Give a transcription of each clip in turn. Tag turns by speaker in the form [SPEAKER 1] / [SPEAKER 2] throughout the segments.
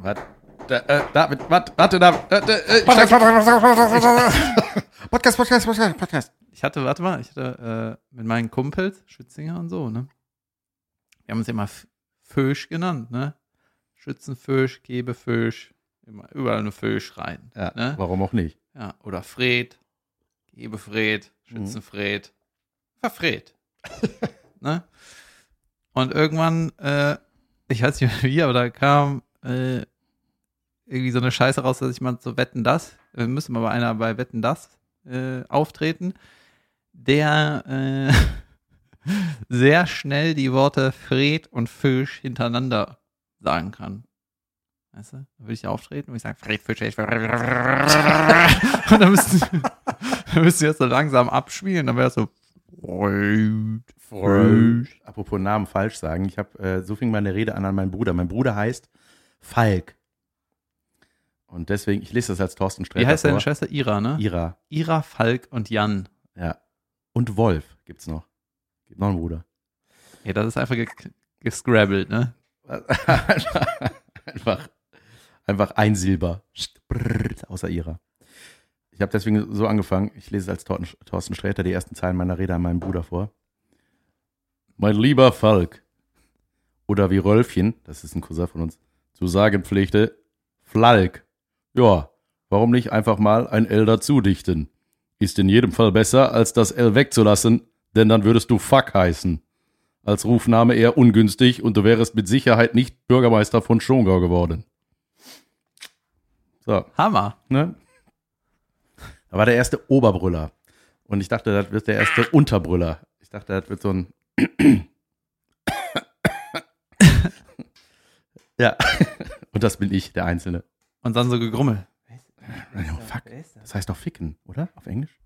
[SPEAKER 1] Warte, äh, David, warte, warte, David. Äh,
[SPEAKER 2] Podcast, Podcast, Podcast, Podcast, Podcast.
[SPEAKER 3] Ich hatte, warte mal, ich hatte äh, mit meinen Kumpels, Schützinger und so, ne? Wir haben uns immer Fösch genannt, ne? Schützenfösch, Gebefösch, immer überall eine Fösch rein.
[SPEAKER 1] Ja,
[SPEAKER 3] Ne?
[SPEAKER 1] warum auch nicht?
[SPEAKER 3] Ja, oder Fred, Gebefred, Schützenfred, Verfred. ne? Und irgendwann, äh, ich weiß nicht mehr wie, aber da kam äh, irgendwie so eine Scheiße raus, dass ich mal so Wetten das, äh, müssen wir bei einer bei Wetten das äh, auftreten, der äh, sehr schnell die Worte Fred und Fösch hintereinander sagen kann. Weißt du? Da würde ich auftreten und ich sage, Fred, Fösch, Fösch, und dann müssten, dann müssten wir das so langsam abspielen, dann wäre es so Fred, Fösch.
[SPEAKER 1] Apropos Namen falsch sagen. Ich habe, äh, so fing meine Rede an an meinen Bruder. Mein Bruder heißt Falk. Und deswegen, ich lese das als Thorsten Sträter
[SPEAKER 3] Wie heißt deine. Schwester? Ira, ne?
[SPEAKER 1] Ira.
[SPEAKER 3] Ira, Falk und Jan.
[SPEAKER 1] Ja. Und Wolf gibt's noch. Gibt noch einen Bruder.
[SPEAKER 3] Ja, das ist einfach ge gescrabbelt, ne?
[SPEAKER 1] einfach, einfach ein Silber. Außer ihrer. Ich habe deswegen so angefangen. Ich lese als Thorsten, Sträter die ersten Zeilen meiner Rede an meinem Bruder vor. Mein lieber Falk. Oder wie Rölfchen, das ist ein Cousin von uns, zu sagen pflegte, Flalk. Ja, warum nicht einfach mal ein L dazudichten? Ist in jedem Fall besser, als das L wegzulassen, denn dann würdest du Fuck heißen. Als Rufname eher ungünstig und du wärest mit Sicherheit nicht Bürgermeister von Schongau geworden. So,
[SPEAKER 3] Hammer.
[SPEAKER 1] ne? Da war der erste Oberbrüller. Und ich dachte, das wird der erste Unterbrüller. Ich dachte, das wird so ein. ja. Und das bin ich, der Einzelne.
[SPEAKER 3] Und dann so gegrummelt.
[SPEAKER 1] Oh, fuck. Das heißt doch ficken, oder? Auf Englisch?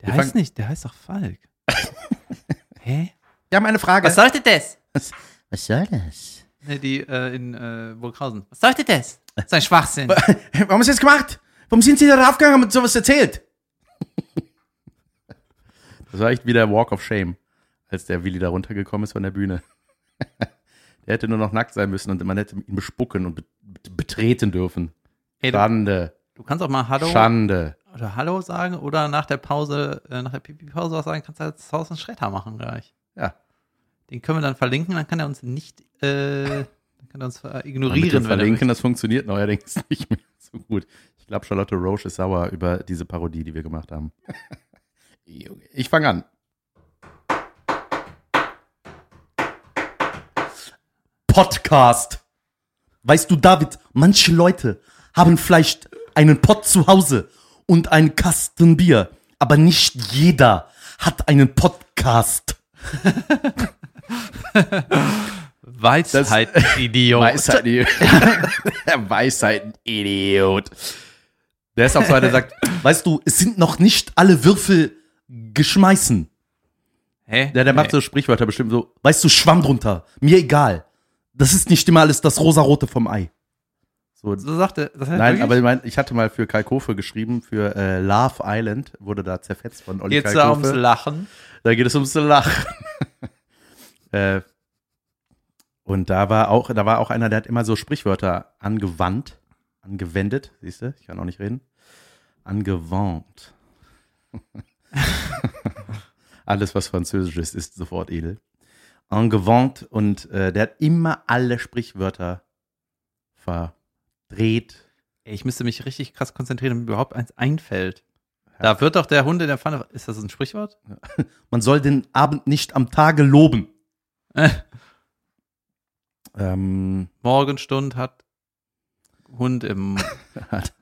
[SPEAKER 3] Der
[SPEAKER 1] Wir
[SPEAKER 3] heißt
[SPEAKER 1] fangen-
[SPEAKER 3] nicht, der heißt doch Falk. Hä?
[SPEAKER 1] Ja, meine Frage.
[SPEAKER 3] Was sollte das?
[SPEAKER 2] Was soll das?
[SPEAKER 3] Ne, die äh, in äh, Burghausen. Was sollte das? Das ist ein Schwachsinn.
[SPEAKER 1] Warum haben Sie das gemacht? Warum sind Sie da draufgegangen und sowas erzählt? Das war echt wie der Walk of Shame, als der Willi da runtergekommen ist von der Bühne. Der hätte nur noch nackt sein müssen und man hätte ihn bespucken und be be- betreten dürfen.
[SPEAKER 3] Ey, du,
[SPEAKER 1] Schande.
[SPEAKER 3] du kannst auch mal Hallo
[SPEAKER 1] Schande.
[SPEAKER 3] oder Hallo sagen oder nach der Pause, äh, nach der Pipi-Pause was sagen, kannst du halt Thorsten Schredder machen gleich.
[SPEAKER 1] Ja.
[SPEAKER 3] Den können wir dann verlinken, dann kann er uns nicht, äh, dann kann er uns äh, ignorieren, er
[SPEAKER 1] Verlinken, das funktioniert neuerdings nicht mehr so gut. Ich glaube, Charlotte Roche ist sauer über diese Parodie, die wir gemacht haben. Ich fange an.
[SPEAKER 2] Podcast. Weißt du, David, manche Leute haben vielleicht einen Pott zu Hause und einen Kasten Bier, aber nicht jeder hat einen Podcast.
[SPEAKER 3] Weisheit, Idiot.
[SPEAKER 1] Weisheit, Weisheit, Idiot.
[SPEAKER 2] Der ist auch so einer, der sagt, weißt du, es sind noch nicht alle Würfel geschmeißen.
[SPEAKER 3] Hä?
[SPEAKER 1] Der, der macht so Sprichwörter bestimmt so.
[SPEAKER 2] Weißt du, Schwamm drunter. Mir egal. Das ist nicht immer alles das rosarote vom Ei.
[SPEAKER 1] so
[SPEAKER 3] So sagt er. Das heißt
[SPEAKER 1] Nein,
[SPEAKER 3] wirklich?
[SPEAKER 1] aber ich, mein, ich hatte mal für Kai Kofe geschrieben, für äh, Love Island, wurde da zerfetzt von Olli
[SPEAKER 3] Geht's
[SPEAKER 1] Kai
[SPEAKER 3] da ums. Lachen?
[SPEAKER 1] Da geht es ums Lachen. äh, und da war auch, da war auch einer, der hat immer so Sprichwörter angewandt, angewendet, siehst du, ich kann auch nicht reden. Angewandt. Alles, was Französisch ist, ist sofort edel. Angewandt und äh, der hat immer alle Sprichwörter verdreht.
[SPEAKER 3] Ich müsste mich richtig krass konzentrieren, damit mir überhaupt eins einfällt. Da wird doch der Hund in der Pfanne. Ist das ein Sprichwort?
[SPEAKER 2] Man soll den Abend nicht am Tage loben.
[SPEAKER 3] Äh,
[SPEAKER 1] Ähm,
[SPEAKER 3] Morgenstund hat Hund im.
[SPEAKER 1] hat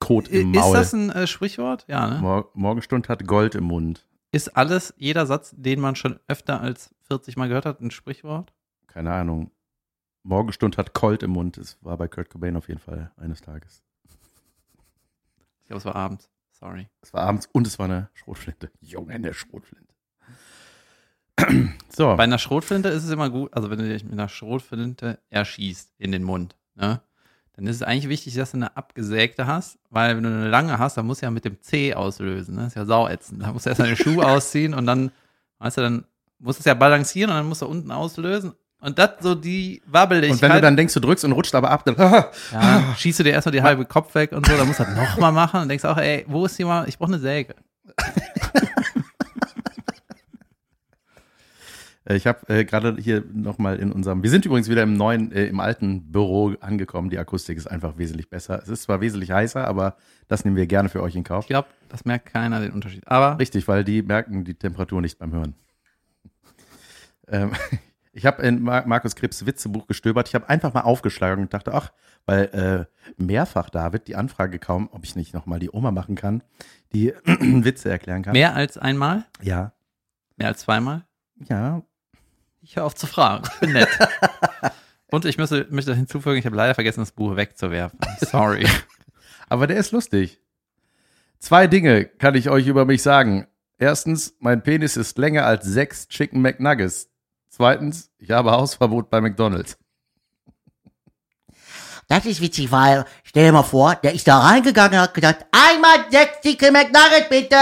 [SPEAKER 1] Kot im
[SPEAKER 3] Ist
[SPEAKER 1] Maul.
[SPEAKER 3] das ein äh, Sprichwort? Ja, ne?
[SPEAKER 1] Mor Morgenstund hat Gold im Mund.
[SPEAKER 3] Ist alles, jeder Satz, den man schon öfter als 40 Mal gehört hat, ein Sprichwort?
[SPEAKER 1] keine Ahnung. Morgenstund hat Colt im Mund. Es war bei Kurt Cobain auf jeden Fall eines Tages.
[SPEAKER 3] Ich glaube, es war abends. Sorry.
[SPEAKER 1] Es war abends und es war eine Schrotflinte. Junge, eine Schrotflinte. so,
[SPEAKER 3] Bei einer Schrotflinte ist es immer gut, also wenn du dich mit einer Schrotflinte erschießt in den Mund, ne? Dann ist es eigentlich wichtig, dass du eine abgesägte hast, weil wenn du eine lange hast, dann musst du ja mit dem C auslösen, ne? Das ist ja sauätzend. Da musst du erst deine Schuhe ausziehen und dann, weißt du, dann musst du es ja balancieren und dann musst du unten auslösen Und das so die Wabbeligkeit.
[SPEAKER 1] Und wenn du dann denkst, du drückst und rutscht aber ab, dann
[SPEAKER 3] ja, schießt du dir erstmal die halbe Kopf weg und so, dann musst du das nochmal machen und denkst auch, ey, wo ist jemand? Ich brauche eine Säge.
[SPEAKER 1] Ich habe äh, gerade hier nochmal in unserem, wir sind übrigens wieder im neuen, äh, im alten Büro angekommen. Die Akustik ist einfach wesentlich besser. Es ist zwar wesentlich heißer, aber das nehmen wir gerne für euch in Kauf.
[SPEAKER 3] Ich glaube, das merkt keiner den Unterschied. Aber
[SPEAKER 1] Richtig, weil die merken die Temperatur nicht beim Hören. Ähm, ich habe in Mar Markus Krebs Witzebuch gestöbert. Ich habe einfach mal aufgeschlagen und dachte, ach, weil äh, mehrfach David die Anfrage kam, ob ich nicht nochmal die Oma machen kann, die Witze erklären kann.
[SPEAKER 3] mehr als einmal?
[SPEAKER 1] Ja,
[SPEAKER 3] Mehr als zweimal?
[SPEAKER 1] ja.
[SPEAKER 3] Ich höre auf zu fragen. Ich bin nett. Und ich müsste, möchte hinzufügen, ich habe leider vergessen, das Buch wegzuwerfen. Sorry.
[SPEAKER 1] Aber der ist lustig. Zwei Dinge kann ich euch über mich sagen. Erstens, mein Penis ist länger als sechs Chicken McNuggets. Zweitens, ich habe Hausverbot bei McDonalds.
[SPEAKER 4] Das ist witzig, weil, stell dir mal vor, der ist da reingegangen und hat gesagt, einmal sechs Chicken McNugget bitte.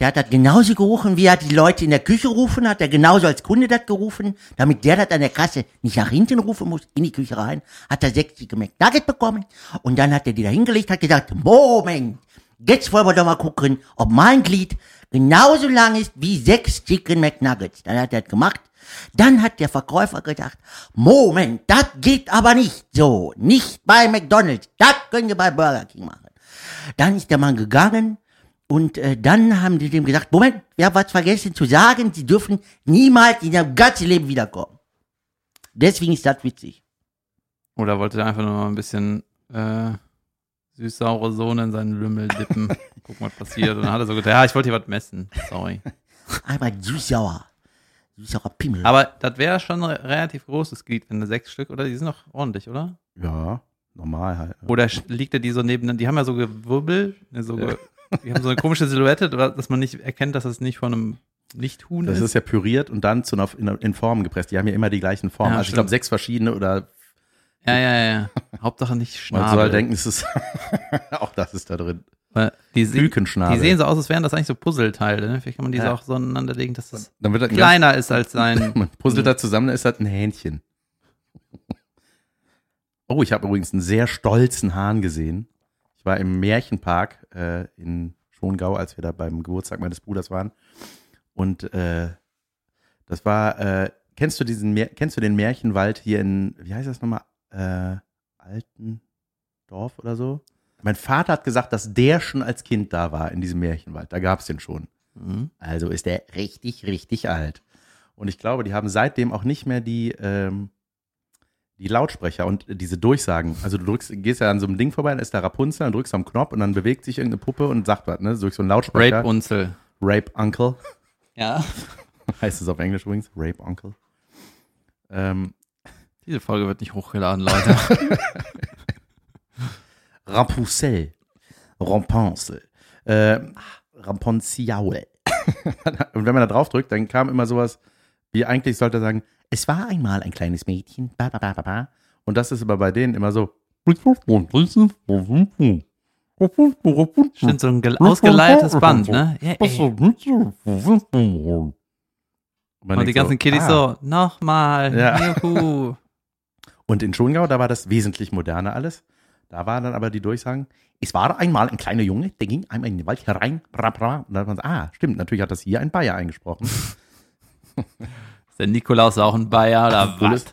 [SPEAKER 4] Der hat das genauso gerufen, wie er die Leute in der Küche rufen hat. Der genauso als Kunde das gerufen, damit der das an der Kasse nicht nach hinten rufen muss, in die Küche rein. Hat er sechs Chicken McNugget bekommen. Und dann hat er die da hingelegt, hat gesagt, Moment, jetzt wollen wir doch mal gucken, ob mein Glied genauso lang ist wie sechs Chicken McNuggets. Dann hat er das gemacht. Dann hat der Verkäufer gedacht, Moment, das geht aber nicht so. Nicht bei McDonalds. Das können wir bei Burger King machen. Dann ist der Mann gegangen und äh, dann haben die dem gesagt, Moment, wir haben was vergessen zu sagen. Sie dürfen niemals in ihrem ganzen Leben wiederkommen. Deswegen ist das witzig.
[SPEAKER 3] Oder wollte er einfach nur mal ein bisschen äh, süß-saure Sohne in seinen Lümmel dippen. Gucken, was passiert. Und dann hat er so gedacht, ja, ich wollte hier was messen. Sorry.
[SPEAKER 4] Einmal süß-sauer. Süß-sauer Pimmel.
[SPEAKER 3] Aber das wäre schon ein relativ großes Glied, wenn du sechs Stück, oder? Die sind noch ordentlich, oder?
[SPEAKER 1] Ja, normal halt.
[SPEAKER 3] Oder liegt er die so neben, die haben ja so Gewirbel, ne, so, ge- die haben so eine komische Silhouette, dass man nicht erkennt, dass es nicht von einem Lichthuhn
[SPEAKER 1] Das
[SPEAKER 3] ist.
[SPEAKER 1] ist ja püriert und dann zu einer, in, in Formen gepresst. Die haben ja immer die gleichen Formen.
[SPEAKER 3] Ja,
[SPEAKER 1] also ich
[SPEAKER 3] stimmt.
[SPEAKER 1] glaube sechs verschiedene oder
[SPEAKER 3] Ja, ja, ja, ja. Hauptsache nicht
[SPEAKER 1] man
[SPEAKER 3] Schnabel.
[SPEAKER 1] soll denken, es ist auch das ist da drin.
[SPEAKER 3] Weil die, se
[SPEAKER 1] Kükenschnabel.
[SPEAKER 3] die sehen so aus, als wären das eigentlich so Puzzleteile. Ne? Vielleicht kann man diese
[SPEAKER 1] Ja.
[SPEAKER 3] auch so aneinander legen, dass das
[SPEAKER 1] Dann wird das ein
[SPEAKER 3] kleiner ist als sein.
[SPEAKER 1] Man puzzelt da zusammen, dann ist das ein Hähnchen. Oh, ich habe übrigens einen sehr stolzen Hahn gesehen. Ich war im Märchenpark äh, in Schongau, als wir da beim Geburtstag meines Bruders waren. Und äh, das war, äh, kennst du diesen, kennst du den Märchenwald hier in, wie heißt das nochmal? Äh, Altendorf oder so? Mein Vater hat gesagt, dass der schon als Kind da war in diesem Märchenwald. Da gab es den schon.
[SPEAKER 3] Mhm.
[SPEAKER 1] Also ist der richtig, richtig alt. Und ich glaube, die haben seitdem auch nicht mehr die, ähm, die Lautsprecher und diese Durchsagen. Also du drückst, gehst ja an so einem Ding vorbei, dann ist da Rapunzel, dann drückst du am Knopf und dann bewegt sich irgendeine Puppe und sagt was, ne? Durch so einen Lautsprecher.
[SPEAKER 3] Rape Unzel.
[SPEAKER 1] Rape Uncle.
[SPEAKER 3] Ja.
[SPEAKER 1] Heißt es auf Englisch übrigens. Rape Uncle. Ähm,
[SPEAKER 3] Diese Folge wird nicht hochgeladen, Leute.
[SPEAKER 1] Rapunzel. Rapunzel. Äh, Rapunziaul. und wenn man da drauf drückt, dann kam immer sowas, wie eigentlich sollte er sagen, es war einmal ein kleines Mädchen. Ba, ba, ba, ba, ba. Und das ist aber bei denen immer so.
[SPEAKER 3] Stimmt, so ein gel- ausgeleiertes Band, ne? Ja, ey.
[SPEAKER 1] Und,
[SPEAKER 3] die ganzen
[SPEAKER 1] so,
[SPEAKER 3] Kiddies
[SPEAKER 1] ah.
[SPEAKER 3] so, nochmal,
[SPEAKER 1] Ja.
[SPEAKER 3] juhu.
[SPEAKER 1] Und in Schongau, da war das wesentlich moderner alles. Da waren dann aber die Durchsagen, es war einmal ein kleiner Junge, der ging einmal in den Wald herein, bra, bra. und dann hat man so, ah, stimmt, natürlich hat das hier ein Bayer eingesprochen.
[SPEAKER 3] Ist der Nikolaus auch ein Bayer oder was?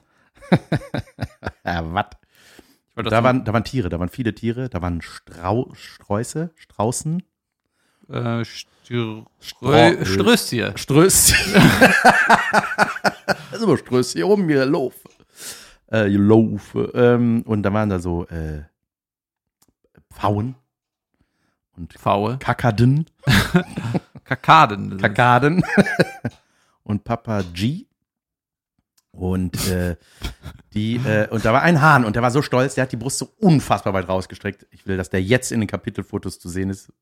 [SPEAKER 1] ja, was? Da
[SPEAKER 3] das
[SPEAKER 1] waren, da waren Tiere, da waren viele Tiere, da waren Strau Sträuße, Straußen,
[SPEAKER 3] äh, Strö
[SPEAKER 1] Stra-
[SPEAKER 3] Strösschen.
[SPEAKER 1] Strößchen. also immer Strößchen um mir laufe. Äh, laufe. Ähm, und da waren da so äh, Pfauen und
[SPEAKER 3] Faue.
[SPEAKER 1] Kakaden.
[SPEAKER 3] Kakaden.
[SPEAKER 1] Kakaden und Papa G. Und äh, die, äh, und da war ein Hahn und der war so stolz, der hat die Brust so unfassbar weit rausgestreckt. Ich will, dass der jetzt in den Kapitelfotos zu sehen ist.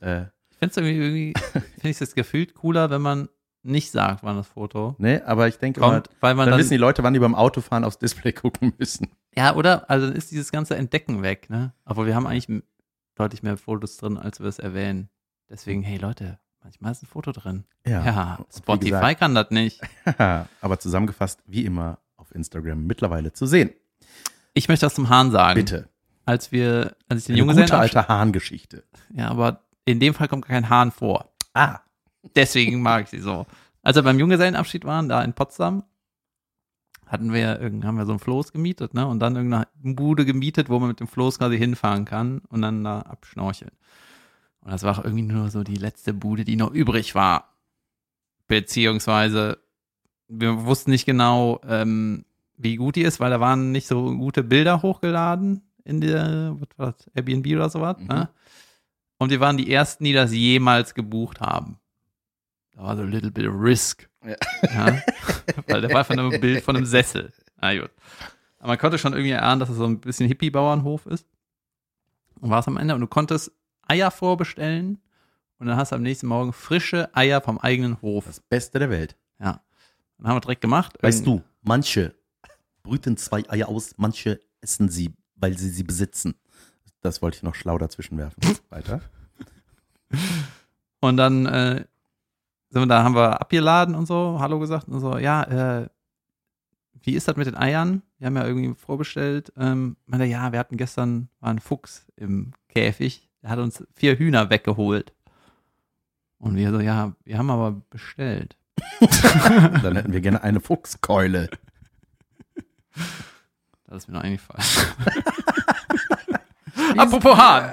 [SPEAKER 1] Äh,
[SPEAKER 3] Ich finde es irgendwie, irgendwie finde ich das gefühlt cooler, wenn man nicht sagt, wann das Foto
[SPEAKER 1] ne, aber ich denke
[SPEAKER 3] kommt, weil man
[SPEAKER 1] dann,
[SPEAKER 3] dann,
[SPEAKER 1] wissen die Leute, wann die beim Autofahren aufs Display gucken müssen.
[SPEAKER 3] ja, oder? Also dann ist dieses ganze Entdecken weg, ne? Aber wir haben eigentlich deutlich mehr Fotos drin, als wir es erwähnen. Deswegen, hey Leute, Manchmal ist ein Foto drin.
[SPEAKER 1] Ja.
[SPEAKER 3] Ja, Spotify
[SPEAKER 1] gesagt-
[SPEAKER 3] kann das nicht.
[SPEAKER 1] Aber zusammengefasst, wie immer, auf Instagram mittlerweile zu sehen.
[SPEAKER 3] Ich möchte das zum Hahn sagen.
[SPEAKER 1] Bitte.
[SPEAKER 3] Als wir, als ich den
[SPEAKER 1] Eine
[SPEAKER 3] Junggesellen
[SPEAKER 1] gute alte Hahn-Geschichte.
[SPEAKER 3] Ja, aber in dem Fall kommt gar kein Hahn vor.
[SPEAKER 1] Ah.
[SPEAKER 3] Deswegen mag ich sie so. Als wir beim Junggesellenabschied waren, da in Potsdam, hatten wir, haben wir so ein Floß gemietet, ne? Und dann irgendeine Bude gemietet, wo man mit dem Floß quasi hinfahren kann und dann da abschnorcheln. Und das war auch irgendwie nur so die letzte Bude, die noch übrig war. Beziehungsweise, wir wussten nicht genau, ähm, wie gut die ist, weil da waren nicht so gute Bilder hochgeladen in der, was war das, Airbnb oder sowas,
[SPEAKER 1] Mhm.
[SPEAKER 3] ne? Und wir waren die ersten, die das jemals gebucht haben. Da war so a little bit of risk.
[SPEAKER 1] Ja.
[SPEAKER 3] Ja. Weil der war einfach nur ein Bild von einem Sessel. Na gut. Aber man konnte schon irgendwie erahnen, dass es so ein bisschen Hippie-Bauernhof ist. Und war es am Ende. Und du konntest Eier vorbestellen. Und dann hast du am nächsten Morgen frische Eier vom eigenen Hof.
[SPEAKER 1] Das Beste der Welt.
[SPEAKER 3] Ja. Dann haben wir direkt gemacht.
[SPEAKER 2] Weißt du, manche brüten zwei Eier aus, manche essen sie, weil sie sie besitzen.
[SPEAKER 1] Das wollte ich noch schlau dazwischen werfen. Weiter.
[SPEAKER 3] Und dann äh, sind wir, da haben wir abgeladen und so, Hallo gesagt und so, ja, äh, wie ist das mit den Eiern? Wir haben ja irgendwie vorbestellt. Ähm, meinte, ja, wir hatten gestern, war ein Fuchs im Käfig, der hat uns vier Hühner weggeholt. Und wir so, ja, wir haben aber bestellt.
[SPEAKER 1] Dann hätten wir gerne eine Fuchskeule.
[SPEAKER 3] Das ist mir noch eingefallen. Apropos Hahn.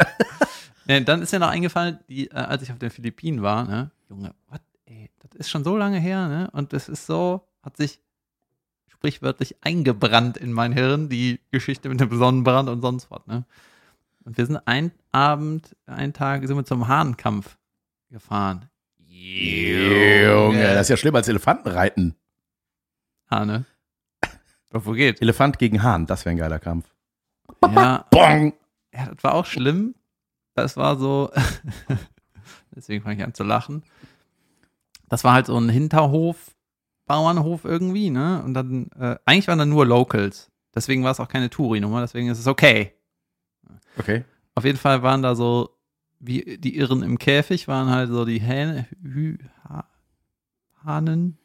[SPEAKER 3] Nee, dann ist mir noch eingefallen, die, äh, als ich auf den Philippinen war, ne, Junge, was, ey, das ist schon so lange her, ne? Und das ist so, hat sich sprichwörtlich eingebrannt in mein Hirn, die Geschichte mit dem Sonnenbrand und sonst was, ne? Und wir sind ein Abend, einen Tag sind wir zum Hahnkampf gefahren.
[SPEAKER 1] Junge, das ist ja schlimmer als Elefantenreiten.
[SPEAKER 3] Hahne. Doch, wo geht?
[SPEAKER 1] Elefant gegen Hahn, das wäre ein geiler Kampf.
[SPEAKER 3] Ja,
[SPEAKER 1] Bong!
[SPEAKER 3] Ja, das war auch schlimm. Das war so, deswegen fange ich an zu lachen. Das war halt so ein Hinterhof, Bauernhof irgendwie, ne? Und dann, äh, eigentlich waren da nur Locals. Deswegen war es auch keine Touri-Nummer, deswegen ist es okay.
[SPEAKER 1] Okay.
[SPEAKER 3] Auf jeden Fall waren da so, wie die Irren im Käfig, waren halt so die Hähne, Hü, ha, Hahnen,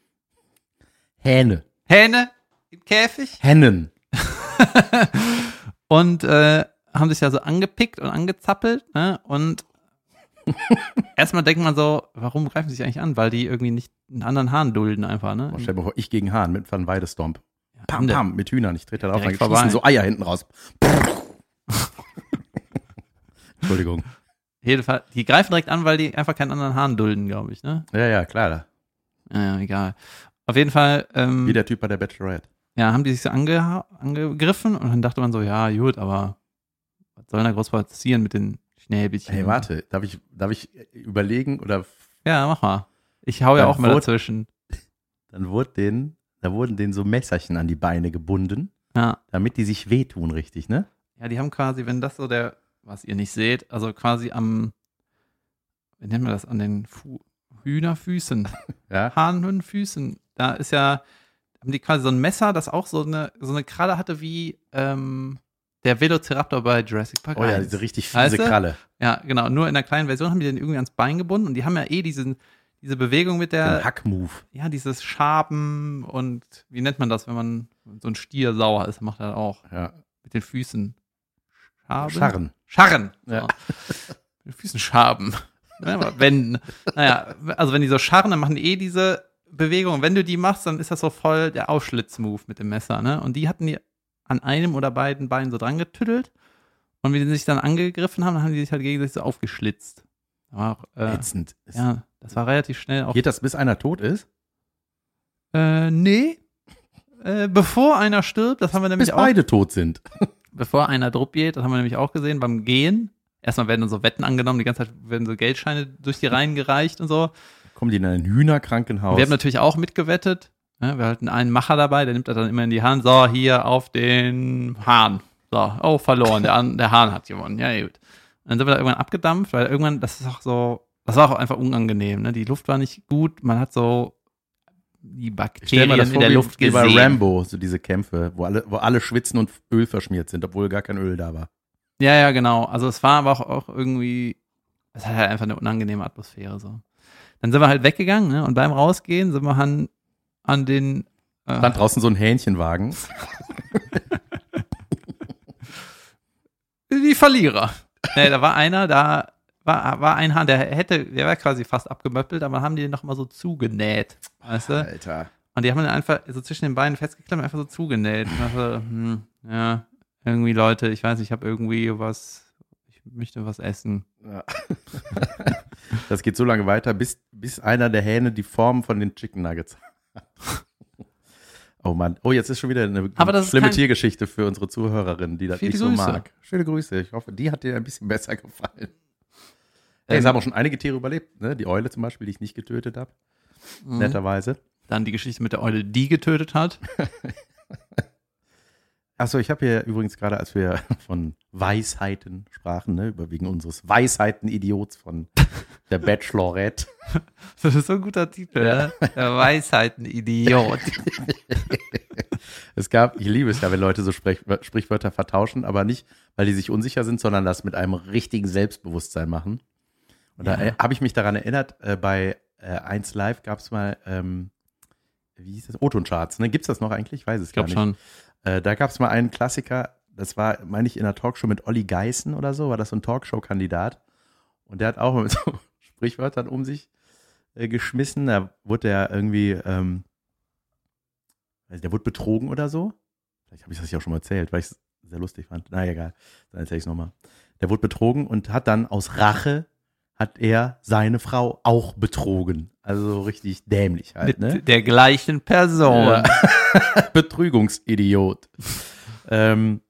[SPEAKER 2] Hähne.
[SPEAKER 3] Hähne im Käfig.
[SPEAKER 2] Hennen.
[SPEAKER 3] und äh, haben sich da so angepickt und angezappelt, ne? Und erstmal denkt man so, warum greifen sie sich eigentlich an? Weil die irgendwie nicht einen anderen Hahn dulden einfach, ne?
[SPEAKER 1] Oh, stell dir vor, ich gegen Hahn mit Van Weidestomp. Pam, pam, mit Hühnern. Ich trete da drauf, dann
[SPEAKER 3] vorbei.
[SPEAKER 1] so Eier hinten raus. Entschuldigung.
[SPEAKER 3] Jedenfalls, die greifen direkt an, weil die einfach keinen anderen Hahn dulden, glaube ich, ne?
[SPEAKER 1] Ja, ja, klar.
[SPEAKER 3] Ja, ja, egal. Auf jeden Fall, ähm,
[SPEAKER 1] Wie der Typ bei der Bachelorette.
[SPEAKER 3] ja, haben die sich so ange angegriffen und dann dachte man so, ja, gut, aber was soll denn da groß passieren mit den Schnäbelchen?
[SPEAKER 1] Hey, warte, darf ich, darf ich überlegen oder
[SPEAKER 3] Ja, mach mal. Ich hau ja auch mal
[SPEAKER 1] wurde-
[SPEAKER 3] dazwischen.
[SPEAKER 1] dann wurde den, da wurden denen so Messerchen an die Beine gebunden,
[SPEAKER 3] Ja.
[SPEAKER 1] damit die sich wehtun, richtig, ne?
[SPEAKER 3] Ja, die haben quasi, wenn das so der, was ihr nicht seht, also quasi am, wie nennt man das, an den Fu Hühnerfüßen,
[SPEAKER 1] Ja.
[SPEAKER 3] Hahnhühnfüßen, da ist ja, haben die quasi so ein Messer, das auch so eine, so eine Kralle hatte wie ähm, der Velociraptor bei Jurassic Park.
[SPEAKER 1] Oh ja,
[SPEAKER 3] 1.
[SPEAKER 1] diese richtig fiese
[SPEAKER 3] Weißt du?
[SPEAKER 1] Kralle.
[SPEAKER 3] Ja, genau, nur in der kleinen Version haben die den irgendwie ans Bein gebunden und die haben ja eh diesen, diese Bewegung mit
[SPEAKER 1] Den
[SPEAKER 3] der,
[SPEAKER 1] Hackmove.
[SPEAKER 3] ja, dieses Schaben und wie nennt man das, wenn man so ein Stier sauer ist, macht er auch
[SPEAKER 1] Ja.
[SPEAKER 3] mit den Füßen. Schaben?
[SPEAKER 1] Scharren.
[SPEAKER 3] Scharren.
[SPEAKER 1] Ja.
[SPEAKER 3] So. Füßen schaben. Ja, wenn, naja, also wenn die so scharren, dann machen die eh diese Bewegung. Und wenn du die machst, dann ist das so voll der Ausschlitzmove mit dem Messer, ne? Und die hatten die an einem oder beiden Beinen so dran getüttelt. Und wie die sich dann angegriffen haben, dann haben die sich halt gegenseitig so aufgeschlitzt. War auch, äh, ja, das war relativ schnell auch.
[SPEAKER 1] Geht das, bis einer tot ist?
[SPEAKER 3] Äh, nee. Äh, bevor einer stirbt, das haben wir nämlich
[SPEAKER 1] Bis
[SPEAKER 3] auch.
[SPEAKER 1] beide tot sind.
[SPEAKER 3] Bevor einer Druck geht, das haben wir nämlich auch gesehen beim Gehen. Erstmal werden dann so Wetten angenommen, die ganze Zeit werden so Geldscheine durch die Reihen gereicht und so.
[SPEAKER 1] Kommen die in ein Hühnerkrankenhaus.
[SPEAKER 3] Wir haben natürlich auch mitgewettet. Ja, wir hatten einen Macher dabei, der nimmt das dann immer in die Hand. So, hier auf den Hahn. So, oh, verloren. Der, der Hahn hat gewonnen. Ja, gut. Und dann sind wir da irgendwann abgedampft, weil irgendwann, das ist auch so, das war auch einfach unangenehm. Ne? Die Luft war nicht gut. Man hat so die Bakterien
[SPEAKER 1] das
[SPEAKER 3] in
[SPEAKER 1] vor,
[SPEAKER 3] der
[SPEAKER 1] wie,
[SPEAKER 3] Luft
[SPEAKER 1] wie bei
[SPEAKER 3] gesehen.
[SPEAKER 1] Rambo, so diese Kämpfe, wo alle, wo alle schwitzen und Öl verschmiert sind, obwohl gar kein Öl da war.
[SPEAKER 3] Ja, ja, genau. Also es war aber auch, auch irgendwie, es hat halt einfach eine unangenehme Atmosphäre so. Dann sind wir halt weggegangen ne? und beim Rausgehen sind wir an, an den äh,
[SPEAKER 1] Stand draußen so ein Hähnchenwagen.
[SPEAKER 3] die Verlierer. nee, da war einer, da war, war ein Hahn, der hätte, der war quasi fast abgemöppelt, aber haben die den noch mal so zugenäht, weißt du?
[SPEAKER 1] Alter.
[SPEAKER 3] Und die haben den einfach so zwischen den Beinen festgeklemmt, einfach so zugenäht. Und dachte, hm, ja, irgendwie Leute, ich weiß, ich habe irgendwie was, ich möchte was essen.
[SPEAKER 1] Ja. Das geht so lange weiter, bis, bis einer der Hähne die Form von den Chicken Nuggets hat. Oh Mann. Oh, jetzt ist schon wieder eine schlimme Tiergeschichte für unsere Zuhörerin, die das nicht so
[SPEAKER 3] Grüße.
[SPEAKER 1] mag. Schöne Grüße. Ich hoffe, die hat dir ein bisschen besser gefallen. Hey, es
[SPEAKER 3] Ähm,
[SPEAKER 1] haben auch schon einige Tiere überlebt, ne? Die Eule zum Beispiel, die ich nicht getötet habe.
[SPEAKER 3] Mhm.
[SPEAKER 1] Netterweise.
[SPEAKER 3] Dann die Geschichte mit der Eule, die getötet hat.
[SPEAKER 1] Achso, ich habe hier übrigens gerade, als wir von Weisheiten sprachen, ne, über wegen unseres Weisheiten-Idiots von der Bachelorette.
[SPEAKER 3] Das ist so ein guter Titel, ne? Der Weisheiten-Idiot.
[SPEAKER 1] Es gab, ich liebe es ja, wenn Leute so Sprech, Sprichwörter vertauschen, aber nicht, weil die sich unsicher sind, sondern das mit einem richtigen Selbstbewusstsein machen. Und da
[SPEAKER 3] Ja.
[SPEAKER 1] äh, habe ich mich daran erinnert, äh, bei äh, 1 Live gab es mal, ähm, wie hieß das? O-Ton-Charts, ne? Gibt's das noch eigentlich? Ich weiß es
[SPEAKER 3] Ich
[SPEAKER 1] gar nicht.
[SPEAKER 3] schon.
[SPEAKER 1] Äh, da gab es mal einen Klassiker, das war, meine ich, in einer Talkshow mit Olli Geißen oder so, war das so ein Talkshow-Kandidat. Und der hat auch mit so Sprichwörtern um sich äh, geschmissen. Da wurde der irgendwie, ähm, also der wurde betrogen oder so. Vielleicht habe ich das ja auch schon mal erzählt, weil ich es sehr lustig fand. Na egal, dann erzähle ich es nochmal. Der wurde betrogen und hat dann aus Rache hat er seine Frau auch betrogen. Also richtig dämlich halt,
[SPEAKER 3] Mit
[SPEAKER 1] ne?
[SPEAKER 3] der gleichen Person.
[SPEAKER 1] Ja. Betrügungsidiot. ähm,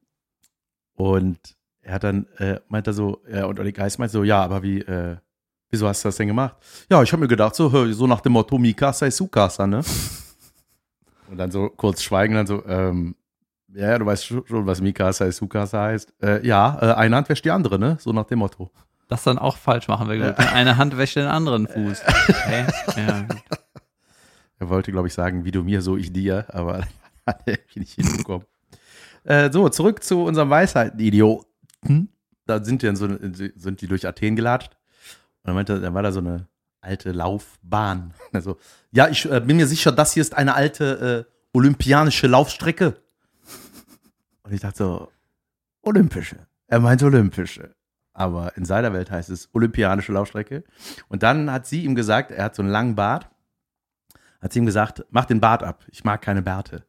[SPEAKER 1] und er hat dann, äh, meint er so, ja, und Olli Geist meint so, ja, aber wie, äh, wieso hast du das denn gemacht? Ja, ich habe mir gedacht, so, so nach dem Motto, Mikasa ist Sukasa, ne? und dann so kurz schweigen, dann so, ähm, ja, du weißt schon, schon, was Mikasa ist Sukasa heißt. Äh, ja, äh, eine Hand wäscht die andere, ne? So nach dem Motto.
[SPEAKER 3] Das dann auch falsch machen wir gut. Eine Hand wäscht den anderen Fuß. Okay. Ja.
[SPEAKER 1] Er wollte, glaube ich, sagen, wie du mir, so ich dir, aber hat er irgendwie nicht hinbekommen. äh, so, zurück zu unserem Weisheiten-Idioten. Da sind die, so, sind die durch Athen gelatscht. Und dann, meinte, dann war da so eine alte Laufbahn. Also, ja, ich äh, bin mir sicher, das hier ist eine alte äh, olympianische Laufstrecke. Und ich dachte so, olympische. Er meint olympische. Aber in seiner Welt heißt es olympianische Laufstrecke. Und dann hat sie ihm gesagt, er hat so einen langen Bart hat sie ihm gesagt, mach den Bart ab, ich mag keine Bärte.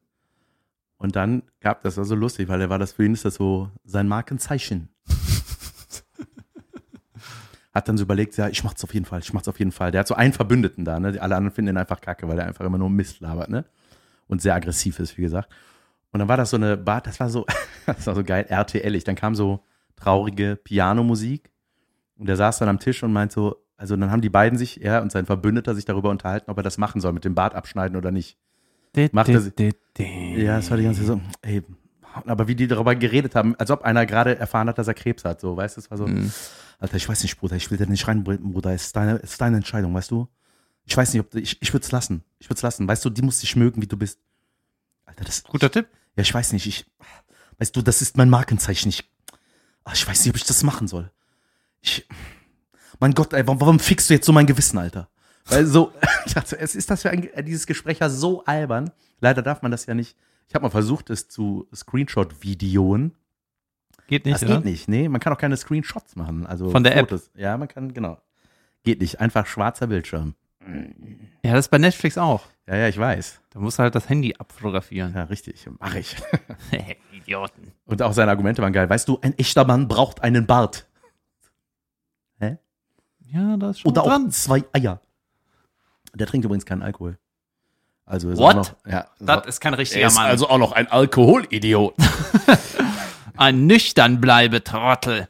[SPEAKER 1] Und dann gab das war so lustig, weil er war das für ihn ist das so sein Markenzeichen. hat dann so überlegt, ja, ich mach's auf jeden Fall, ich mach's auf jeden Fall. Der hat so einen Verbündeten da, ne? Alle anderen finden ihn einfach kacke, weil er einfach immer nur Mist labert, ne? Und sehr aggressiv ist, wie gesagt. Und dann war das so eine Bart, das war so, das war so geil, RTL-ig. Dann kam so traurige Pianomusik und der saß dann am Tisch und meint so, also dann haben die beiden sich, er und sein Verbündeter, sich darüber unterhalten, ob er das machen soll, mit dem Bart abschneiden oder nicht. Macht er sie- Ja, das war die ganze Zeit so, ey, aber wie die darüber geredet haben, als ob einer gerade erfahren hat, dass er Krebs hat, so, weißt du, es war so,
[SPEAKER 3] Mhm.
[SPEAKER 1] Alter, ich weiß nicht, Bruder, ich will da nicht rein, Bruder, es ist deine, es ist deine Entscheidung, weißt du? Ich weiß nicht, ob, du- ich, ich würde es lassen, ich würde es lassen, weißt du, die muss dich mögen, wie du bist. Alter, das,
[SPEAKER 3] Guter Tipp.
[SPEAKER 1] ja, ich weiß nicht, ich, weißt du, das ist mein Markenzeichen, ich, ach, ich weiß nicht, ob ich das machen soll. Ich, mein Gott, ey, warum, warum fickst du jetzt so mein Gewissen, Alter? Weil so, ich dachte, es ist das für ein, dieses Gespräch ja so albern. Leider darf man das ja nicht. Ich habe mal versucht, es zu Screenshot-Videoen.
[SPEAKER 3] Geht nicht,
[SPEAKER 1] Das
[SPEAKER 3] oder?
[SPEAKER 1] geht nicht, nee, man kann auch keine Screenshots machen. Also
[SPEAKER 3] Von der App?
[SPEAKER 1] Fotos. Ja, man kann, genau. Geht nicht, einfach schwarzer Bildschirm.
[SPEAKER 3] Ja, das ist bei Netflix auch.
[SPEAKER 1] Ja, ja, ich weiß.
[SPEAKER 3] Da musst du halt das Handy abfotografieren.
[SPEAKER 1] Ja, richtig, mache ich.
[SPEAKER 3] Idioten.
[SPEAKER 1] Und auch seine Argumente waren geil. Weißt du, ein echter Mann braucht einen Bart.
[SPEAKER 3] Ja, da ist schon
[SPEAKER 1] Oder auch
[SPEAKER 3] dran.
[SPEAKER 1] zwei Eier. Der trinkt übrigens keinen Alkohol. Also ist
[SPEAKER 3] What?
[SPEAKER 1] Auch noch, ja,
[SPEAKER 3] Das ist kein richtiger
[SPEAKER 1] er ist
[SPEAKER 3] Mann.
[SPEAKER 1] also auch noch ein Alkoholidiot.
[SPEAKER 3] Ein nüchtern bleibe Trottel.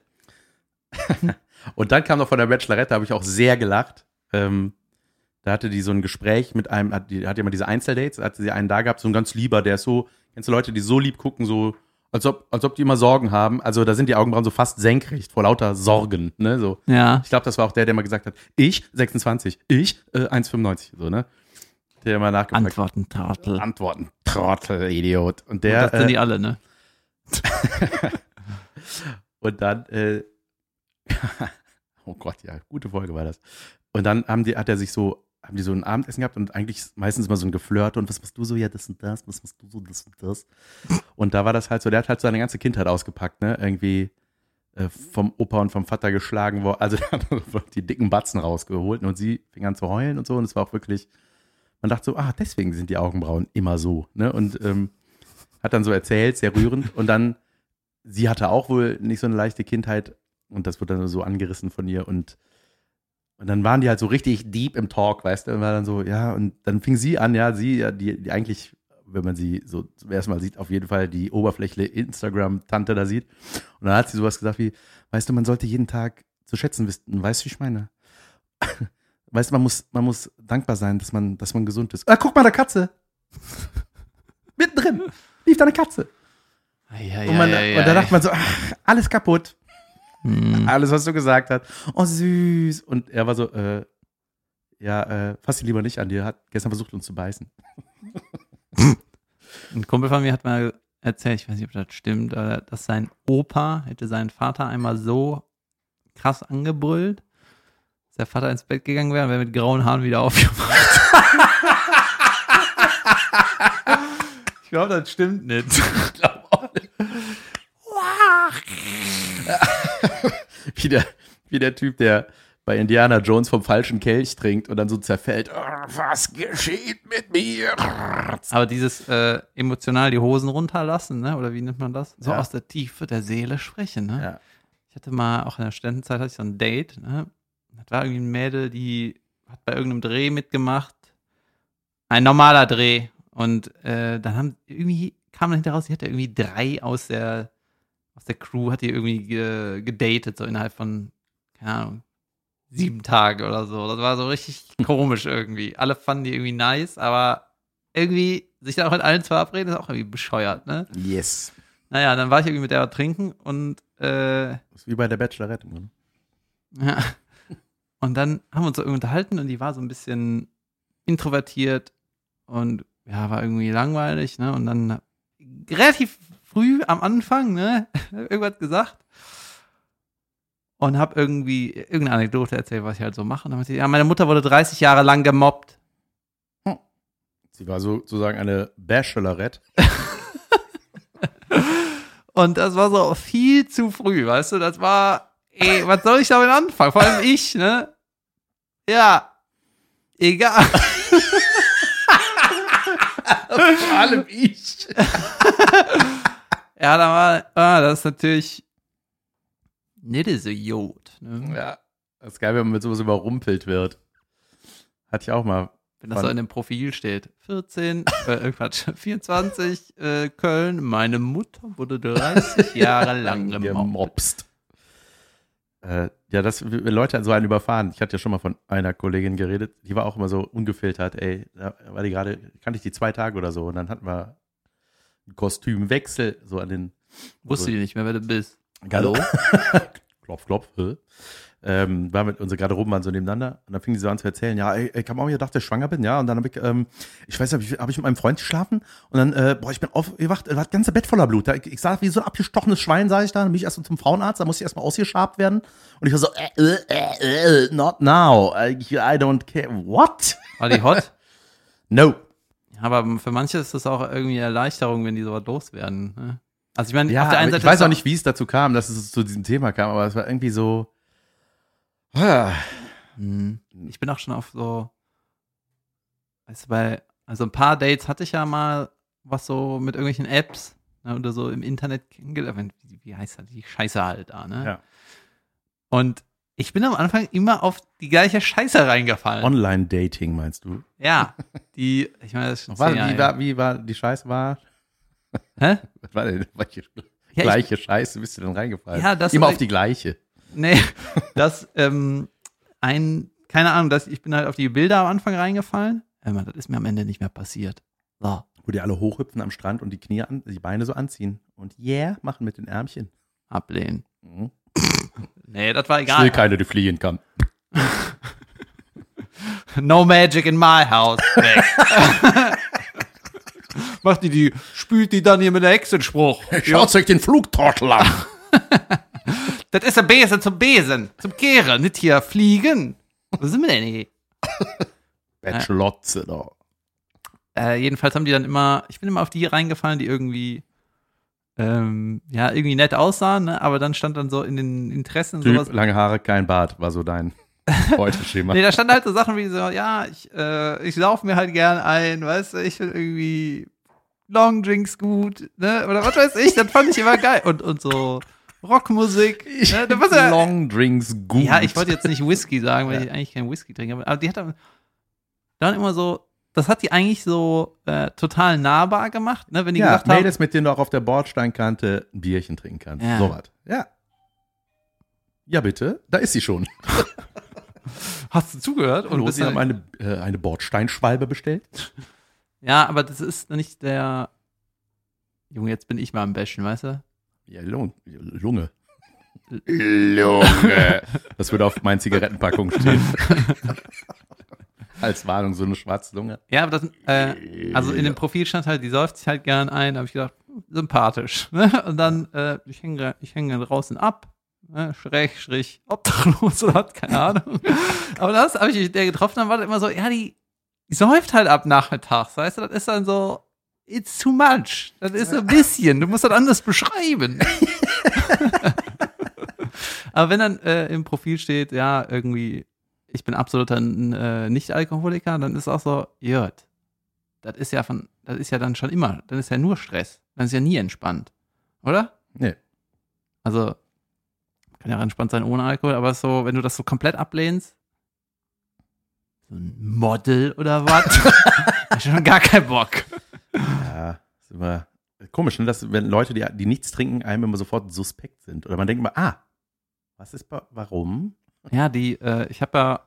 [SPEAKER 1] Und dann kam noch von der Bachelorette, da habe ich auch sehr gelacht. Ähm, da hatte die so ein Gespräch mit einem, hat, die hat ja immer diese Einzeldates, hatte sie einen da gehabt, so ein ganz lieber, der ist so, kennst du Leute, die so lieb gucken, so, als ob, als ob die immer Sorgen haben. Also da sind die Augenbrauen so fast senkrecht vor lauter Sorgen, ne, so.
[SPEAKER 3] Ja.
[SPEAKER 1] Ich glaube, das war auch der, der mal gesagt hat, ich 26, ich äh, 1,95, so, ne? Der immer nachgefragt.
[SPEAKER 3] Antworten, Trottel.
[SPEAKER 1] Antworten. Trottel, Idiot. Und
[SPEAKER 3] Und
[SPEAKER 1] der,
[SPEAKER 3] das sind die
[SPEAKER 1] äh,
[SPEAKER 3] alle, ne?
[SPEAKER 1] und dann, äh, oh Gott, ja, gute Folge war das. Und dann haben die, hat er sich so haben die so ein Abendessen gehabt und eigentlich meistens immer so ein Geflirte und was machst du so, ja, das und das, was machst du so, das und das. Und da war das halt so, der hat halt seine ganze Kindheit ausgepackt, ne? Irgendwie äh, vom Opa und vom Vater geschlagen worden, also der hat die dicken Batzen rausgeholt und sie fing an zu heulen und so. Und es war auch wirklich, man dachte so, ah, deswegen sind die Augenbrauen immer so, ne? Und ähm, hat dann so erzählt, sehr rührend. Und dann, sie hatte auch wohl nicht so eine leichte Kindheit. Und das wurde dann so angerissen von ihr. Und und dann waren die halt so richtig deep im Talk, weißt du, und war dann so, ja, und dann fing sie an, ja, sie, ja, die, die eigentlich, wenn man sie so zum ersten Mal sieht, auf jeden Fall die Oberfläche Instagram-Tante da sieht. Und dann hat sie sowas gesagt wie, weißt du, man sollte jeden Tag zu schätzen wissen, weißt du, wie ich meine? Weißt du, man muss, man muss dankbar sein, dass man, dass man gesund ist. Ah, guck mal, da Katze. Mittendrin lief da eine Katze.
[SPEAKER 3] Ja,
[SPEAKER 1] und, man, und da dachte man so, ach, alles kaputt.
[SPEAKER 3] Hm.
[SPEAKER 1] Alles, was du gesagt hast. Oh, süß. Und er war so, äh, ja, äh, fass dich lieber nicht an. Die hat gestern versucht, uns zu beißen.
[SPEAKER 3] Ein Kumpel von mir hat mal erzählt, ich weiß nicht, ob das stimmt, dass sein Opa hätte seinen Vater einmal so krass angebrüllt, dass der Vater ins Bett gegangen wäre und wäre mit grauen Haaren wieder aufgewacht. ich glaube, das stimmt nicht.
[SPEAKER 1] Wie der, wie der Typ, der bei Indiana Jones vom falschen Kelch trinkt und dann so zerfällt. Oh, was geschieht mit mir?
[SPEAKER 3] Aber dieses äh, emotional die Hosen runterlassen, ne? oder wie nennt man das? So
[SPEAKER 1] Ja.
[SPEAKER 3] aus der Tiefe der Seele sprechen. Ne?
[SPEAKER 1] Ja.
[SPEAKER 3] Ich hatte mal, auch in der Studentenzeit hatte ich so ein Date. Ne? Das war irgendwie ein Mädel, die hat bei irgendeinem Dreh mitgemacht. Ein normaler Dreh. Und äh, dann haben irgendwie, kam dann hinterher raus, sie hatte irgendwie drei aus der, aus der Crew, hat die irgendwie ge, gedatet, so innerhalb von, keine Ahnung, sieben Tage oder so. Das war so richtig komisch irgendwie. Alle fanden die irgendwie nice, aber irgendwie sich dann auch mit allen zu verabreden, ist auch irgendwie bescheuert, ne?
[SPEAKER 1] Yes.
[SPEAKER 3] Naja, dann war ich irgendwie mit der trinken und äh,
[SPEAKER 1] Das ist wie bei der Bachelorette. ne?
[SPEAKER 3] ja. Und dann haben wir uns so irgendwie unterhalten und die war so ein bisschen introvertiert und ja, war irgendwie langweilig, ne? Und dann relativ früh am Anfang, ne, irgendwas gesagt. Und hab irgendwie irgendeine Anekdote erzählt, was ich halt so mache. Und dann sie, ja, meine Mutter wurde 30 Jahre lang gemobbt.
[SPEAKER 1] Sie war sozusagen eine Bachelorette.
[SPEAKER 3] Und das war so viel zu früh, weißt du? Das war, ey, was soll ich damit anfangen? Vor allem ich, ne? Ja, egal.
[SPEAKER 1] Vor allem ich.
[SPEAKER 3] Ja, da war, ah, das ist natürlich nicht so Jod. Ne?
[SPEAKER 1] Ja. Das ist geil, wenn man mit sowas überrumpelt wird. Hatte ich auch mal.
[SPEAKER 3] Wenn das so in dem Profil steht. 14, äh, Quatsch, 24, äh, Köln, meine Mutter wurde 30 Jahre lang gemobbt.
[SPEAKER 1] gemobst. Äh, ja, das Leute so einen überfahren. Ich hatte ja schon mal von einer Kollegin geredet, die war auch immer so ungefiltert, ey, da war die gerade, kannte ich die zwei Tage oder so und dann hatten wir Kostümwechsel so an den
[SPEAKER 3] Wusste die nicht mehr, wer du bist.
[SPEAKER 1] Hallo? klopf, klopf. Ähm, war mit unsere Garderoben waren so nebeneinander und dann fing die so an zu erzählen, ja, ey, ich kam auch hier, dachte, ich schwanger bin, ja, und dann habe ich, ähm, ich weiß nicht, habe ich mit meinem Freund geschlafen und dann, äh, boah, ich bin aufgewacht, war das ganze Bett voller Blut. Ich, ich sah wie so ein abgestochenes Schwein, sah ich da, dann bin ich erst zum Frauenarzt, da musste ich erstmal ausgeschabt werden und ich war so, äh, äh, äh, äh, not now, I, I don't care, what?
[SPEAKER 3] War die hot?
[SPEAKER 1] No.
[SPEAKER 3] Aber für manche ist das auch irgendwie eine Erleichterung, wenn die sowas loswerden. Ne? Also ich meine,
[SPEAKER 1] Ja,
[SPEAKER 3] auf der einen Seite
[SPEAKER 1] ich weiß auch nicht, wie es dazu kam, dass es zu diesem Thema kam, aber es war irgendwie so, ah,
[SPEAKER 3] Mhm. Ich bin auch schon auf so, weißt du, bei, also ein paar Dates hatte ich ja mal was so mit irgendwelchen Apps ne, oder so im Internet kennengelernt. Wie, wie heißt das? Die Scheiße halt da, ne?
[SPEAKER 1] Ja.
[SPEAKER 3] Und ich bin am Anfang immer auf die gleiche Scheiße reingefallen.
[SPEAKER 1] Online-Dating meinst du?
[SPEAKER 3] ja, die, ich meine, das ist schon
[SPEAKER 1] War,
[SPEAKER 3] Jahre
[SPEAKER 1] wie,
[SPEAKER 3] her.
[SPEAKER 1] war, wie war die Scheiße war?
[SPEAKER 3] Hä?
[SPEAKER 1] Was war denn? Welche
[SPEAKER 3] Ja, ich-
[SPEAKER 1] gleiche Scheiße bist du denn reingefallen?
[SPEAKER 3] Ja, das
[SPEAKER 1] Immer auf die gleiche.
[SPEAKER 3] Nee, das, ähm, ein, keine Ahnung, das, ich bin halt auf die Bilder am Anfang reingefallen. Mal, das ist mir am Ende nicht mehr passiert. So.
[SPEAKER 1] Wo die alle hochhüpfen am Strand und die Knie an, die Beine so anziehen. Und yeah, machen mit den Ärmchen.
[SPEAKER 3] Ablehnen.
[SPEAKER 1] Mhm.
[SPEAKER 3] Nee, das war
[SPEAKER 1] Ich will
[SPEAKER 3] egal.
[SPEAKER 1] keine, die fliehen kann.
[SPEAKER 3] No magic in my house. Macht die die, spült die dann hier mit der Hexenspruch.
[SPEAKER 1] Schaut euch den Flugtortel an.
[SPEAKER 3] Das ist ein Besen zum Besen, zum Kehren, nicht hier fliegen. Wo sind wir denn hier?
[SPEAKER 1] Batchlotze da.
[SPEAKER 3] Äh, jedenfalls haben die dann immer, ich bin immer auf die reingefallen, die irgendwie, ähm, ja, irgendwie nett aussahen, ne? aber dann stand dann so in den Interessen
[SPEAKER 1] Typ,
[SPEAKER 3] sowas.
[SPEAKER 1] lange Haare, kein Bart, war so dein Beuteschema.
[SPEAKER 3] Nee, da standen halt so Sachen wie so, ja, ich, äh, ich laufe mir halt gern ein, weißt du, ich will irgendwie Long Drinks gut, ne? Oder was weiß ich, das fand ich immer geil. Und, und so Rockmusik. Ne? Ja,
[SPEAKER 1] Long Drinks gut.
[SPEAKER 3] ja, ich wollte jetzt nicht Whisky sagen, weil ich eigentlich keinen Whisky trinke, aber, die hat dann immer so, das hat die eigentlich so äh, total nahbar gemacht, ne? Wenn die
[SPEAKER 1] ja,
[SPEAKER 3] gesagt haben,
[SPEAKER 1] Mädels, mit denen du auch auf der Bordsteinkante ein Bierchen trinken kannst.
[SPEAKER 3] Ja.
[SPEAKER 1] So was. Ja. Ja, bitte. Da ist sie schon.
[SPEAKER 3] hast du zugehört? Und
[SPEAKER 1] sie haben
[SPEAKER 3] dann,
[SPEAKER 1] eine, äh, eine Bordsteinschwalbe bestellt.
[SPEAKER 3] ja, aber das ist nicht der, Junge, jetzt bin ich mal am Bashen, weißt du?
[SPEAKER 1] Ja, Lung, Lunge. Lunge. Das würde auf meinen Zigarettenpackungen stehen. Als Warnung, so eine schwarze Lunge.
[SPEAKER 3] Ja, aber das, äh, also in dem Profil stand halt, die säuft sich halt gern ein, da habe ich gedacht, sympathisch. Ne? Und dann, äh, ich hänge ich häng draußen ab, ne? schräg, strich, obdachlos oder was, keine Ahnung. aber das habe ich der getroffen, dann war das immer so, ja, die, die säuft halt ab nachmittags, weißt du, das ist dann so, it's too much. Das ist so ein bisschen, du musst das anders beschreiben. aber wenn dann äh, im Profil steht, ja, irgendwie, ich bin absoluter äh, Nicht-Alkoholiker, dann ist auch so, jört. Das ist ja von, das ist ja dann schon immer, dann ist ja nur Stress. Dann ist ja nie entspannt. Oder?
[SPEAKER 1] Nee.
[SPEAKER 3] Also, kann ja auch entspannt sein ohne Alkohol, aber so, wenn du das so komplett ablehnst, so ein Model oder was, ich schon gar keinen Bock.
[SPEAKER 1] Ja, ist immer komisch, ne? dass wenn Leute, die, die nichts trinken, einem immer sofort suspekt sind. Oder man denkt immer, ah, was ist, warum?
[SPEAKER 3] Ja, die, äh, ich habe ja,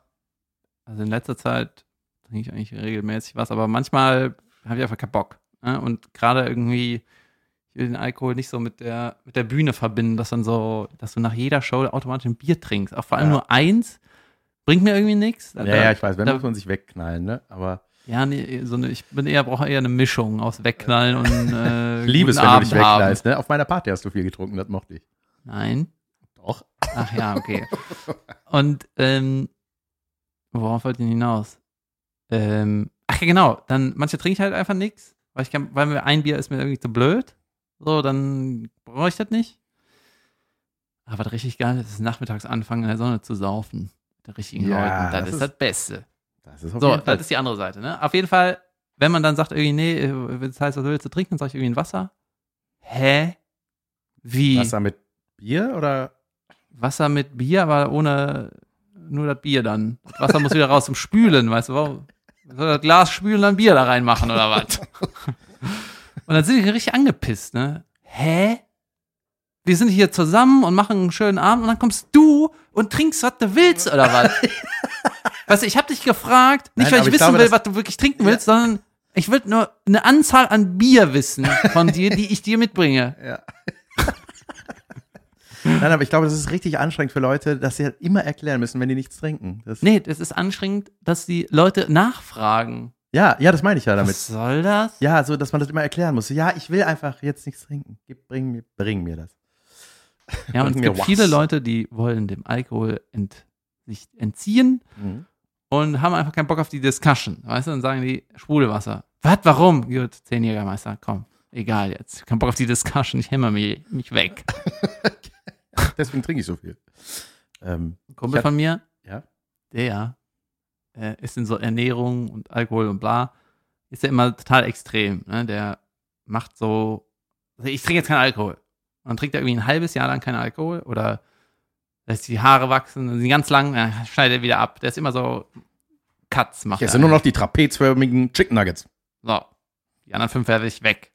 [SPEAKER 3] also in letzter Zeit trinke ich eigentlich regelmäßig was, aber manchmal habe ich einfach keinen Bock. Ne? Und gerade irgendwie, ich will den Alkohol nicht so mit der, mit der Bühne verbinden, dass dann so, dass du nach jeder Show automatisch ein Bier trinkst. Auch vor allem
[SPEAKER 1] Ja.
[SPEAKER 3] nur eins bringt mir irgendwie nichts.
[SPEAKER 1] Ja, ja, ich weiß, wenn
[SPEAKER 3] da-
[SPEAKER 1] muss man sich wegknallen, ne? Aber
[SPEAKER 3] Ja, nee, so eine, ich bin eher, brauche eher eine Mischung aus Wegknallen und äh,
[SPEAKER 1] ich liebe es, wenn du dich
[SPEAKER 3] Abend
[SPEAKER 1] wegknallst, ne? Auf meiner Party hast du viel getrunken, das mochte ich.
[SPEAKER 3] Nein.
[SPEAKER 1] Doch.
[SPEAKER 3] Ach ja, okay. Und ähm, worauf wollte ich denn hinaus? Ähm, ach ja, genau. Dann manche trinke ich halt einfach nichts, weil ich kann, weil mir ein Bier ist mir irgendwie zu blöd. So, dann brauche ich das nicht. Aber was richtig geil ist, ist nachmittags anfangen in der Sonne zu saufen. Mit den richtigen
[SPEAKER 1] Ja,
[SPEAKER 3] Leuten. Das,
[SPEAKER 1] das
[SPEAKER 3] ist
[SPEAKER 1] ist-
[SPEAKER 3] das Beste.
[SPEAKER 1] Das ist
[SPEAKER 3] So, das ist die andere Seite, ne? Auf jeden Fall, wenn man dann sagt, irgendwie, nee, äh, das heißt, was willst du trinken? Dann sage ich irgendwie ein Wasser. Hä? Wie?
[SPEAKER 1] Wasser mit Bier oder?
[SPEAKER 3] Wasser mit Bier, aber ohne nur das Bier dann. Das Wasser muss wieder raus zum Spülen, weißt du, warum? Soll das Glas spülen, dann Bier da reinmachen oder was? Und dann sind die richtig angepisst, ne? Hä? Wir sind hier zusammen und machen einen schönen Abend und dann kommst du und trinkst, was du willst oder was? weißt du, ich hab dich gefragt, nicht
[SPEAKER 1] Nein,
[SPEAKER 3] weil ich
[SPEAKER 1] ich
[SPEAKER 3] wissen
[SPEAKER 1] glaube,
[SPEAKER 3] will, was du wirklich trinken willst, sondern ich will nur eine Anzahl an Bier wissen von dir, die ich dir mitbringe.
[SPEAKER 1] Ja. Nein, aber ich glaube, das ist richtig anstrengend für Leute, dass sie halt immer erklären müssen, wenn die nichts trinken. Das,
[SPEAKER 3] Nee, das ist anstrengend, dass die Leute nachfragen.
[SPEAKER 1] Ja, ja, das meine ich ja damit.
[SPEAKER 3] Was soll das?
[SPEAKER 1] Ja, so, dass man das immer erklären muss. Ja, ich will einfach jetzt nichts trinken. Bring, mir, bring mir das.
[SPEAKER 3] Ja, und es gibt
[SPEAKER 1] mir
[SPEAKER 3] viele
[SPEAKER 1] was.
[SPEAKER 3] Leute, die wollen dem Alkohol ent, sich entziehen
[SPEAKER 1] Mhm.
[SPEAKER 3] und haben einfach keinen Bock auf die Discussion. Weißt du, dann sagen die Sprudelwasser. Was, warum? Gut, zehn Jägermeister, komm. Egal jetzt. Kein Bock auf die Discussion, ich hämmer mich, mich weg.
[SPEAKER 1] Deswegen trinke ich so viel. Ähm,
[SPEAKER 3] Kumpel von mir,
[SPEAKER 1] ja.
[SPEAKER 3] der äh, ist in so Ernährung und Alkohol und bla, ist ja immer total extrem. Ne? Der macht so, also ich trinke jetzt keinen Alkohol. Und dann trinkt er irgendwie ein halbes Jahr lang keinen Alkohol oder lässt die Haare wachsen und sind ganz lang, dann schneidet er wieder ab. Der ist immer so Cuts macht
[SPEAKER 1] esse
[SPEAKER 3] er.
[SPEAKER 1] nur noch die trapezförmigen Chicken Nuggets.
[SPEAKER 3] So, die anderen fünf werde ich weg.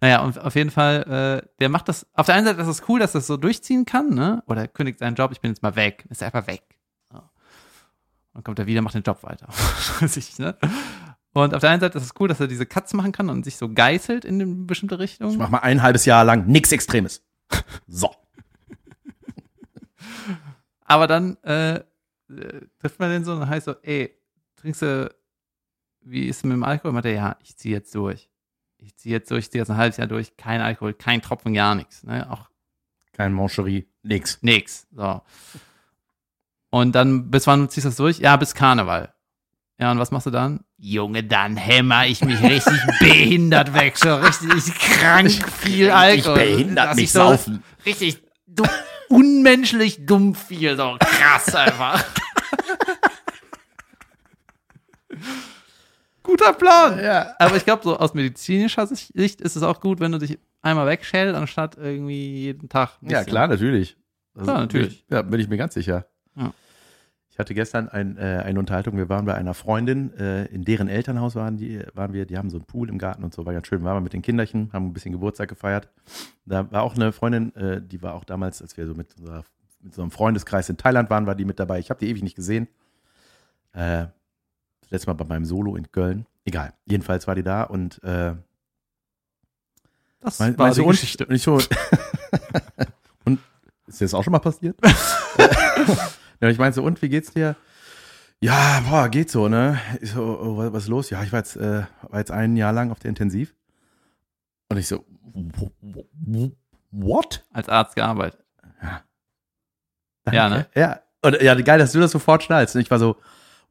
[SPEAKER 3] Naja, und auf jeden Fall, äh, der macht das, auf der einen Seite ist es cool, dass er das so durchziehen kann, ne? Oder er kündigt seinen Job, ich bin jetzt mal weg. Ist er einfach weg. So. Dann kommt er wieder, macht den Job weiter. Ich, ne? Und auf der einen Seite ist es cool, dass er diese Cuts machen kann und sich so geißelt in eine bestimmte Richtung.
[SPEAKER 1] Ich mach mal ein halbes Jahr lang nichts Extremes. So.
[SPEAKER 3] Aber dann äh, äh, trifft man den so und heißt so, ey, trinkst du, wie ist es mit dem Alkohol? Meint er, ja, ich ziehe jetzt durch. Ich ziehe jetzt durch, ich ziehe jetzt ein halbes Jahr durch, kein Alkohol, kein Tropfen, gar nichts. Ne? Auch
[SPEAKER 1] Kein Mancherie, nix.
[SPEAKER 3] nix. So. Und dann, bis wann ziehst du das durch? Ja, bis Karneval. Ja, und was machst du dann? Junge, dann hämmer ich mich richtig behindert weg. So richtig krank viel Alkohol.
[SPEAKER 2] behindert
[SPEAKER 3] Dass
[SPEAKER 2] mich
[SPEAKER 3] ich so
[SPEAKER 2] saufen.
[SPEAKER 3] Richtig dumm, unmenschlich dumm viel. So krass einfach. Guter Plan.
[SPEAKER 1] Ja.
[SPEAKER 3] Aber ich glaube, so aus medizinischer Sicht ist es auch gut, wenn du dich einmal wegschälst, anstatt irgendwie jeden Tag.
[SPEAKER 1] Ja, klar, natürlich. Also,
[SPEAKER 3] Klar, natürlich.
[SPEAKER 1] Ja, bin ich mir ganz sicher.
[SPEAKER 3] Ja.
[SPEAKER 1] Ich hatte gestern ein, äh, eine Unterhaltung, wir waren bei einer Freundin, äh, in deren Elternhaus waren, die, waren wir, die haben so einen Pool im Garten und so, war ganz schön. Waren wir mit den Kinderchen, haben ein bisschen Geburtstag gefeiert. Da war auch eine Freundin, äh, die war auch damals, als wir so mit, unserer, mit so einem Freundeskreis in Thailand waren, war die mit dabei. Ich habe die ewig nicht gesehen. Äh, das letzte Mal bei meinem Solo in Köln. Egal. Jedenfalls war die da und äh,
[SPEAKER 3] Das
[SPEAKER 1] mein,
[SPEAKER 3] war die
[SPEAKER 1] und,
[SPEAKER 3] Geschichte.
[SPEAKER 1] und ich so. und ist dir das auch schon mal passiert? ja, ich meinte so, und wie geht's dir? Ja, boah, geht so, ne? Ich so, oh, was, ist los? Ja, ich war jetzt, äh, war jetzt ein Jahr lang auf der Intensiv. Und ich so, what?
[SPEAKER 3] Als Arzt gearbeitet.
[SPEAKER 1] Danke.
[SPEAKER 3] Ja, ne?
[SPEAKER 1] Ja. Und ja, geil, dass du das sofort schnallst. Und ich war so,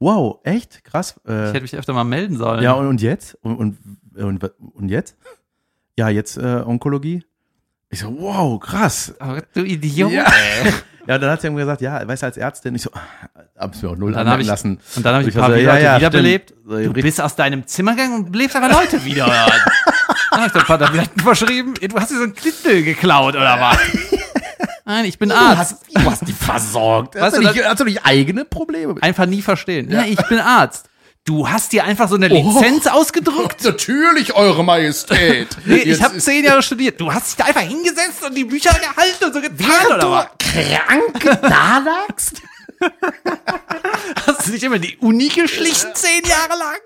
[SPEAKER 1] wow, echt? Krass. Äh,
[SPEAKER 3] Ich hätte mich öfter mal melden sollen.
[SPEAKER 1] ja, und, und jetzt? Und, und, und, und jetzt? Ja, jetzt äh, Onkologie. Ich so, wow, krass.
[SPEAKER 3] Aber du Idiot.
[SPEAKER 1] Ja. Ja, dann hat sie mir gesagt, ja, weißt du, als Ärztin, ich so, hab's mir auch null
[SPEAKER 3] Dann hab
[SPEAKER 1] anmerken lassen.
[SPEAKER 3] Und dann habe ich
[SPEAKER 1] Ich
[SPEAKER 3] ein paar
[SPEAKER 1] so,
[SPEAKER 3] Leute
[SPEAKER 1] ja, ja,
[SPEAKER 3] wiederbelebt.
[SPEAKER 1] So,
[SPEAKER 3] Du bist aus deinem Zimmer gegangen und lebst aber Leute wieder. dann habe ich ein paar Tabletten verschrieben. Du hast dir so ein Knittel geklaut oder was? Nein, ich bin
[SPEAKER 1] Du
[SPEAKER 3] Arzt.
[SPEAKER 1] hast, du hast die versorgt.
[SPEAKER 3] Weißt
[SPEAKER 1] Hast,
[SPEAKER 3] du,
[SPEAKER 1] du nicht, hast du nicht eigene Probleme?
[SPEAKER 3] Einfach nie verstehen. Ja, ich bin Arzt. Du hast dir einfach so eine Lizenz ausgedruckt.
[SPEAKER 1] Natürlich, Eure Majestät.
[SPEAKER 3] Nee, ich habe zehn Jahre studiert. Du hast dich da einfach hingesetzt und die Bücher gehalten und so getan, oder was?
[SPEAKER 2] krank da lagst?
[SPEAKER 3] Hast du nicht immer die Uni geschlichen zehn Jahre lang?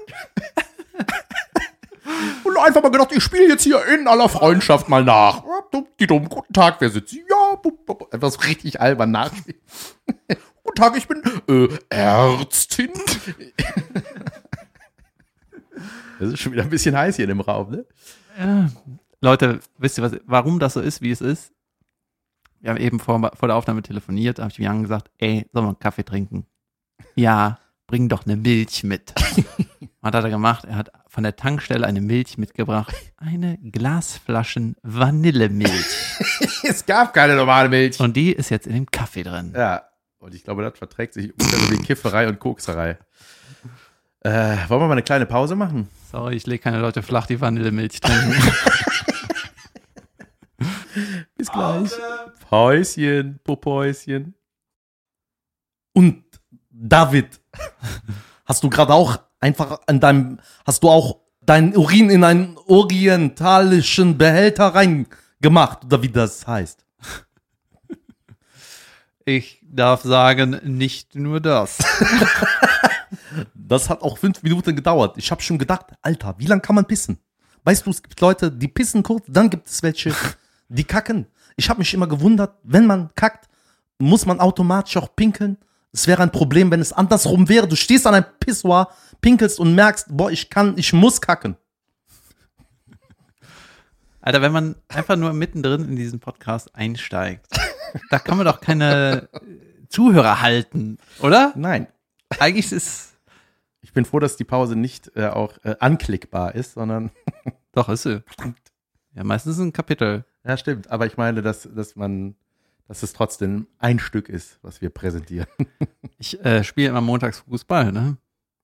[SPEAKER 1] Und einfach mal gedacht, ich spiele jetzt hier in aller Freundschaft mal nach. Dumm, Die dumm, guten Tag, wer sitzt? Bup. Einfach so richtig albern nachspielen. guten Tag, ich bin äh, Ärztin. Das ist schon wieder ein bisschen heiß hier in dem Raum, ne?
[SPEAKER 3] Leute, wisst ihr, was, warum das so ist, wie es ist? Wir haben eben vor, vor der Aufnahme telefoniert, da habe ich Jan gesagt, ey, sollen wir einen Kaffee trinken? Ja, bring doch eine Milch mit. Was hat er gemacht? Er hat von der Tankstelle eine Milch mitgebracht. Eine Glasflaschen Vanillemilch.
[SPEAKER 1] Es gab keine normale Milch.
[SPEAKER 3] Und die ist jetzt in dem Kaffee drin.
[SPEAKER 1] Ja, und ich glaube, das verträgt sich ungefähr so wie Kifferei und Kokserei. Äh, wollen wir mal eine kleine Pause machen?
[SPEAKER 3] Sorry, ich lege keine Leute flach, die Vanillemilch trinken.
[SPEAKER 1] Bis gleich. Päuschen, Popäuschen.
[SPEAKER 2] Und David, hast du gerade auch einfach an deinem, hast du auch deinen Urin in einen orientalischen Behälter reingemacht, oder wie das heißt?
[SPEAKER 3] Ich darf sagen, nicht nur das.
[SPEAKER 2] Das hat auch fünf Minuten gedauert. Ich habe schon gedacht, Alter, wie lange kann man pissen? Weißt du, es gibt Leute, die pissen kurz, dann gibt es welche, die kacken. Ich habe mich immer gewundert, wenn man kackt, muss man automatisch auch pinkeln. Es wäre ein Problem, wenn es andersrum wäre. Du stehst an einem Pissoir, pinkelst und merkst, boah, ich kann, ich muss kacken.
[SPEAKER 3] Alter, wenn man einfach nur mittendrin in diesen Podcast einsteigt, da kann man doch keine Zuhörer halten, oder?
[SPEAKER 1] Nein.
[SPEAKER 3] Eigentlich ist es.
[SPEAKER 1] Ich bin froh, dass die Pause nicht äh, auch äh, anklickbar ist, sondern.
[SPEAKER 3] Doch, ist sie. Ja, meistens ein Kapitel.
[SPEAKER 1] Ja, stimmt. Aber ich meine, dass, dass man, dass es trotzdem ein Stück ist, was wir präsentieren.
[SPEAKER 3] Ich äh, spiele immer montags Fußball, ne?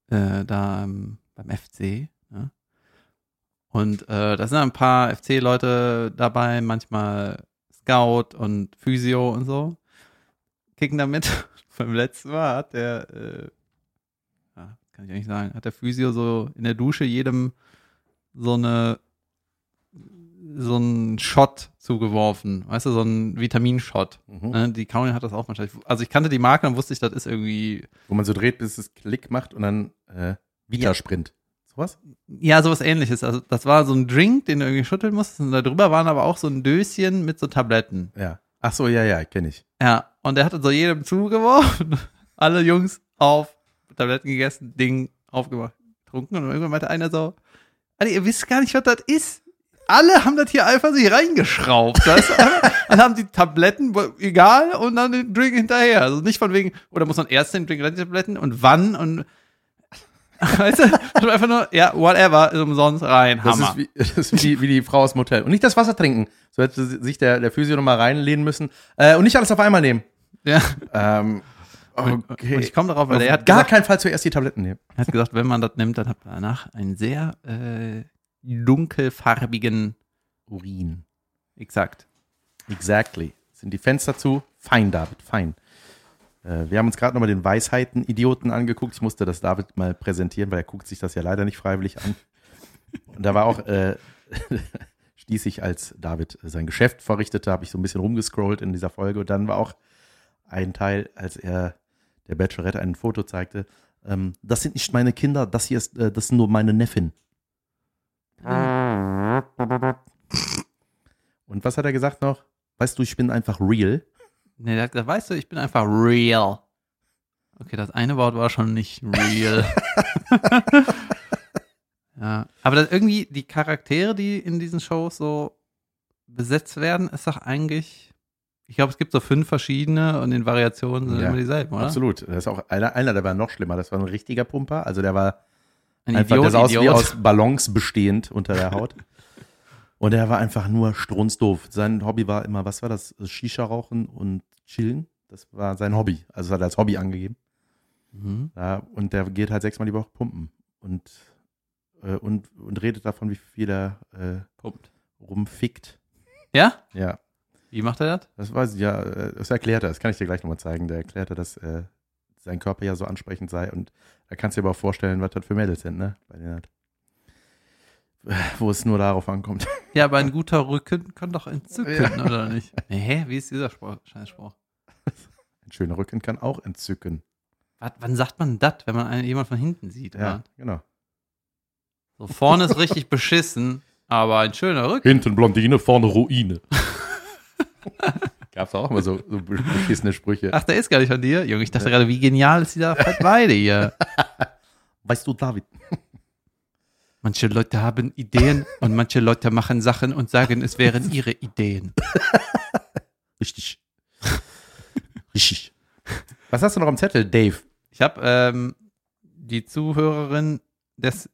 [SPEAKER 3] Äh, da ähm, beim FC. Ne? Und äh, da sind ein paar FC-Leute dabei, manchmal Scout und Physio und so. Kicken da mit. Beim letzten Mal hat der, äh, kann ich eigentlich sagen, hat der Physio so in der Dusche jedem so eine so einen Shot zugeworfen, weißt du, so einen Vitaminshot.
[SPEAKER 1] Mhm.
[SPEAKER 3] Ne? Die Karin hat das auch wahrscheinlich. Also ich kannte die Marke, dann wusste ich, das ist irgendwie,
[SPEAKER 1] Wo man so dreht, bis es Klick macht und dann äh, Vita-Sprint. Sowas?
[SPEAKER 3] ja, sowas ähnliches. Also das war so ein Drink, den du irgendwie schütteln musstest und da drüber waren aber auch so ein Döschen mit so Tabletten.
[SPEAKER 1] Ja. Ach so, ja, ja, kenne ich.
[SPEAKER 3] Ja, und der hatte so jedem zugeworfen. Alle Jungs auf, Tabletten gegessen, Ding aufgemacht, getrunken und irgendwann meinte einer so, Alter, ihr wisst gar nicht, was das ist. Alle haben das hier einfach sich reingeschraubt. Weißt du? dann haben die Tabletten, egal, und dann den Drink hinterher. Also nicht von wegen, oder muss man erst den Drink, dann die Tabletten und wann und weißt du? Einfach nur, ja, whatever, ist umsonst rein,
[SPEAKER 1] Das
[SPEAKER 3] Hammer.
[SPEAKER 1] ist, wie, das ist wie, die, wie die Frau aus dem Hotel. Und nicht das Wasser trinken. So hätte sich der, der Physio nochmal reinlehnen müssen. Äh, und nicht alles auf einmal nehmen.
[SPEAKER 3] ja.
[SPEAKER 1] Ähm,
[SPEAKER 3] Und
[SPEAKER 1] okay.
[SPEAKER 3] ich komme darauf, weil er hat
[SPEAKER 1] gar
[SPEAKER 3] gesagt,
[SPEAKER 1] keinen Fall zuerst die Tabletten nehmen.
[SPEAKER 3] er hat gesagt, wenn man das nimmt, dann hat man danach einen sehr äh, dunkelfarbigen,
[SPEAKER 1] Urin.
[SPEAKER 3] exakt.
[SPEAKER 1] Exactly. Sind die Fenster zu? Fein, David, fein. Äh, wir haben uns gerade nochmal den Weisheiten-Idioten angeguckt. Ich musste das David mal präsentieren, weil er guckt sich das ja leider nicht freiwillig an. Und da war auch, äh, stieß ich, als David sein Geschäft verrichtete, habe ich so ein bisschen rumgescrollt in dieser Folge. Und dann war auch ein Teil, als er der Bachelorette ein Foto zeigte. Ähm, das sind nicht meine Kinder, das hier ist, äh, das ist nur meine Neffin. Und was hat er gesagt noch? Weißt du, ich bin einfach real.
[SPEAKER 3] Nee, der hat gesagt, weißt du, ich bin einfach real. Okay, das eine Wort war schon nicht real. ja, aber das irgendwie die Charaktere, die in diesen Shows so besetzt werden, ist doch eigentlich, ich glaube, es gibt so fünf verschiedene und in Variationen sind
[SPEAKER 1] Ja,
[SPEAKER 3] immer dieselben, oder?
[SPEAKER 1] Absolut. Das ist auch einer, einer, der war noch schlimmer. Das war ein richtiger Pumper. Also der war
[SPEAKER 3] Ein
[SPEAKER 1] einfach,
[SPEAKER 3] Idiot,
[SPEAKER 1] der sah aus wie
[SPEAKER 3] Idiot.
[SPEAKER 1] aus Ballons bestehend unter der Haut. Und er war einfach nur strunzdoof. Sein Hobby war immer, was war das? Shisha rauchen und chillen. Das war sein Hobby. Also das hat er als Hobby angegeben.
[SPEAKER 3] Mhm.
[SPEAKER 1] Ja, und der geht halt sechsmal die Woche pumpen. Und, äh, und, und redet davon, wie viel er äh,
[SPEAKER 3] Punkt.
[SPEAKER 1] rumfickt.
[SPEAKER 3] Ja?
[SPEAKER 1] Ja,
[SPEAKER 3] Wie macht er das?
[SPEAKER 1] Das weiß ich ja, äh, das erklärt er, das kann ich dir gleich nochmal zeigen. Der erklärte, dass äh, sein Körper ja so ansprechend sei und da kannst du dir aber vorstellen, was das für Mädels sind, ne? Bei denen halt, wo es nur darauf ankommt.
[SPEAKER 3] Ja, aber ein guter Rücken kann doch entzücken, oder nicht? Hä? Wie ist dieser Spruch? Scheißspruch.
[SPEAKER 1] Ein schöner Rücken kann auch entzücken.
[SPEAKER 3] Was, wann sagt man das, wenn man einen, jemand von hinten sieht?
[SPEAKER 1] Ja,
[SPEAKER 3] Ja.
[SPEAKER 1] genau.
[SPEAKER 3] So vorne ist richtig beschissen, aber ein schöner Rücken.
[SPEAKER 1] Hinten Blondine, vorne Ruine. Gab's auch immer so, so beschissene Sprüche.
[SPEAKER 3] Ach, der ist gar nicht von dir? Junge, ich dachte gerade, wie genial ist dieser Weide hier.
[SPEAKER 1] Weißt du, David?
[SPEAKER 3] Manche Leute haben Ideen und manche Leute machen Sachen und sagen, es wären ihre Ideen.
[SPEAKER 1] Richtig. Richtig. Was hast du noch am Zettel, Dave?
[SPEAKER 3] Ich habe ähm, die Zuhörerin, des,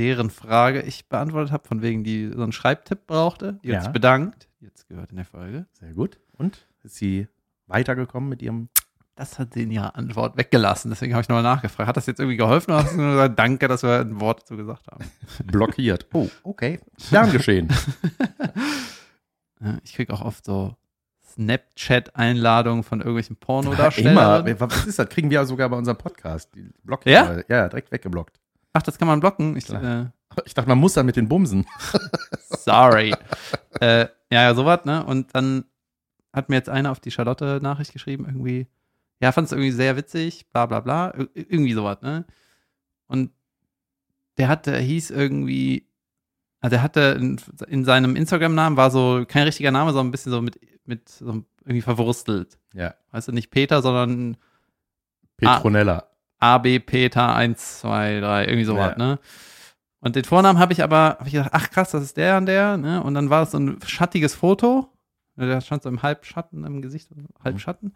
[SPEAKER 3] deren Frage ich beantwortet habe, von wegen die so einen Schreibtipp brauchte, die
[SPEAKER 1] Ja.
[SPEAKER 3] hat sich bedankt. Jetzt gehört in der Folge.
[SPEAKER 1] Sehr gut. Und? Ist sie weitergekommen mit ihrem
[SPEAKER 3] Das hat sie in ihrer Antwort weggelassen. Deswegen habe ich nochmal nachgefragt. Hat das jetzt irgendwie geholfen oder hast du nur gesagt, danke, dass wir ein Wort dazu gesagt haben?
[SPEAKER 1] blockiert? Oh, okay. Gern geschehen.
[SPEAKER 3] Ja, Ich kriege auch oft so Snapchat-Einladungen von irgendwelchen
[SPEAKER 1] Immer.
[SPEAKER 3] Pornodarstellern.
[SPEAKER 1] Was ist das? Kriegen wir sogar bei unserem Podcast. Die blockieren
[SPEAKER 3] Ja?
[SPEAKER 1] Ja, direkt weggeblockt.
[SPEAKER 3] Ach, das kann man blocken. Ich, äh,
[SPEAKER 1] Ich dachte, man muss dann mit den Bumsen.
[SPEAKER 3] sorry. äh, ja, ja, sowas, ne? Und dann hat mir jetzt einer auf die Charlotte Nachricht geschrieben, irgendwie, ja, fand es irgendwie sehr witzig, bla bla bla, Ir irgendwie sowas, ne? Und der hatte, hieß irgendwie, also er hatte in, in seinem Instagram-Namen war so kein richtiger Name, sondern ein bisschen so mit, mit so irgendwie verwurstelt.
[SPEAKER 1] Ja.
[SPEAKER 3] Weißt du, nicht Peter, sondern
[SPEAKER 1] Petronella.
[SPEAKER 3] AB Peter 1, 2, 3, irgendwie sowas,
[SPEAKER 1] Ja.
[SPEAKER 3] ne? Und den Vornamen habe ich aber, habe ich gedacht, ach krass, das ist der und der, ne? Und dann war es so ein schattiges Foto. Der stand so im Halbschatten im Gesicht, Halbschatten.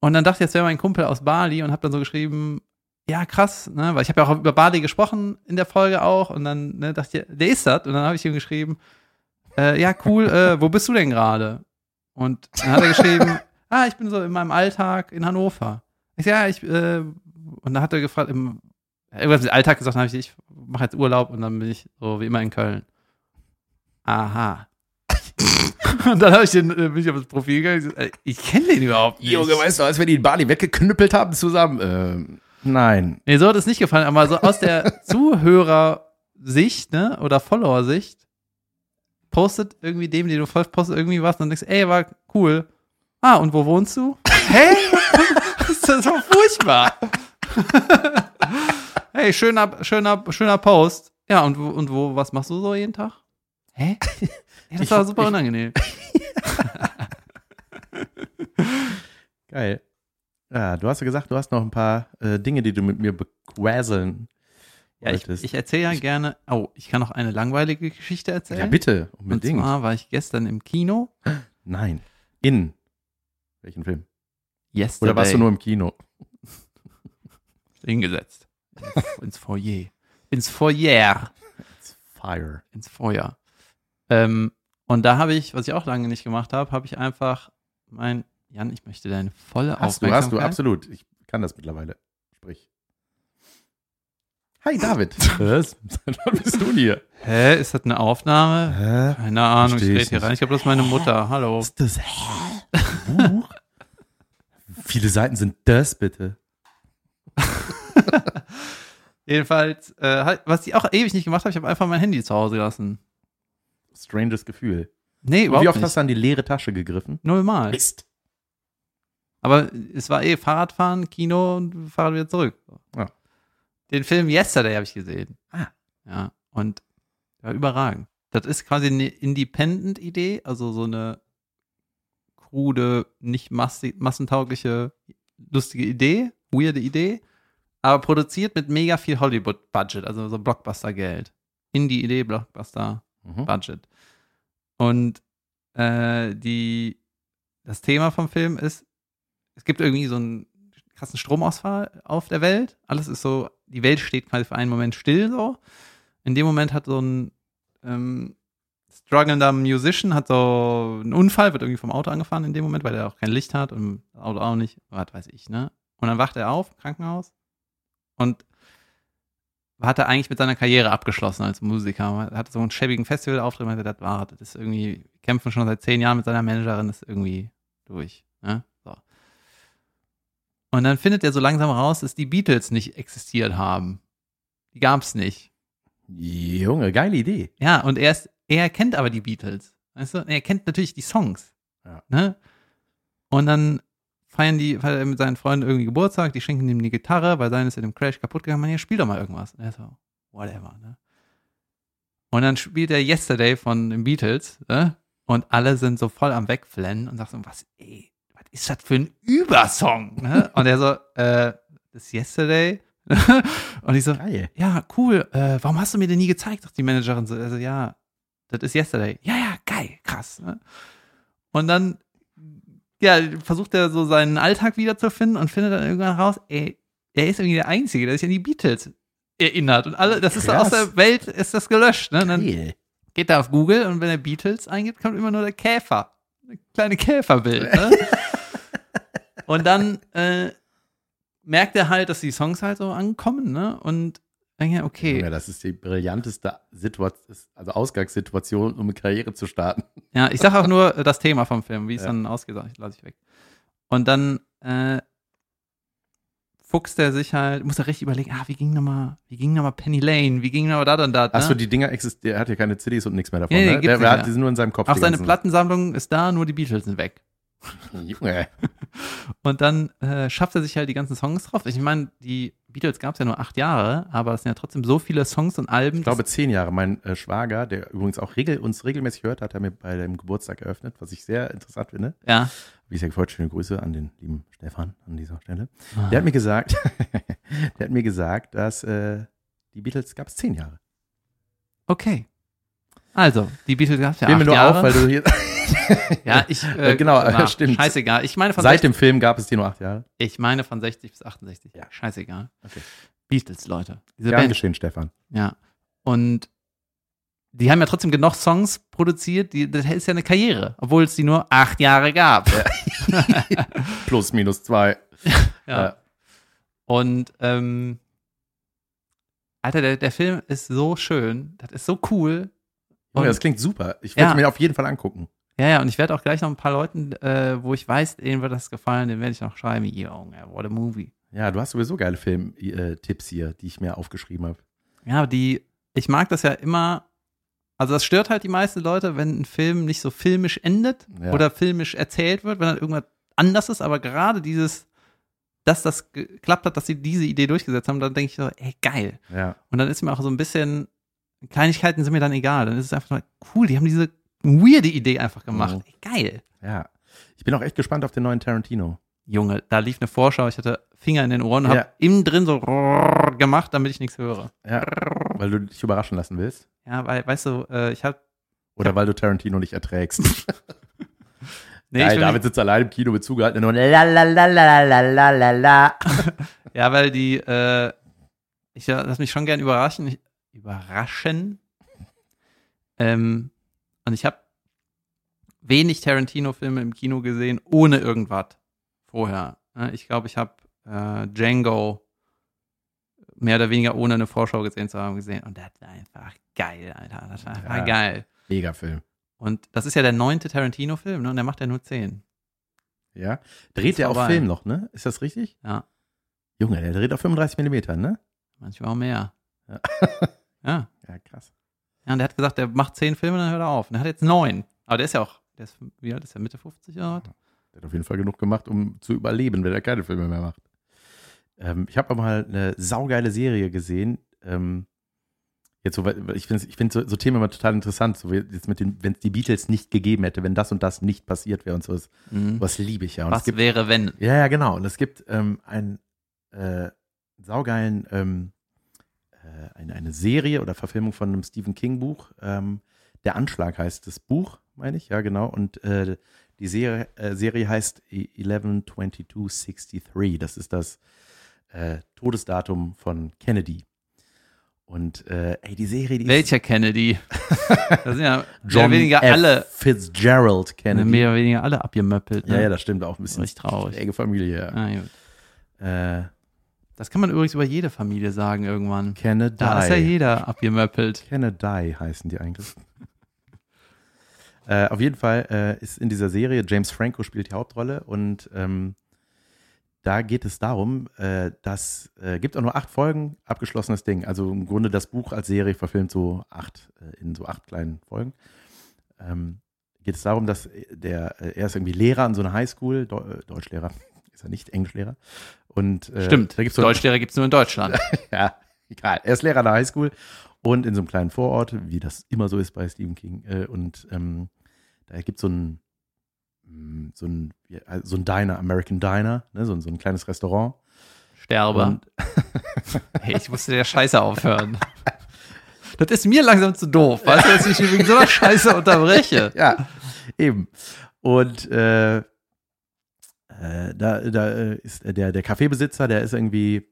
[SPEAKER 3] Und dann dachte ich, jetzt wäre mein Kumpel aus Bali und habe dann so geschrieben, ja krass, ne? Weil ich habe ja auch über Bali gesprochen in der Folge auch und dann ne, dachte ich, der ist das. Und dann habe ich ihm geschrieben, äh, ja cool, äh, wo bist du denn gerade? Und dann hat er geschrieben, ah, ich bin so in meinem Alltag in Hannover. Ich sag, ja, ich, äh, und dann hat er gefragt, im, irgendwas mit Alltag gesagt, dann habe ich, ich mache jetzt Urlaub und dann bin ich so wie immer in Köln. Aha. und dann habe ich den, äh, bin ich auf das Profil gegangen, ich, äh, ich kenne den überhaupt nicht.
[SPEAKER 1] Junge, weißt du, als wir die in Bali weggeknüppelt haben zusammen. Ähm, nein.
[SPEAKER 3] Nee, so hat es nicht gefallen, aber so aus der Zuhörersicht, ne, oder Follower-Sicht, postet irgendwie dem, den du folgst, postet irgendwie was und dann denkst ey, war cool. Ah, und wo wohnst du? Hä? das ist so furchtbar. hey, schöner, schöner, schöner Post. Ja, und, wo- und wo, was machst du so jeden Tag? Hä? Ja, das
[SPEAKER 1] Ich-
[SPEAKER 3] war super
[SPEAKER 1] ich-
[SPEAKER 3] unangenehm.
[SPEAKER 1] Geil. Ja, du hast ja gesagt, du hast noch ein paar äh, Dinge, die du mit mir bequasseln
[SPEAKER 3] Ja, ich, ich erzähle ja gerne. Oh, ich kann noch eine langweilige Geschichte erzählen.
[SPEAKER 1] ja, bitte,
[SPEAKER 3] Und
[SPEAKER 1] unbedingt.
[SPEAKER 3] zwar war ich gestern im Kino.
[SPEAKER 1] Nein. In welchen Film?
[SPEAKER 3] Yesterday.
[SPEAKER 1] Oder warst du nur im Kino?
[SPEAKER 3] Hingesetzt? ins Foyer. Ins Foyer.
[SPEAKER 1] Fire.
[SPEAKER 3] Ins Feuer. Ähm, und da habe ich, was ich auch lange nicht gemacht habe, habe ich einfach mein, Jan, ich möchte deine volle
[SPEAKER 1] Hast du,
[SPEAKER 3] Aufmerksamkeit.
[SPEAKER 1] hast du, absolut. Ich kann das mittlerweile. Sprich. Hi, David. Was? Was bist du hier?
[SPEAKER 3] Hä, ist das eine Aufnahme?
[SPEAKER 1] Hä?
[SPEAKER 3] Keine Ahnung, ich
[SPEAKER 1] Versteh
[SPEAKER 3] rede
[SPEAKER 1] ich
[SPEAKER 3] hier
[SPEAKER 1] nicht.
[SPEAKER 3] rein. Ich glaube, das ist meine Mutter. Hallo.
[SPEAKER 2] Ist das? Buch? Viele Seiten sind das bitte.
[SPEAKER 3] Jedenfalls, äh, halt, was ich auch ewig nicht gemacht habe, ich habe einfach mein Handy zu Hause gelassen.
[SPEAKER 1] Stranges Gefühl.
[SPEAKER 3] Nee, überhaupt
[SPEAKER 1] wie oft
[SPEAKER 3] nicht.
[SPEAKER 1] hast du an die leere Tasche gegriffen?
[SPEAKER 3] Nullmal.
[SPEAKER 1] Mist.
[SPEAKER 3] Aber es war eh Fahrradfahren, Kino und Fahrrad wieder zurück.
[SPEAKER 1] Ja.
[SPEAKER 3] Den Film Yesterday habe ich gesehen.
[SPEAKER 1] Ah.
[SPEAKER 3] Ja, und ja, überragend. Das ist quasi eine Independent-Idee, also so eine krude, nicht massentaugliche, lustige Idee, weirde Idee, aber produziert mit mega viel Hollywood-Budget, also so Blockbuster-Geld. Indie-Idee, Blockbuster-Budget.
[SPEAKER 1] Mhm.
[SPEAKER 3] Und äh, die, das Thema vom Film ist, es gibt irgendwie so einen krassen Stromausfall auf der Welt. Alles ist so, die Welt steht quasi für einen Moment still so. In dem Moment hat so ein ähm, strugglender Musician hat so einen Unfall, wird irgendwie vom Auto angefahren in dem Moment, weil er auch kein Licht hat und das Auto auch nicht, was weiß ich, ne? Und dann wacht er auf, Krankenhaus und hat er eigentlich mit seiner Karriere abgeschlossen als Musiker. Er hatte so einen schäbigen Festivalauftritt, meinte, das war, das ist irgendwie, kämpfen schon seit zehn Jahren mit seiner Managerin, ist irgendwie durch. Ne? So. Und dann findet er so langsam raus, dass die Beatles nicht existiert haben. Die gab's nicht.
[SPEAKER 1] Junge, geile Idee.
[SPEAKER 3] Ja, und er ist, er kennt aber die Beatles. Weißt du? Er kennt natürlich die Songs.
[SPEAKER 1] Ja.
[SPEAKER 3] Ne? Und dann feiern die, feiert er mit seinen Freunden irgendwie Geburtstag, die schenken ihm die Gitarre, weil sein ist in dem Crash kaputt gegangen, man, ja, spiel doch mal irgendwas. Und er so, whatever, ne? Und dann spielt er Yesterday von den Beatles, ne? Und alle sind so voll am Wegflennen und sagen so, was, ey, was ist das für ein Übersong? Ne? Und er so, äh, das ist Yesterday. und ich so,
[SPEAKER 1] Geil.
[SPEAKER 3] ja, cool, äh, warum hast du mir den nie gezeigt? Sagt die Managerin so, also ja, das ist yesterday. Ja, ja, geil, krass. Ne? Und dann, ja, versucht er so seinen Alltag wiederzufinden und findet dann irgendwann raus, ey, er ist irgendwie der Einzige, der sich an die Beatles erinnert. Und alle, das ist
[SPEAKER 1] Krass.
[SPEAKER 3] aus der Welt, ist das gelöscht. Ne? Und dann geht er auf Google und wenn er Beatles eingibt, kommt immer nur der Käfer. Eine kleine Käferbild. Ne? und dann äh, merkt er halt, dass die Songs halt so ankommen, ne? Und dann ja, okay.
[SPEAKER 1] Das ist die brillanteste Situation, also Ausgangssituation, um eine Karriere zu starten.
[SPEAKER 3] Ja, ich sag auch nur das Thema vom Film, wie es
[SPEAKER 1] Ja.
[SPEAKER 3] dann ausgeht, lasse ich weg. Und dann äh, fuchst er sich halt, muss er richtig überlegen, ah, wie ging nochmal, wie ging nochmal Penny Lane, wie ging nochmal da und da.
[SPEAKER 1] Achso,
[SPEAKER 3] ne?
[SPEAKER 1] die Dinger existieren, er hat ja keine CDs und nichts mehr davon.
[SPEAKER 3] Nee, nee,
[SPEAKER 1] ne? der, der hat, die sind nur in seinem Kopf.
[SPEAKER 3] Auch seine Plattensammlung ist da, nur die Beatles sind weg.
[SPEAKER 1] Junge.
[SPEAKER 3] Und dann äh, schafft er sich halt die ganzen Songs drauf. Ich meine, die Beatles gab es ja nur acht Jahre, aber es sind ja trotzdem so viele Songs und Alben.
[SPEAKER 1] Ich glaube zehn Jahre. Mein äh, Schwager, der übrigens auch regel, uns regelmäßig hört, hat er mir bei dem Geburtstag eröffnet, was ich sehr interessant finde.
[SPEAKER 3] ja.
[SPEAKER 1] Wie ich sage, heute schöne Grüße an den lieben Stefan an dieser Stelle. Der hat mir gesagt, der hat mir gesagt, dass äh, die Beatles gab es zehn Jahre.
[SPEAKER 3] Okay. Also, die Beatles gab es ja acht
[SPEAKER 1] mir nur
[SPEAKER 3] Jahre.
[SPEAKER 1] auf, weil du hier.
[SPEAKER 3] ja, ich, äh,
[SPEAKER 1] Äh, genau,
[SPEAKER 3] na,
[SPEAKER 1] stimmt.
[SPEAKER 3] Scheißegal. Ich meine von
[SPEAKER 1] Seit
[SPEAKER 3] 60,
[SPEAKER 1] dem Film gab es die nur acht Jahre.
[SPEAKER 3] ich meine von 60 bis 68.
[SPEAKER 1] Ja.
[SPEAKER 3] Scheißegal.
[SPEAKER 1] Okay.
[SPEAKER 3] Beatles, Leute. Diese
[SPEAKER 1] Gern
[SPEAKER 3] Band.
[SPEAKER 1] geschehen, Stefan.
[SPEAKER 3] Ja. Und die haben ja trotzdem genug Songs produziert. Die, das ist ja eine Karriere, obwohl es die nur acht Jahre gab.
[SPEAKER 1] Plus, minus zwei.
[SPEAKER 3] Ja.
[SPEAKER 1] Ja.
[SPEAKER 3] Und ähm, Alter, der, der Film ist so schön. Das ist so cool. Und-
[SPEAKER 1] das klingt super. Ich werde
[SPEAKER 3] Ja.
[SPEAKER 1] mir auf jeden Fall angucken.
[SPEAKER 3] Ja, ja, und ich werde auch gleich noch ein paar Leuten, äh, wo ich weiß, denen wird das gefallen, den werde ich noch schreiben. Junge, what a movie.
[SPEAKER 1] Ja, du hast sowieso geile Film-Tipps hier, die ich mir aufgeschrieben habe.
[SPEAKER 3] Ja, die, ich mag das ja immer, also das stört halt die meisten Leute, wenn ein Film nicht so filmisch endet
[SPEAKER 1] Ja.
[SPEAKER 3] oder filmisch erzählt wird, wenn dann irgendwas anders ist, aber gerade dieses, dass das geklappt hat, dass sie diese Idee durchgesetzt haben, dann denke ich so, ey, geil.
[SPEAKER 1] Ja.
[SPEAKER 3] Und dann ist mir auch so ein bisschen, Kleinigkeiten sind mir dann egal. Dann ist es einfach nur cool, die haben diese weirde Idee einfach gemacht.
[SPEAKER 1] Mhm.
[SPEAKER 3] Geil.
[SPEAKER 1] Ja. Ich bin auch echt gespannt auf den neuen Tarantino.
[SPEAKER 3] Junge, da lief eine Vorschau, ich hatte Finger in den Ohren und
[SPEAKER 1] Ja.
[SPEAKER 3] habe innen drin so gemacht, damit ich nichts höre.
[SPEAKER 1] Ja. Weil du dich überraschen lassen willst.
[SPEAKER 3] Ja, weil, weißt du, äh, ich hab,
[SPEAKER 1] Oder weil du Tarantino nicht erträgst.
[SPEAKER 3] nee,
[SPEAKER 1] Geil, David sitzt allein im Kino mit zugehaltenen Ohren.
[SPEAKER 4] La la la la la la la la.
[SPEAKER 3] ja, weil die, äh, ich äh, lasse mich schon gern überraschen. Ich, überraschen. Ähm, und ich habe wenig Tarantino-Filme im Kino gesehen, ohne irgendwas vorher. Ich glaube, ich habe äh, Django mehr oder weniger ohne eine Vorschau gesehen zu haben gesehen. Und das war einfach geil, Alter. Das war einfach
[SPEAKER 1] Ja.
[SPEAKER 3] geil.
[SPEAKER 1] Mega Film.
[SPEAKER 3] Und das ist ja der neunte Tarantino-Film, ne? Und der macht ja nur zehn.
[SPEAKER 1] Ja. Dreht auf
[SPEAKER 3] vorbei.
[SPEAKER 1] Film noch, ne? Ist das richtig?
[SPEAKER 3] Ja.
[SPEAKER 1] Junge, der dreht auf 35 Millimeter, ne?
[SPEAKER 3] Manchmal auch mehr.
[SPEAKER 1] Ja.
[SPEAKER 3] ja.
[SPEAKER 1] Ja, krass.
[SPEAKER 3] Ja, und der hat gesagt, der macht zehn Filme, dann hört er auf. Und er hat jetzt neun. Aber der ist ja auch, der ist, wie alt ist der? Mitte 50 oder was?
[SPEAKER 1] Der hat auf jeden Fall genug gemacht, um zu überleben, wenn er keine Filme mehr macht. Ähm, ich habe aber mal eine saugeile Serie gesehen. Ähm, jetzt so, weil ich finde ich find so, so Themen immer total interessant. So wie jetzt mit den, wenn es die Beatles nicht gegeben hätte, wenn das und das nicht passiert wäre und so.
[SPEAKER 3] Mhm.
[SPEAKER 1] was liebe ich ja. Und
[SPEAKER 3] Was
[SPEAKER 1] gibt,
[SPEAKER 3] wäre, wenn?
[SPEAKER 1] ja, ja, genau. Und es gibt ähm, einen äh, saugeilen, ähm, äh, eine, eine Serie oder Verfilmung von einem Stephen King Buch. Ähm, Der Anschlag heißt das Buch, meine ich, ja, genau. Und äh, die Serie, äh, Serie heißt 112263. Das ist das äh, Todesdatum von Kennedy. Und äh, ey, die Serie, die
[SPEAKER 3] Welcher Kennedy? da sind ja mehr
[SPEAKER 1] John
[SPEAKER 3] oder weniger
[SPEAKER 1] F.
[SPEAKER 3] alle,
[SPEAKER 1] Fitzgerald Kennedy.
[SPEAKER 3] mehr oder weniger alle abgemöppelt. Ne?
[SPEAKER 1] ja, ja, das stimmt auch ein bisschen.
[SPEAKER 3] Richtig traurig.
[SPEAKER 1] Schräge Familie, ja.
[SPEAKER 3] Ah, gut.
[SPEAKER 1] Äh,
[SPEAKER 3] Das kann man übrigens über jede Familie sagen irgendwann.
[SPEAKER 1] Kennedy.
[SPEAKER 3] Da ist ja jeder abgemöppelt.
[SPEAKER 1] Kennedy heißen die eigentlich. äh, auf jeden Fall äh, ist in dieser Serie James Franco spielt die Hauptrolle und ähm, da geht es darum, äh, dass äh, gibt auch nur acht Folgen, abgeschlossenes Ding. Also im Grunde das Buch als Serie verfilmt so acht äh, in so acht kleinen Folgen. Ähm, geht es darum, dass der äh, er ist irgendwie Lehrer an so einer Highschool, äh, Deutschlehrer, ist er nicht Englischlehrer. Und äh,
[SPEAKER 3] Stimmt.
[SPEAKER 1] da gibt's so
[SPEAKER 3] Deutschlehrer gibt es nur in Deutschland.
[SPEAKER 1] ja, egal. Er ist Lehrer an der Highschool und in so einem kleinen Vorort, wie das immer so ist bei Stephen King. Äh, und ähm, da gibt es so ein, mm, so ein, ja, so ein Diner, American Diner, ne, so, ein- so ein kleines Restaurant.
[SPEAKER 3] Sterbe. Hey, ich musste der Scheiße aufhören. Das ist mir langsam zu doof, weißt du, dass ich wegen so einer Scheiße unterbreche.
[SPEAKER 1] ja, eben. Und äh, äh, da, da äh, ist der, der Kaffeebesitzer, der ist irgendwie,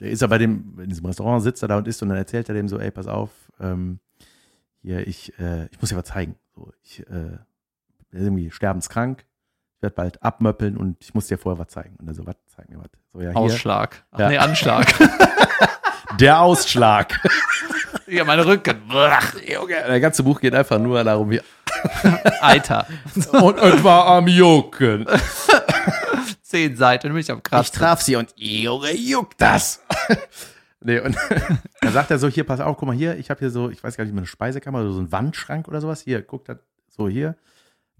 [SPEAKER 1] der ist ja bei dem, in diesem Restaurant sitzt er da und isst und dann erzählt er dem so, ey, pass auf, ähm, hier, ich, äh, ich muss dir was zeigen. So, ich äh, bin irgendwie sterbenskrank, ich werde bald abmöppeln und ich muss dir vorher was zeigen. Und er so, was, zeig mir was. So, ja,
[SPEAKER 3] Ausschlag. Ach
[SPEAKER 1] Ja.
[SPEAKER 3] nee, Anschlag.
[SPEAKER 1] der Ausschlag.
[SPEAKER 3] ja, meine Rücken.
[SPEAKER 1] Junge, der ganze Buch geht einfach nur darum, wie,
[SPEAKER 3] Eiter.
[SPEAKER 1] und etwa am Jucken.
[SPEAKER 3] Zehn Seiten, bin ich am
[SPEAKER 1] Ich
[SPEAKER 3] krass.
[SPEAKER 1] traf sie und Junge, juckt das. nee, und dann sagt er so, hier, pass auf, guck mal hier, ich habe hier so, ich weiß gar nicht, mehr eine Speisekammer oder so einen Wandschrank oder sowas. Hier, guck da, so hier,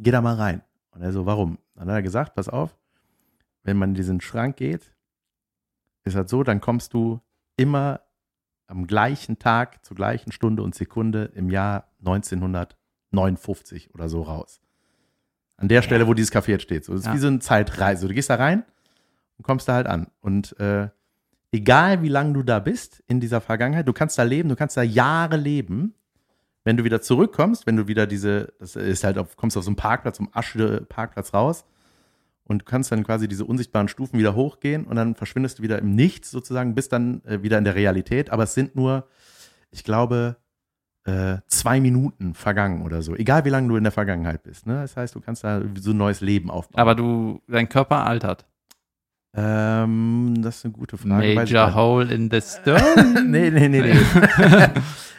[SPEAKER 1] geh da mal rein. Und er so, warum? Dann hat er gesagt, pass auf, wenn man in diesen Schrank geht, ist das so, dann kommst du immer am gleichen Tag, zur gleichen Stunde und Sekunde im Jahr 1959 oder so raus. An der Stelle, wo dieses Café jetzt steht. So, das ist
[SPEAKER 3] Ja.
[SPEAKER 1] wie so eine Zeitreise. Du gehst da rein und kommst da halt an. Und äh, egal wie lange du da bist in dieser Vergangenheit, du kannst da leben, du kannst da Jahre leben. Wenn du wieder zurückkommst, wenn du wieder diese, das ist halt auf, kommst auf so einen Parkplatz, so einen Asche-Parkplatz raus und kannst dann quasi diese unsichtbaren Stufen wieder hochgehen und dann verschwindest du wieder im Nichts sozusagen, bist dann äh, wieder in der Realität. Aber es sind nur, ich glaube, äh, zwei Minuten vergangen oder so. Egal wie lange du in der Vergangenheit bist. Ne? Das heißt, du kannst da so ein neues Leben aufbauen.
[SPEAKER 3] Aber du, dein Körper altert.
[SPEAKER 1] Ähm, das ist eine gute Frage.
[SPEAKER 3] Major Hole in the Stone.
[SPEAKER 1] nee, nee, nee, nee.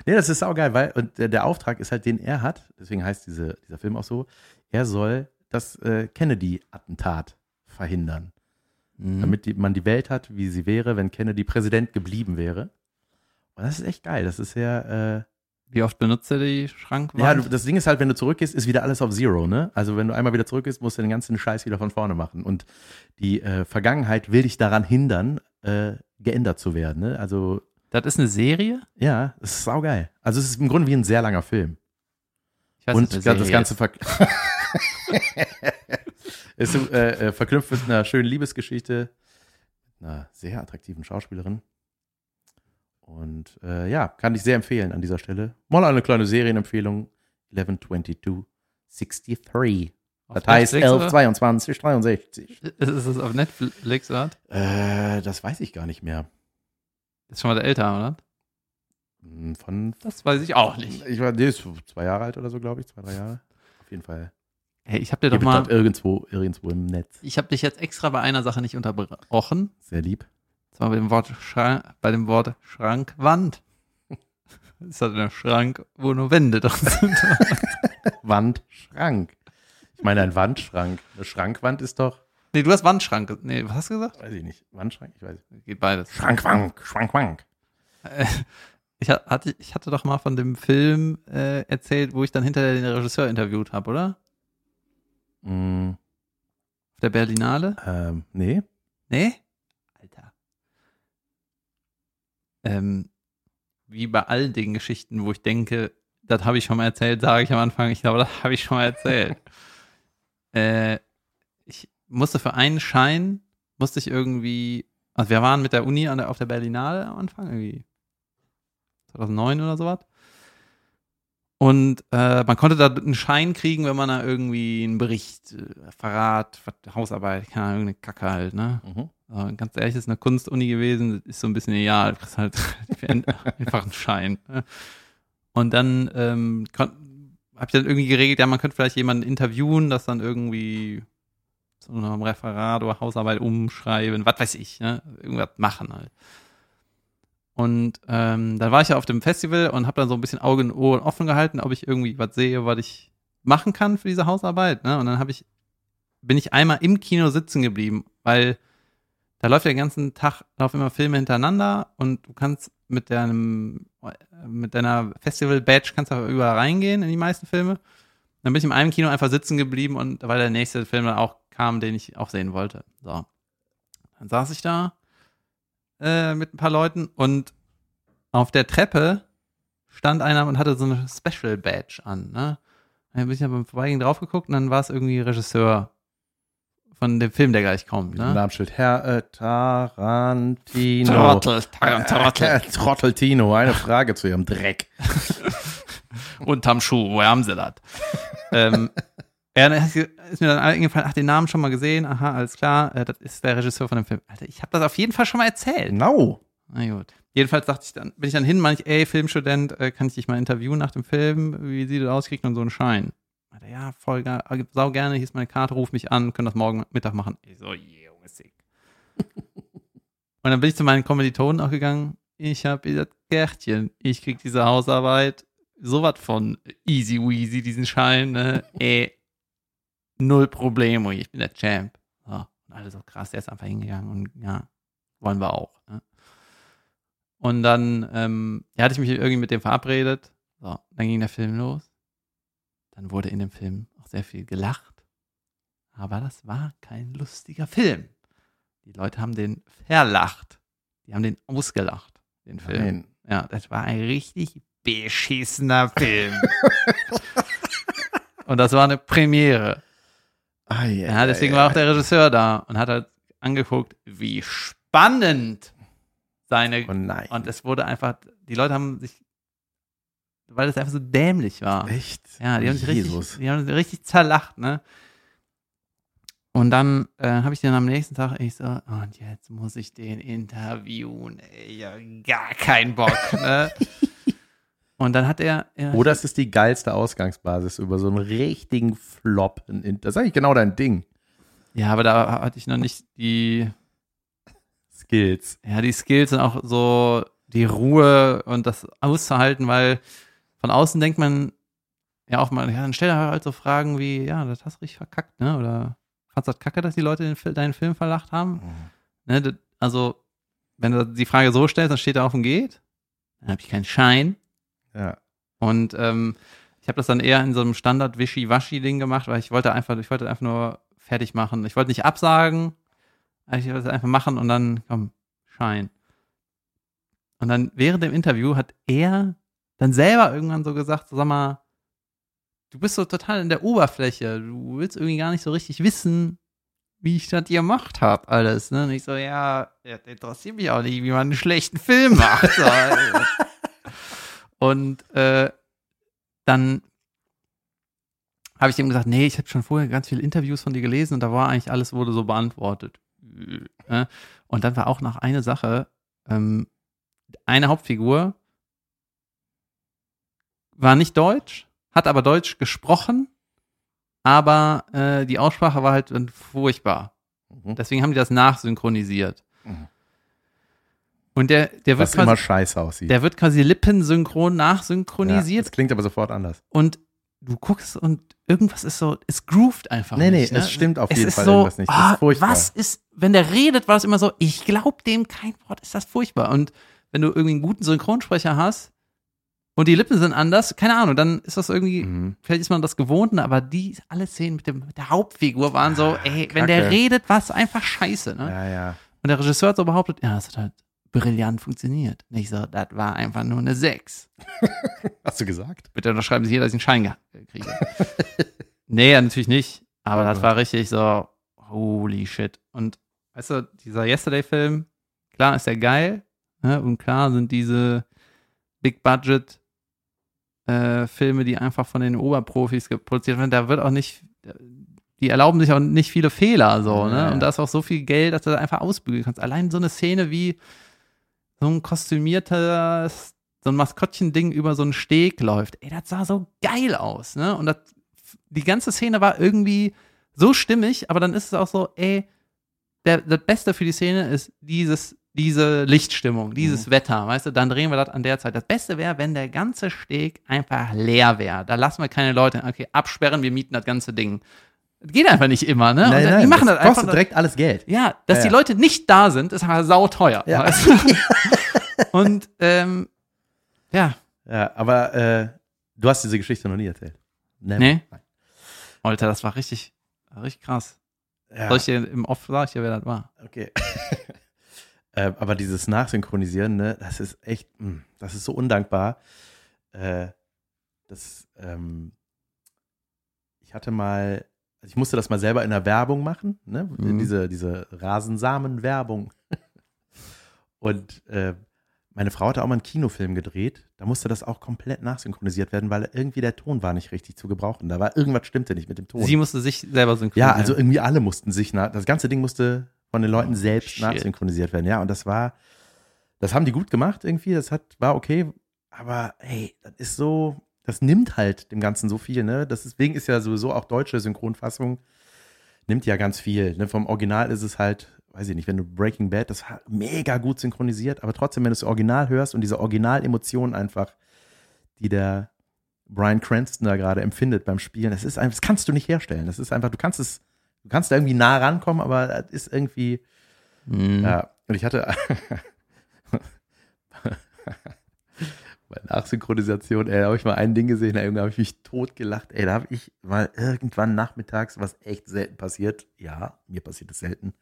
[SPEAKER 1] nee, das ist auch geil, weil und der, der Auftrag ist halt, den er hat, deswegen heißt diese, dieser Film auch so, er soll das äh, Kennedy-Attentat verhindern.
[SPEAKER 3] Mhm.
[SPEAKER 1] Damit die, man die Welt hat, wie sie wäre, wenn Kennedy Präsident geblieben wäre. Und das ist echt geil. Das ist ja, äh,
[SPEAKER 3] Wie oft benutzt er die Schrankwand?
[SPEAKER 1] ja, du, das Ding ist halt, wenn du zurückgehst, ist wieder alles auf Zero, ne? Also wenn du einmal wieder zurückgehst, musst du den ganzen Scheiß wieder von vorne machen. Und die äh, Vergangenheit will dich daran hindern, äh, geändert zu werden, ne? Also
[SPEAKER 3] das ist eine Serie?
[SPEAKER 1] Ja, es ist saugeil. Also es ist im Grunde wie ein sehr langer Film.
[SPEAKER 3] Ich weiß,
[SPEAKER 1] Und das
[SPEAKER 3] Serie
[SPEAKER 1] Ganze ver ist äh, äh, verknüpft mit einer schönen Liebesgeschichte, mit einer sehr attraktiven Schauspielerin. Und äh, ja, kann ich sehr empfehlen an dieser Stelle. Mal eine kleine Serienempfehlung. 112263.
[SPEAKER 3] ist. Auf
[SPEAKER 1] Das heißt
[SPEAKER 3] Netflix, oder?
[SPEAKER 1] 1122 63.
[SPEAKER 3] Ist es auf Netflix, oder?
[SPEAKER 1] Äh, das weiß ich gar nicht mehr.
[SPEAKER 3] Ist schon mal älter, oder?
[SPEAKER 1] Hm, Von,
[SPEAKER 3] Das weiß ich auch nicht.
[SPEAKER 1] ich war, nee, ist zwei Jahre alt oder so, glaube ich, zwei, drei Jahre. Auf jeden Fall.
[SPEAKER 3] Hey, ich habe dir doch mal,
[SPEAKER 1] irgendwo, irgendwo im Netz.
[SPEAKER 3] ich habe dich jetzt extra bei einer Sache nicht unterbrochen.
[SPEAKER 1] Sehr lieb.
[SPEAKER 3] Zwar bei dem Wort Schrank, bei dem Wort Schrankwand. Das ist halt ein Schrank, wo nur Wände drin sind.
[SPEAKER 1] Wand, Schrank. Ich meine, ein Wandschrank. Eine Schrankwand ist doch,
[SPEAKER 3] nee, du hast Wandschrank. Nee, was hast du gesagt?
[SPEAKER 1] weiß ich nicht. Wandschrank? Ich weiß nicht.
[SPEAKER 3] Geht beides.
[SPEAKER 1] Schrankwank, Schrankwank.
[SPEAKER 3] Äh, Ich ha- hatte, ich hatte doch mal von dem Film äh, erzählt, wo ich dann hinterher den Regisseur interviewt habe, oder?
[SPEAKER 1] Mm,
[SPEAKER 3] Auf der Berlinale?
[SPEAKER 1] ähm, nee.
[SPEAKER 3] Nee? Alter. Ähm, wie bei all den Geschichten, wo ich denke, das habe ich schon mal erzählt, sage ich am Anfang, ich glaube, das habe ich schon mal erzählt. äh, ich musste für einen Schein, musste ich irgendwie, also wir waren mit der Uni der, auf der Berlinale am Anfang, irgendwie 2009 oder sowas. Und äh, man konnte da einen Schein kriegen, wenn man da irgendwie einen Bericht, äh, Verrat, Ver- Hausarbeit, keine Ahnung, irgendeine Kacke halt, ne?
[SPEAKER 1] Mhm.
[SPEAKER 3] Aber ganz ehrlich, das ist eine Kunstuni gewesen, das ist so ein bisschen egal, du kriegst halt einfach einen Schein. ne? Und dann ähm, kon- hab ich dann irgendwie geregelt, ja, man könnte vielleicht jemanden interviewen, das dann irgendwie zu einem Referat oder Hausarbeit umschreiben, was weiß ich, ne? Irgendwas machen halt. Und ähm, dann war ich ja auf dem Festival und habe dann so ein bisschen Augen und Ohren offen gehalten, ob ich irgendwie was sehe, was ich machen kann für diese Hausarbeit. Ne? Und dann habe ich, bin ich einmal im Kino sitzen geblieben, weil da läuft ja den ganzen Tag laufen immer Filme hintereinander und du kannst mit deinem mit deiner Festival Badge kannst du aber überall reingehen in die meisten Filme. Dann bin ich in einem Kino einfach sitzen geblieben und weil der nächste Film dann auch kam, den ich auch sehen wollte. So. Dann saß ich da äh, mit ein paar Leuten und auf der Treppe stand einer und hatte so eine Special Badge an. Ne? Dann bin ich ja beim Vorbeigehen drauf geguckt und dann war es irgendwie Regisseur von dem Film, der gleich kommt. Ne?
[SPEAKER 1] Namensschild. Herr äh, Tarantino.
[SPEAKER 3] Trottel, Trottel.
[SPEAKER 1] Äh, Trotteltino, eine Frage zu ihrem Dreck.
[SPEAKER 3] unterm Schuh, woher haben sie das? ähm, ja, dann ist mir dann eingefallen, ach, den Namen schon mal gesehen, aha, alles klar, äh, das ist der Regisseur von dem Film. Alter, ich habe das auf jeden Fall schon mal erzählt.
[SPEAKER 1] Genau.
[SPEAKER 3] Na gut. Jedenfalls dachte ich dann, bin ich dann hin, meine ich, ey, Filmstudent, äh, kann ich dich mal interviewen nach dem Film? Wie sieht das aus? Kriegt man so einen Schein? Alter, ja, voll geil, äh, sau gerne, hier ist meine Karte, ruf mich an, können das morgen Mittag machen. Ich so, Junge, sick. Und dann bin ich zu meinen Kommilitonen auch gegangen, ich habe das Gärtchen, ich krieg diese Hausarbeit, sowas von easy weasy, diesen Schein, ne? Ey, null Problemo, ich bin der Champ. So, und alle so krass, der ist einfach hingegangen und ja, wollen wir auch. Ne? Und dann ähm, ja, hatte ich mich irgendwie mit dem verabredet. So, dann ging der Film los. Dann wurde in dem Film auch sehr viel gelacht. Aber das war kein lustiger Film. Die Leute haben den verlacht. Die haben den ausgelacht, den Film.
[SPEAKER 1] Nein.
[SPEAKER 3] Ja, das war ein richtig beschissener Film. und das war eine Premiere.
[SPEAKER 1] Ah, ja,
[SPEAKER 3] Ja, deswegen war auch der Regisseur da und hat halt angeguckt, wie spannend seine
[SPEAKER 1] Oh nein.
[SPEAKER 3] und es wurde einfach, die Leute haben sich, weil es einfach so dämlich war.
[SPEAKER 1] Echt?
[SPEAKER 3] Ja, die haben sich richtig,
[SPEAKER 1] Jesus.
[SPEAKER 3] die haben sich richtig zerlacht, ne? Und dann äh, habe ich den am nächsten Tag, ich so, und jetzt muss ich den interviewen, ey, ja, gar keinen Bock, ne? Und dann hat er, er
[SPEAKER 1] Oder es ist die geilste Ausgangsbasis über so einen richtigen Flop. Das ist eigentlich genau dein Ding.
[SPEAKER 3] ja, aber da hatte ich noch nicht die,
[SPEAKER 1] Skills.
[SPEAKER 3] ja, die Skills und auch so die Ruhe und das auszuhalten, weil von außen denkt man ja auch mal, ja, dann stell dir halt so Fragen wie, ja, das hast du richtig verkackt, ne? Oder fandst du das kacke, dass die Leute den, deinen Film verlacht haben? Ne? das- Also, wenn du die Frage so stellst, dann steht da auf dem Geht, dann habe ich keinen Schein.
[SPEAKER 1] Ja.
[SPEAKER 3] Und ähm, ich habe das dann eher in so einem Standard-Wischi-Waschi-Ding gemacht, weil ich wollte einfach, ich wollte einfach nur fertig machen. Ich wollte nicht absagen, ich wollte es einfach machen und dann, komm, Schein. Und dann während dem Interview hat er dann selber irgendwann so gesagt, sag mal, du bist so total in der Oberfläche, du willst irgendwie gar nicht so richtig wissen, wie ich das gemacht habe, alles. Ne? Und ich so, ja, ja, interessiert mich auch nicht, wie man einen schlechten Film macht. So. Und äh, dann habe ich ihm gesagt, nee, ich habe schon vorher ganz viele Interviews von dir gelesen und da war eigentlich alles wurde so beantwortet. Äh, Und dann war auch noch eine Sache, ähm, eine Hauptfigur war nicht deutsch, hat aber deutsch gesprochen, aber äh, die Aussprache war halt furchtbar.
[SPEAKER 1] Mhm.
[SPEAKER 3] Deswegen haben die das nachsynchronisiert.
[SPEAKER 1] Mhm.
[SPEAKER 3] Und der, der wird
[SPEAKER 1] Was immer
[SPEAKER 3] quasi,
[SPEAKER 1] scheiße aussieht.
[SPEAKER 3] der wird quasi lippensynchron
[SPEAKER 1] ja,
[SPEAKER 3] nachsynchronisiert
[SPEAKER 1] das klingt aber sofort anders.
[SPEAKER 3] und du guckst und irgendwas ist so, es groovt einfach
[SPEAKER 1] Nee, nee,
[SPEAKER 3] nicht. ne?
[SPEAKER 1] es stimmt auf
[SPEAKER 3] es
[SPEAKER 1] jeden Fall
[SPEAKER 3] so,
[SPEAKER 1] irgendwas nicht. Das ist
[SPEAKER 3] ah,
[SPEAKER 1] furchtbar.
[SPEAKER 3] Was ist, wenn der redet, war es immer so, ich glaub dem kein Wort, ist das furchtbar. Und wenn du irgendwie einen guten Synchronsprecher hast und die Lippen sind anders, keine Ahnung, dann ist das irgendwie,
[SPEAKER 1] Mhm.
[SPEAKER 3] vielleicht ist man das gewohnt, ne, aber die, alle Szenen mit, dem, mit der Hauptfigur waren so, ey, wenn der
[SPEAKER 1] Kacke.
[SPEAKER 3] redet, war es einfach scheiße, ne?
[SPEAKER 1] Ja, ja.
[SPEAKER 3] Und der Regisseur hat so behauptet, ja, das hat halt brillant funktioniert. Nicht so, das war einfach nur eine 6.
[SPEAKER 1] Hast du gesagt?
[SPEAKER 3] Bitte unterschreiben Sie hier, dass ich einen Schein ge- kriege. nee, ja, natürlich nicht. Aber das war richtig so, holy shit. Und weißt du, dieser Yesterday-Film, klar ist der geil. Ne? Und klar sind diese Big-Budget-Filme, die einfach von den Oberprofis produziert werden, da wird auch nicht, die erlauben sich auch nicht viele Fehler so, ne?
[SPEAKER 1] ja.
[SPEAKER 3] Und da ist auch so viel Geld, dass du da einfach ausbügeln kannst. Allein so eine Szene wie so ein kostümiertes, so ein Maskottchen-Ding über so einen Steg läuft. Ey, das sah so geil aus, ne? Und das, die ganze Szene war irgendwie so stimmig, aber dann ist es auch so, ey, der, das Beste für die Szene ist dieses, diese Lichtstimmung, dieses Wetter, weißt du, dann drehen wir das an der Zeit. Das Beste wäre, wenn der ganze Steg einfach leer wäre. Da lassen wir keine Leute, okay, absperren, wir mieten das ganze Ding. Das geht einfach nicht immer, ne? Und dann- die machen das,
[SPEAKER 1] kostet
[SPEAKER 3] einfach.
[SPEAKER 1] direkt alles Geld.
[SPEAKER 3] Ja, dass
[SPEAKER 1] Ja,
[SPEAKER 3] die
[SPEAKER 1] ja.
[SPEAKER 3] Leute nicht da sind, ist einfach sauteuer.
[SPEAKER 1] Ja.
[SPEAKER 3] Weißt du? Und ähm, ja,
[SPEAKER 1] Ja, aber äh, du hast diese Geschichte noch nie erzählt. Never.
[SPEAKER 3] Nee.
[SPEAKER 1] Nein.
[SPEAKER 3] Alter, das war richtig, richtig krass.
[SPEAKER 1] Ja,
[SPEAKER 3] Soll ich dir im Off sag ich dir, wer das war?
[SPEAKER 1] okay. äh, aber dieses Nachsynchronisieren, ne, das ist echt, mh, das ist so undankbar. Äh, das, ähm, ich hatte mal, also ich musste das mal selber in der Werbung machen, ne?
[SPEAKER 3] Mhm.
[SPEAKER 1] Diese, diese Rasensamen-Werbung. Und äh, meine Frau hatte auch mal einen Kinofilm gedreht. Da musste das auch komplett nachsynchronisiert werden, weil irgendwie der Ton war nicht richtig zu gebrauchen. Da war irgendwas stimmte nicht mit dem Ton.
[SPEAKER 3] Sie musste sich selber synchronisieren.
[SPEAKER 1] Ja, also irgendwie alle mussten sich nach, das ganze Ding musste von den Leuten selbst
[SPEAKER 3] shit.
[SPEAKER 1] nachsynchronisiert werden. Ja, und das war, das haben die gut gemacht irgendwie, das hat, war okay, aber hey, das ist so, das nimmt halt dem Ganzen so viel, ne? Das deswegen ist ja sowieso auch deutsche Synchronfassung, nimmt ja ganz viel. Ne? Vom Original ist es halt, weiß ich nicht, wenn du Breaking Bad, das hat mega gut synchronisiert, aber trotzdem, wenn du das Original hörst und diese Originalemotionen einfach, die der Brian Cranston da gerade empfindet beim Spielen, das ist einfach, das kannst du nicht herstellen. Das ist einfach, du kannst es, du kannst da irgendwie nah rankommen, aber das ist irgendwie,
[SPEAKER 3] Mhm.
[SPEAKER 1] ja. Und ich hatte bei Nachsynchronisation, ey, da habe ich mal ein Ding gesehen, da habe ich mich totgelacht. Ey, da habe ich mal irgendwann nachmittags, was echt selten passiert, ja, mir passiert es selten,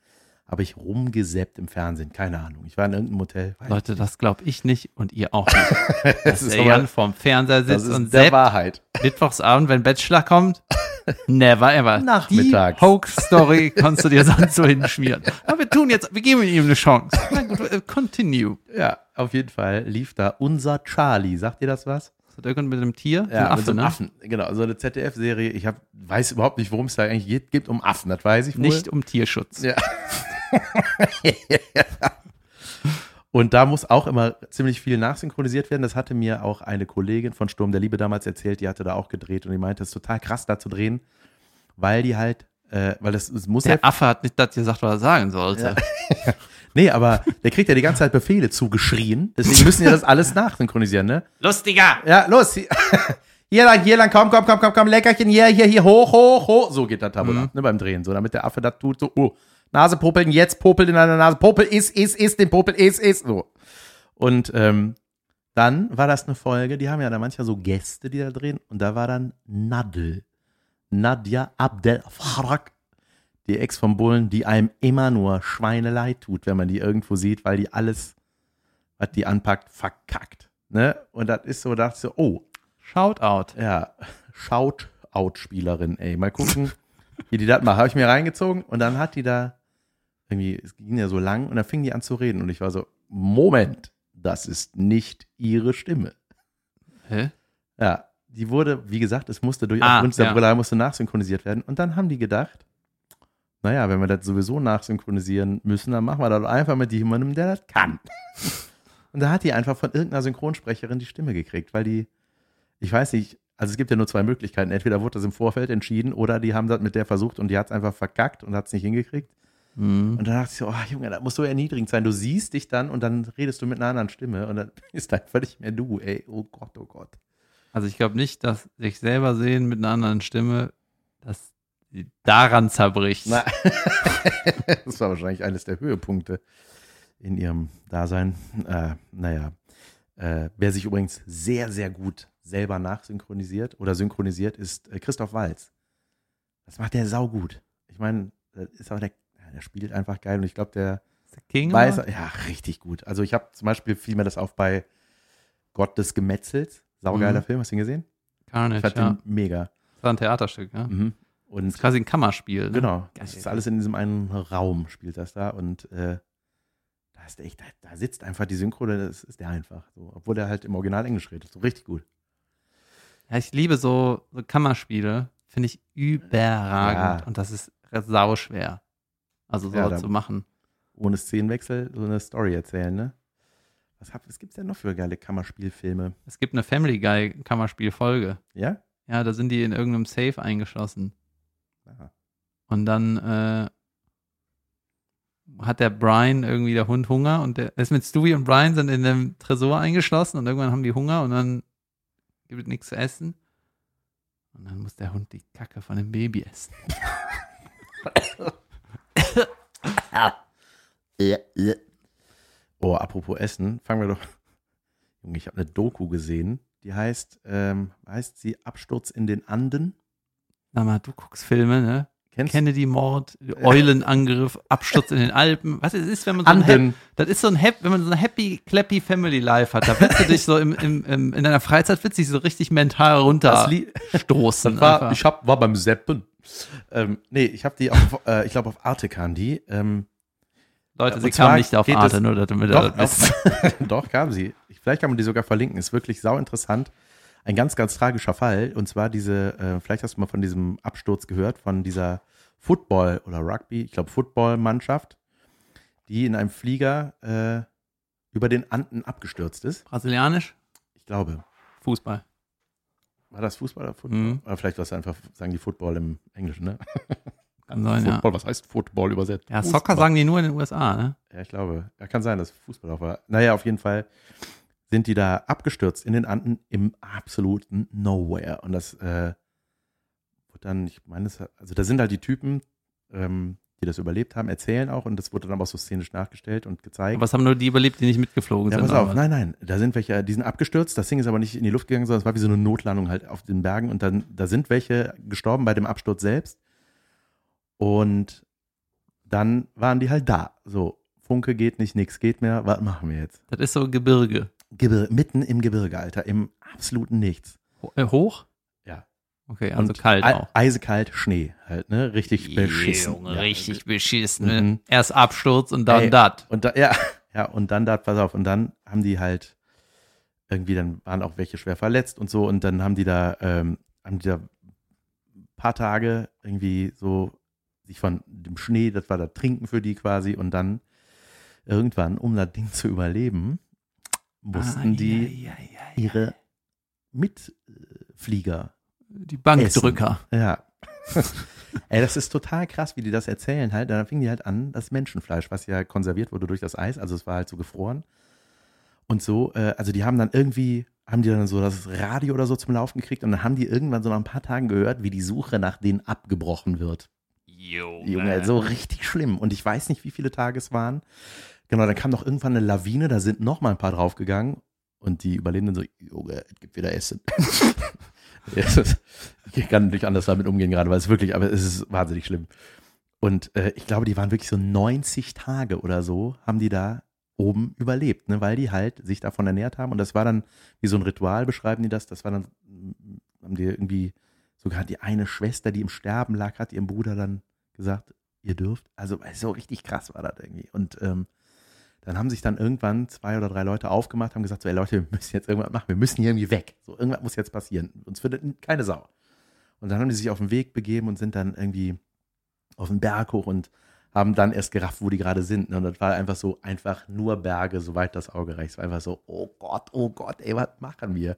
[SPEAKER 1] habe ich rumgesäppt im Fernsehen. Keine Ahnung. Ich war in irgendeinem Hotel.
[SPEAKER 3] Leute, das glaube ich nicht und ihr auch nicht.
[SPEAKER 1] Das ist
[SPEAKER 3] der Jan vorm Fernseher
[SPEAKER 1] das
[SPEAKER 3] sitzt
[SPEAKER 1] ist
[SPEAKER 3] und
[SPEAKER 1] der
[SPEAKER 3] selbst
[SPEAKER 1] Wahrheit.
[SPEAKER 3] Mittwochsabend, wenn Bachelor kommt, never ever.
[SPEAKER 1] Nachmittags.
[SPEAKER 3] Die Hoax-Story kannst du dir sonst so hinschmieren. Aber wir tun jetzt, wir geben ihm eine Chance. Na gut, äh, continue.
[SPEAKER 1] Ja, auf jeden Fall lief da unser Charlie. Sagt ihr das was?
[SPEAKER 3] Das hat irgendwann mit einem Tier,
[SPEAKER 1] Ja,
[SPEAKER 3] Affe,
[SPEAKER 1] mit so einem
[SPEAKER 3] ne?
[SPEAKER 1] Affen. Genau, so eine ZDF-Serie. Ich hab, weiß überhaupt nicht, worum es da eigentlich geht. Geht um Affen, das weiß ich wohl.
[SPEAKER 3] Nicht um Tierschutz.
[SPEAKER 1] Ja. Und da muss auch immer ziemlich viel nachsynchronisiert werden. Das hatte mir auch eine Kollegin von Sturm der Liebe damals erzählt, die hatte da auch gedreht und die meinte, es ist total krass da zu drehen, weil die halt, äh, weil das, es muss ja,
[SPEAKER 3] Der Affe hat nicht das gesagt, was er sagen sollte.
[SPEAKER 1] nee, aber der kriegt ja die ganze Zeit Befehle zugeschrien, deswegen müssen ja das alles nachsynchronisieren, ne?
[SPEAKER 3] Lustiger!
[SPEAKER 1] Ja, los, hier, hier lang, hier lang, komm, komm, komm, komm, komm, Leckerchen, hier, hier, hier, hoch, hoch, hoch. So geht das da wohl
[SPEAKER 3] Mhm.
[SPEAKER 1] ne, beim Drehen, so, damit der Affe das tut, so, oh, Nase popeln, jetzt popelt in deiner Nase, popel, ist, ist, ist, den Popel, ist, ist, so. Und ähm, dann war das eine Folge, die haben ja da manchmal so Gäste, die da drehen, und da war dann Nadel, Nadja Abdel Farag, die Ex vom Bullen, die einem immer nur Schweineleid tut, wenn man die irgendwo sieht, weil die alles, was die anpackt, verkackt. Ne? Und das ist so, dachte ich so, oh,
[SPEAKER 3] Shoutout.
[SPEAKER 1] ja, Shout-Out-Spielerin, ey. Mal gucken, wie die das macht. Habe ich mir reingezogen und dann hat die da irgendwie, es ging ja so lang und dann fing die an zu reden und ich war so, Moment, das ist nicht ihre Stimme.
[SPEAKER 3] Hä?
[SPEAKER 1] Ja, die wurde, wie gesagt, es musste durch
[SPEAKER 3] Ah,
[SPEAKER 1] aufgrund
[SPEAKER 3] ja.
[SPEAKER 1] Brille musste nachsynchronisiert werden und dann haben die gedacht, naja, wenn wir das sowieso nachsynchronisieren müssen, dann machen wir das einfach mit jemandem, der das kann. Und da hat die einfach von irgendeiner Synchronsprecherin die Stimme gekriegt, weil die, ich weiß nicht, also es gibt ja nur zwei Möglichkeiten. Entweder wurde das im Vorfeld entschieden oder die haben das mit der versucht und die hat es einfach verkackt und hat es nicht hingekriegt.
[SPEAKER 3] Mhm.
[SPEAKER 1] Und dann dachte ich so, oh Junge, das muss so erniedrigend sein. Du siehst dich dann und dann redest du mit einer anderen Stimme und dann ist dann völlig mehr du, ey. Oh Gott, oh Gott.
[SPEAKER 3] Also ich glaube nicht, dass sich selber sehen mit einer anderen Stimme, dass sie daran zerbricht.
[SPEAKER 1] Na, das war wahrscheinlich eines der Höhepunkte in ihrem Dasein. Äh, naja. Äh, wer sich übrigens sehr, sehr gut selber nachsynchronisiert oder synchronisiert, ist äh, Christoph Walz. Das macht der saugut. Ich meine, das ist auch der, der spielt einfach geil und ich glaube, der
[SPEAKER 3] King
[SPEAKER 1] weiß, ja, richtig gut. Also ich habe zum Beispiel fiel mir das auf bei Gott des Gemetzels. Saugeiler
[SPEAKER 3] Mhm.
[SPEAKER 1] Film, hast du ihn gesehen? Ich
[SPEAKER 3] Carnage,
[SPEAKER 1] fand
[SPEAKER 3] ja.
[SPEAKER 1] den mega.
[SPEAKER 3] Das war ein Theaterstück, ja.
[SPEAKER 1] Mhm.
[SPEAKER 3] Das
[SPEAKER 1] Und
[SPEAKER 3] ist quasi ein Kammerspiel. Ne?
[SPEAKER 1] Genau.
[SPEAKER 3] Geil.
[SPEAKER 1] Das ist alles in diesem einen Raum, spielt das da. Und äh, da ist der echt, da, da sitzt einfach die Synchro, das ist der einfach. So, obwohl der halt im Original Englisch redet. So richtig gut.
[SPEAKER 3] Ja, ich liebe so, so Kammerspiele. Finde ich überragend.
[SPEAKER 1] Ja.
[SPEAKER 3] Und das ist sau schwer. Also so
[SPEAKER 1] Ja,
[SPEAKER 3] zu machen.
[SPEAKER 1] Ohne Szenenwechsel so eine Story erzählen, ne? Was, hab, was gibt's denn noch für geile Kammerspielfilme?
[SPEAKER 3] Es gibt eine Family Guy Kammerspiel-Folge.
[SPEAKER 1] Ja?
[SPEAKER 3] Ja, da sind die in irgendeinem Safe eingeschlossen.
[SPEAKER 1] Aha.
[SPEAKER 3] Und dann äh, hat der Brian irgendwie der Hund Hunger und der ist mit Stewie und Brian sind in dem Tresor eingeschlossen und irgendwann haben die Hunger und dann gibt es nichts zu essen. Und dann muss der Hund die Kacke von dem Baby essen.
[SPEAKER 1] Oh, apropos Essen, fangen wir doch. Junge, ich habe eine Doku gesehen, die heißt, ähm, heißt sie Absturz in den Anden?
[SPEAKER 3] Sag mal, du guckst Filme, ne? Kennedy-Mord, Eulenangriff, Absturz in den Alpen. Was es ist, wenn man so ein
[SPEAKER 1] Anden.
[SPEAKER 3] das ist so ein Hap wenn man so ein happy, clappy Family Life hat. Da willst du dich so im, im, im, in deiner Freizeit willst du dich so richtig mental runterstoßen.
[SPEAKER 1] War, ich hab, war beim Seppen. Ähm, nee, ich habe die auf, äh, ich glaube auf Arte kam die. Ähm,
[SPEAKER 3] Leute, sie kamen nicht auf Arte,
[SPEAKER 1] es-
[SPEAKER 3] nur damit ihr
[SPEAKER 1] doch,
[SPEAKER 3] das wisst.
[SPEAKER 1] doch, kam sie. Ich, vielleicht kann man die sogar verlinken. Ist wirklich sau interessant. Ein ganz, ganz tragischer Fall. Und zwar diese, äh, vielleicht hast du mal von diesem Absturz gehört, von dieser Football- oder Rugby, ich glaube Football-Mannschaft, die in einem Flieger äh, über den Anden abgestürzt ist.
[SPEAKER 3] Brasilianisch?
[SPEAKER 1] Ich glaube.
[SPEAKER 3] Fußball.
[SPEAKER 1] War das Fußball oder Football?
[SPEAKER 3] Mhm.
[SPEAKER 1] Oder vielleicht war es einfach, sagen die Football im Englischen, ne?
[SPEAKER 3] Kann sein, ja.
[SPEAKER 1] Football, was heißt Football übersetzt?
[SPEAKER 3] Ja,
[SPEAKER 1] Fußball.
[SPEAKER 3] Soccer sagen die nur in den USA, ne?
[SPEAKER 1] Ja, ich glaube. Ja, kann sein, dass Fußball auch war. Naja, auf jeden Fall sind die da abgestürzt in den Anden im absoluten Nowhere. Und das äh, wird dann, ich meine, also da sind halt die Typen, ähm, die das überlebt haben, erzählen auch und das wurde dann aber auch so szenisch nachgestellt und gezeigt.
[SPEAKER 3] Aber was haben nur die überlebt, die nicht mitgeflogen
[SPEAKER 1] ja,
[SPEAKER 3] sind?
[SPEAKER 1] pass auf, nein, nein, da sind welche, die sind abgestürzt, das Ding ist aber nicht in die Luft gegangen, sondern es war wie so eine Notlandung halt auf den Bergen und dann, da sind welche gestorben bei dem Absturz selbst und dann waren die halt da, so, Funke geht nicht, nix geht mehr, was machen wir jetzt?
[SPEAKER 3] Das ist so Gebirge.
[SPEAKER 1] Gebir mitten im Gebirge, Alter, im absoluten Nichts.
[SPEAKER 3] Ho äh, hoch?
[SPEAKER 1] Ja.
[SPEAKER 3] Okay, also
[SPEAKER 1] und
[SPEAKER 3] kalt auch.
[SPEAKER 1] Eisekalt, Schnee halt, ne, richtig beschissen.
[SPEAKER 3] Junge,
[SPEAKER 1] Ja.
[SPEAKER 3] richtig beschissen. Ne?
[SPEAKER 1] Mhm.
[SPEAKER 3] Erst Absturz und dann
[SPEAKER 1] Ey,
[SPEAKER 3] dat.
[SPEAKER 1] Und da, ja, ja, und dann da, pass auf, und dann haben die halt irgendwie, dann waren auch welche schwer verletzt und so, und dann haben die da, ähm, haben die da ein paar Tage irgendwie so sich von dem Schnee, das war da Trinken für die quasi, und dann irgendwann, um das Ding zu überleben, mussten
[SPEAKER 3] Ah,
[SPEAKER 1] die
[SPEAKER 3] ja, ja, ja, ja.
[SPEAKER 1] ihre Mitflieger
[SPEAKER 3] Die Bankdrücker.
[SPEAKER 1] ja. Ey, das ist total krass, wie die das erzählen halt. Dann fingen die halt an, das Menschenfleisch, was ja konserviert wurde durch das Eis, also es war halt so gefroren. Und so, äh, also die haben dann irgendwie, haben die dann so das Radio oder so zum Laufen gekriegt und dann haben die irgendwann so nach ein paar Tagen gehört, wie die Suche nach denen abgebrochen wird.
[SPEAKER 3] Junge.
[SPEAKER 1] Junge, so richtig schlimm. Und ich weiß nicht, wie viele Tage es waren. Genau, dann kam noch irgendwann eine Lawine, da sind noch mal ein paar draufgegangen und die Überlebenden so, Junge, es gibt wieder Essen. Ich kann nicht anders damit umgehen gerade, weil es wirklich, aber es ist wahnsinnig schlimm. Und äh, ich glaube, die waren wirklich so 90 Tage oder so, haben die da oben überlebt, ne, weil die halt sich davon ernährt haben. Und das war dann wie so ein Ritual, beschreiben die das. Das war dann, mm, haben die irgendwie sogar die eine Schwester, die im Sterben lag, hat ihrem Bruder dann gesagt, ihr dürft. Also so richtig krass war das irgendwie. Und ähm, dann haben sich dann irgendwann zwei oder drei Leute aufgemacht, haben gesagt, so, ey Leute, wir müssen jetzt irgendwas machen, wir müssen hier irgendwie weg. So, irgendwas muss jetzt passieren. Uns findet keine Sau. Und dann haben die sich auf den Weg begeben und sind dann irgendwie auf den Berg hoch und haben dann erst gerafft, wo die gerade sind. Ne? Und das war einfach so, einfach nur Berge, soweit das Auge reicht. Es war einfach so, oh Gott, oh Gott, ey, was machen wir?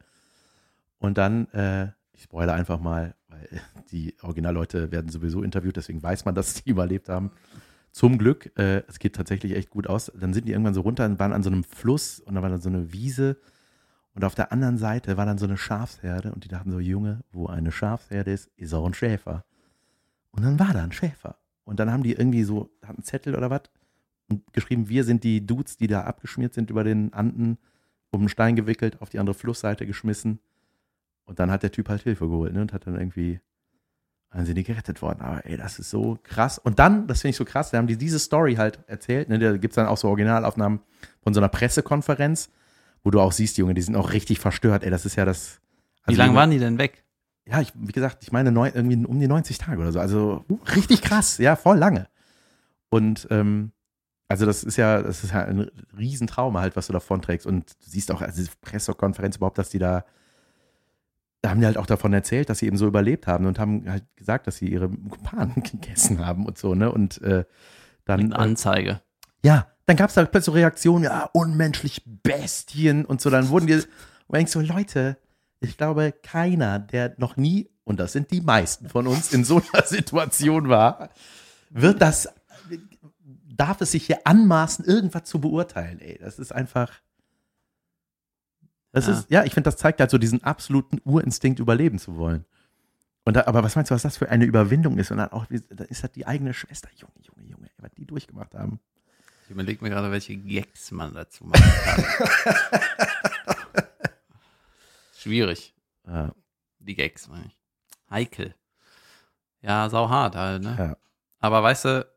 [SPEAKER 1] Und dann, äh, ich spoilere einfach mal, weil die Originalleute werden sowieso interviewt, deswegen weiß man, dass die überlebt haben. Zum Glück, äh, es geht tatsächlich echt gut aus. Dann sind die irgendwann so runter und waren an so einem Fluss und da war dann so eine Wiese. Und auf der anderen Seite war dann so eine Schafsherde und die dachten so, Junge, wo eine Schafsherde ist, ist auch ein Schäfer. Und dann war da ein Schäfer. Und dann haben die irgendwie so, hatten Zettel oder was und geschrieben, wir sind die Dudes, die da abgeschmiert sind über den Anden, um einen Stein gewickelt, auf die andere Flussseite geschmissen. Und dann hat der Typ halt Hilfe geholt ne, und hat dann irgendwie, dann sind die gerettet worden. Aber ey, das ist so krass. Und dann, das finde ich so krass, da haben die diese Story halt erzählt. Ne, da gibt es dann auch so Originalaufnahmen von so einer Pressekonferenz, wo du auch siehst, Junge, die sind auch richtig verstört. Ey, das ist ja das.
[SPEAKER 3] Wie
[SPEAKER 1] also
[SPEAKER 3] lange
[SPEAKER 1] die-
[SPEAKER 3] waren die denn weg?
[SPEAKER 1] ja, ich, wie gesagt, ich meine neun, irgendwie um die 90 Tage oder so. Also richtig krass, ja, voll lange. Und ähm, also das ist ja, das ist ja ein Riesentrauma halt, was du davon trägst. Und du siehst auch, also diese Pressekonferenz überhaupt, dass die da, da haben die halt auch davon erzählt, dass sie eben so überlebt haben und haben halt gesagt, dass sie ihre Kumpanen gegessen haben und so, ne? Und äh, dann.
[SPEAKER 3] Eine Anzeige.
[SPEAKER 1] Ja, dann gab es da plötzlich so Reaktionen, ja, unmenschlich Bestien und so. Dann wurden die, und ich so, Leute, ich glaube, keiner, der noch nie, und das sind die meisten von uns, in so einer Situation war, wird das, darf es sich hier anmaßen, irgendwas zu beurteilen, ey. Das ist einfach. Das
[SPEAKER 3] Ja.
[SPEAKER 1] ist, ja, ich finde, das zeigt halt so diesen absoluten Urinstinkt, überleben zu wollen. Und da, aber was meinst du, was das für eine Überwindung ist? Und dann auch, da ist halt die eigene Schwester, Junge, Junge, Junge, was die durchgemacht haben.
[SPEAKER 3] Ich überlege mir gerade, welche Gags man dazu machen kann. Schwierig,
[SPEAKER 1] Ja.
[SPEAKER 3] die Gags, meine ich. Heikel. Ja, sau hart halt, ne?
[SPEAKER 1] Ja.
[SPEAKER 3] Aber weißt du,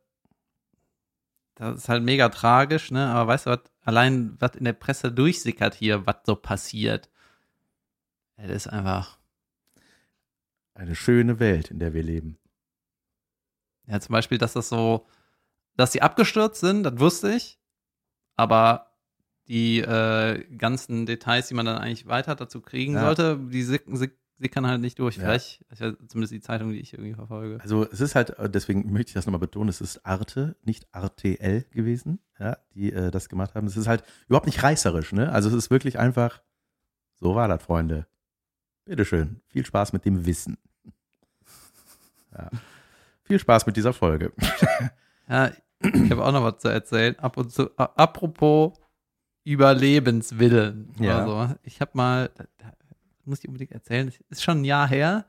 [SPEAKER 3] das ist halt mega tragisch, ne? Aber weißt du, was allein, was in der Presse durchsickert hier, was so passiert, das ist einfach,
[SPEAKER 1] Eine schöne Welt, in der wir leben.
[SPEAKER 3] ja, zum Beispiel, dass das so, dass die abgestürzt sind, das wusste ich, aber die äh, ganzen Details, die man dann eigentlich weiter dazu kriegen
[SPEAKER 1] Ja.
[SPEAKER 3] sollte, die sicken, sick, sickern halt nicht durch.
[SPEAKER 1] Ja.
[SPEAKER 3] Vielleicht, das ist ja zumindest die Zeitung, die ich irgendwie verfolge.
[SPEAKER 1] Also es ist halt, äh, deswegen möchte ich das nochmal betonen, es ist Arte, nicht RTL gewesen, ja, die äh, das gemacht haben. Es ist halt überhaupt nicht reißerisch, ne? Also es ist wirklich einfach, so war das, Freunde. Bitteschön. Viel Spaß mit dem Wissen. Ja. Viel Spaß mit dieser Folge.
[SPEAKER 3] Ja, ich habe auch noch was zu erzählen. Ab und zu, a- apropos Überlebenswillen
[SPEAKER 1] Ja.
[SPEAKER 3] oder so. Ich habe mal, muss ich unbedingt erzählen, das ist schon ein Jahr her,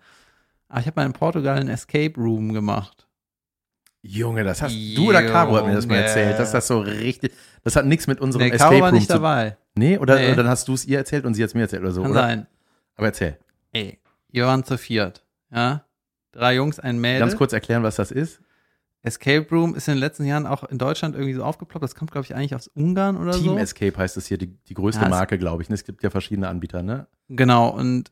[SPEAKER 3] aber ich habe mal in Portugal einen Escape Room gemacht.
[SPEAKER 1] Junge, das hast du oder Caro hat mir das mal
[SPEAKER 3] Junge.
[SPEAKER 1] erzählt. Das ist das so richtig, das hat nichts mit unserem
[SPEAKER 3] Nee,
[SPEAKER 1] Escape
[SPEAKER 3] Caro war
[SPEAKER 1] Room
[SPEAKER 3] nicht
[SPEAKER 1] zu
[SPEAKER 3] dabei.
[SPEAKER 1] Nee, oder,
[SPEAKER 3] Nee.
[SPEAKER 1] oder dann hast du es ihr erzählt und sie hat es mir erzählt oder so,
[SPEAKER 3] Kann
[SPEAKER 1] oder?
[SPEAKER 3] sein.
[SPEAKER 1] Aber erzähl.
[SPEAKER 3] Ey, wir waren zu viert. Ja. Drei Jungs, ein Mädel.
[SPEAKER 1] Ganz kurz erklären, was das ist.
[SPEAKER 3] Escape Room ist in den letzten Jahren auch in Deutschland irgendwie so aufgeploppt. Das kommt, glaube ich, eigentlich aus Ungarn oder
[SPEAKER 1] Team
[SPEAKER 3] so.
[SPEAKER 1] Escape heißt es hier, die, die größte
[SPEAKER 3] Ja,
[SPEAKER 1] Marke, glaube ich. Es gibt ja verschiedene Anbieter, ne?
[SPEAKER 3] Genau, und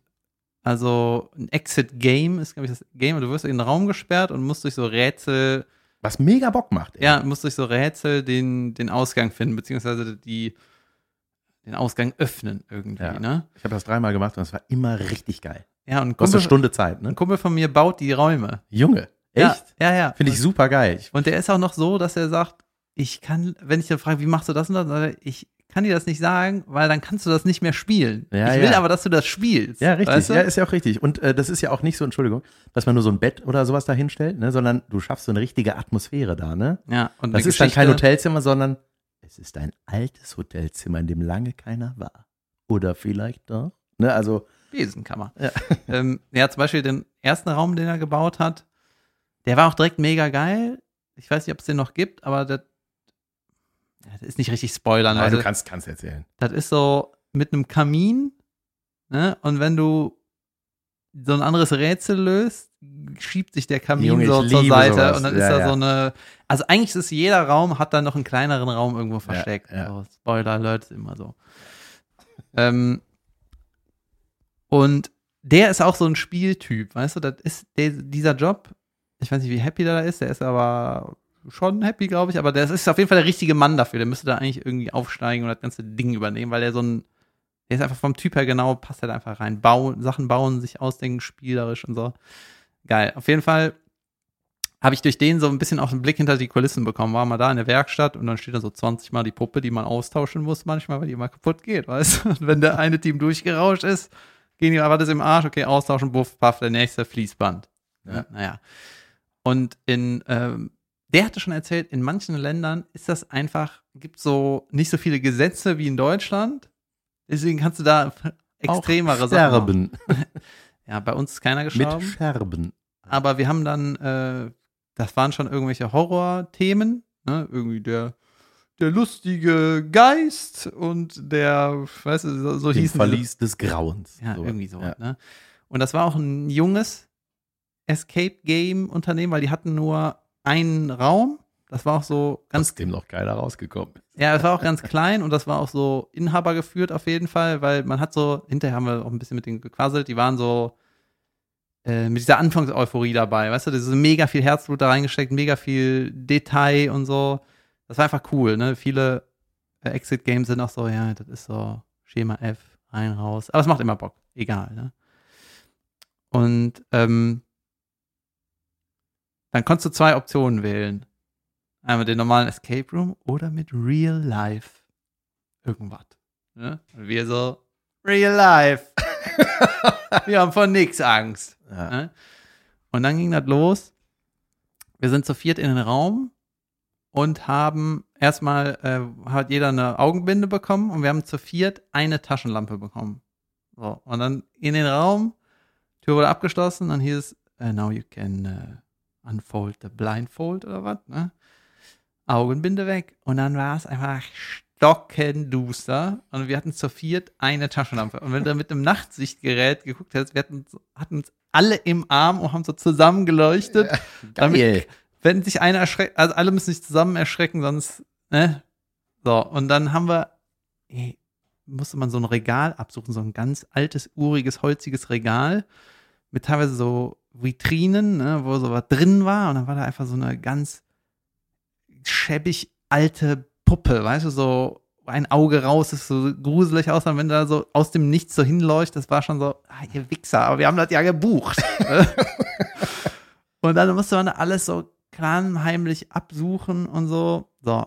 [SPEAKER 3] also ein Exit-Game ist, glaube ich, das Game. Du wirst in den Raum gesperrt und musst durch so Rätsel,
[SPEAKER 1] Was mega Bock macht. ey.
[SPEAKER 3] ja, musst durch so Rätsel den, den Ausgang finden, beziehungsweise die, den Ausgang öffnen irgendwie,
[SPEAKER 1] Ja.
[SPEAKER 3] ne?
[SPEAKER 1] Ich habe das dreimal gemacht und es war immer richtig geil.
[SPEAKER 3] Ja, und ein
[SPEAKER 1] Kostet eine
[SPEAKER 3] Kumpel,
[SPEAKER 1] Stunde Zeit,
[SPEAKER 3] ein
[SPEAKER 1] ne?
[SPEAKER 3] Kumpel von mir baut die Räume.
[SPEAKER 1] Junge, echt?
[SPEAKER 3] Ja, ja.
[SPEAKER 1] Finde ich super geil.
[SPEAKER 3] Und der ist auch noch so, dass er sagt, ich kann, wenn ich dann frage, wie machst du das und das, ich kann dir das nicht sagen, weil dann kannst du das nicht mehr spielen.
[SPEAKER 1] Ja,
[SPEAKER 3] ich will
[SPEAKER 1] ja.
[SPEAKER 3] aber, dass du das spielst.
[SPEAKER 1] ja, richtig.
[SPEAKER 3] Weißt du?
[SPEAKER 1] Ja, ist ja auch richtig. Und äh, das ist ja auch nicht so, Entschuldigung, dass man nur so ein Bett oder sowas da hinstellt, ne? sondern du schaffst so eine richtige Atmosphäre da, ne?
[SPEAKER 3] ja und
[SPEAKER 1] Das ist dann kein
[SPEAKER 3] Geschichte-
[SPEAKER 1] Hotelzimmer, sondern es ist ein altes Hotelzimmer, in dem lange keiner war. Oder vielleicht doch. Ne? Also,
[SPEAKER 3] Besenkammer.
[SPEAKER 1] Ja.
[SPEAKER 3] ähm, ja, zum Beispiel den ersten Raum, den er gebaut hat, der war auch direkt mega geil. Ich weiß nicht, ob es den noch gibt, aber das, das ist nicht richtig spoilern.
[SPEAKER 1] nein,
[SPEAKER 3] Leute.
[SPEAKER 1] du kannst, kannst erzählen.
[SPEAKER 3] Das ist so mit einem Kamin, ne? Und wenn du so ein anderes Rätsel löst, schiebt sich der Kamin
[SPEAKER 1] Junge,
[SPEAKER 3] so zur Seite
[SPEAKER 1] sowas.
[SPEAKER 3] und dann
[SPEAKER 1] Ja,
[SPEAKER 3] ist da
[SPEAKER 1] ja.
[SPEAKER 3] so eine. Also eigentlich ist jeder Raum hat dann noch einen kleineren Raum irgendwo versteckt.
[SPEAKER 1] ja.
[SPEAKER 3] So, Spoiler Alert ist immer so. ähm, und der ist auch so ein Spieltyp, weißt du, das ist der, dieser Job, ich weiß nicht, wie happy der da ist, der ist aber schon happy, glaube ich, aber der ist auf jeden Fall der richtige Mann dafür. Der müsste da eigentlich irgendwie aufsteigen und das ganze Ding übernehmen, weil der so ein, der ist einfach vom Typ her genau, passt halt einfach rein. Bauen, Sachen bauen, sich ausdenken, spielerisch und so. Geil. Auf jeden Fall habe ich durch den so ein bisschen auch einen Blick hinter die Kulissen bekommen. War mal da in der Werkstatt und dann steht da so 20 Mal die Puppe, die man austauschen muss manchmal, weil die immer kaputt geht, weißt du? Und wenn der eine Team durchgerauscht ist, gehen die, war das im Arsch, okay, austauschen, buff, paff, der nächste Fließband. Ja. Naja. Und in, ähm, der hatte schon erzählt, in manchen Ländern ist das einfach, gibt so nicht so viele Gesetze wie in Deutschland. Deswegen kannst du da extremere Sachen. machen.
[SPEAKER 1] Scherben.
[SPEAKER 3] Ja, bei uns ist keiner
[SPEAKER 1] Mit
[SPEAKER 3] gestorben.
[SPEAKER 1] Scherben.
[SPEAKER 3] Aber wir haben dann, äh, das waren schon irgendwelche Horrorthemen, ne? Irgendwie der, der lustige Geist und der, weißt du, so, so diese-
[SPEAKER 1] Verlies des Grauens.
[SPEAKER 3] Ja,
[SPEAKER 1] So.
[SPEAKER 3] irgendwie so.
[SPEAKER 1] Ja.
[SPEAKER 3] Ne? Und das war auch ein junges Escape Game Unternehmen, weil die hatten nur einen Raum. Das war auch so ganz
[SPEAKER 1] Trotzdem noch keiner rausgekommen.
[SPEAKER 3] ja, es war auch ganz klein und das war auch so Inhaber geführt auf jeden Fall, weil man hat so, hinterher haben wir auch ein bisschen mit denen gequasselt, die waren so äh, mit dieser Anfangseuphorie dabei, weißt du, das ist mega viel Herzblut da reingesteckt, mega viel Detail und so. Das war einfach cool, ne? Viele äh, Exit-Games sind auch so, ja, das ist so Schema F, rein, raus. Aber es macht immer Bock, egal, ne? Und ähm, dann konntest du zwei Optionen wählen. Einmal den normalen Escape Room oder mit Real Life irgendwas. Ne? Und wir so, Real Life. wir haben vor nix Angst.
[SPEAKER 1] Ja.
[SPEAKER 3] Ne? Und dann ging das los. Wir sind zu viert in den Raum und haben erstmal, äh, hat jeder eine Augenbinde bekommen und wir haben zu viert eine Taschenlampe bekommen. So, und dann in den Raum, Tür wurde abgeschlossen, dann hieß es, äh, now you can äh, unfold the blindfold oder was, ne? Augenbinde weg. Und dann war es einfach stockenduster. Und wir hatten zu viert eine Taschenlampe. Und wenn du mit einem Nachtsichtgerät geguckt hast, wir hatten, uns alle im Arm und haben so zusammen geleuchtet. damit, wenn sich einer erschreckt, also alle müssen sich zusammen erschrecken, sonst, ne? So, und dann haben wir, ey, musste man so ein Regal absuchen, so ein ganz altes, uriges, holziges Regal mit teilweise so Vitrinen, ne, wo so was drin war. Und dann war da einfach so eine ganz schäbig alte Puppe, weißt du, so ein Auge raus, das so gruselig aus, wenn da so aus dem Nichts so hinleuchtet, das war schon so, ah, ihr Wichser, aber wir haben das ja gebucht. und dann musste man da alles so klammheimlich absuchen und so. So.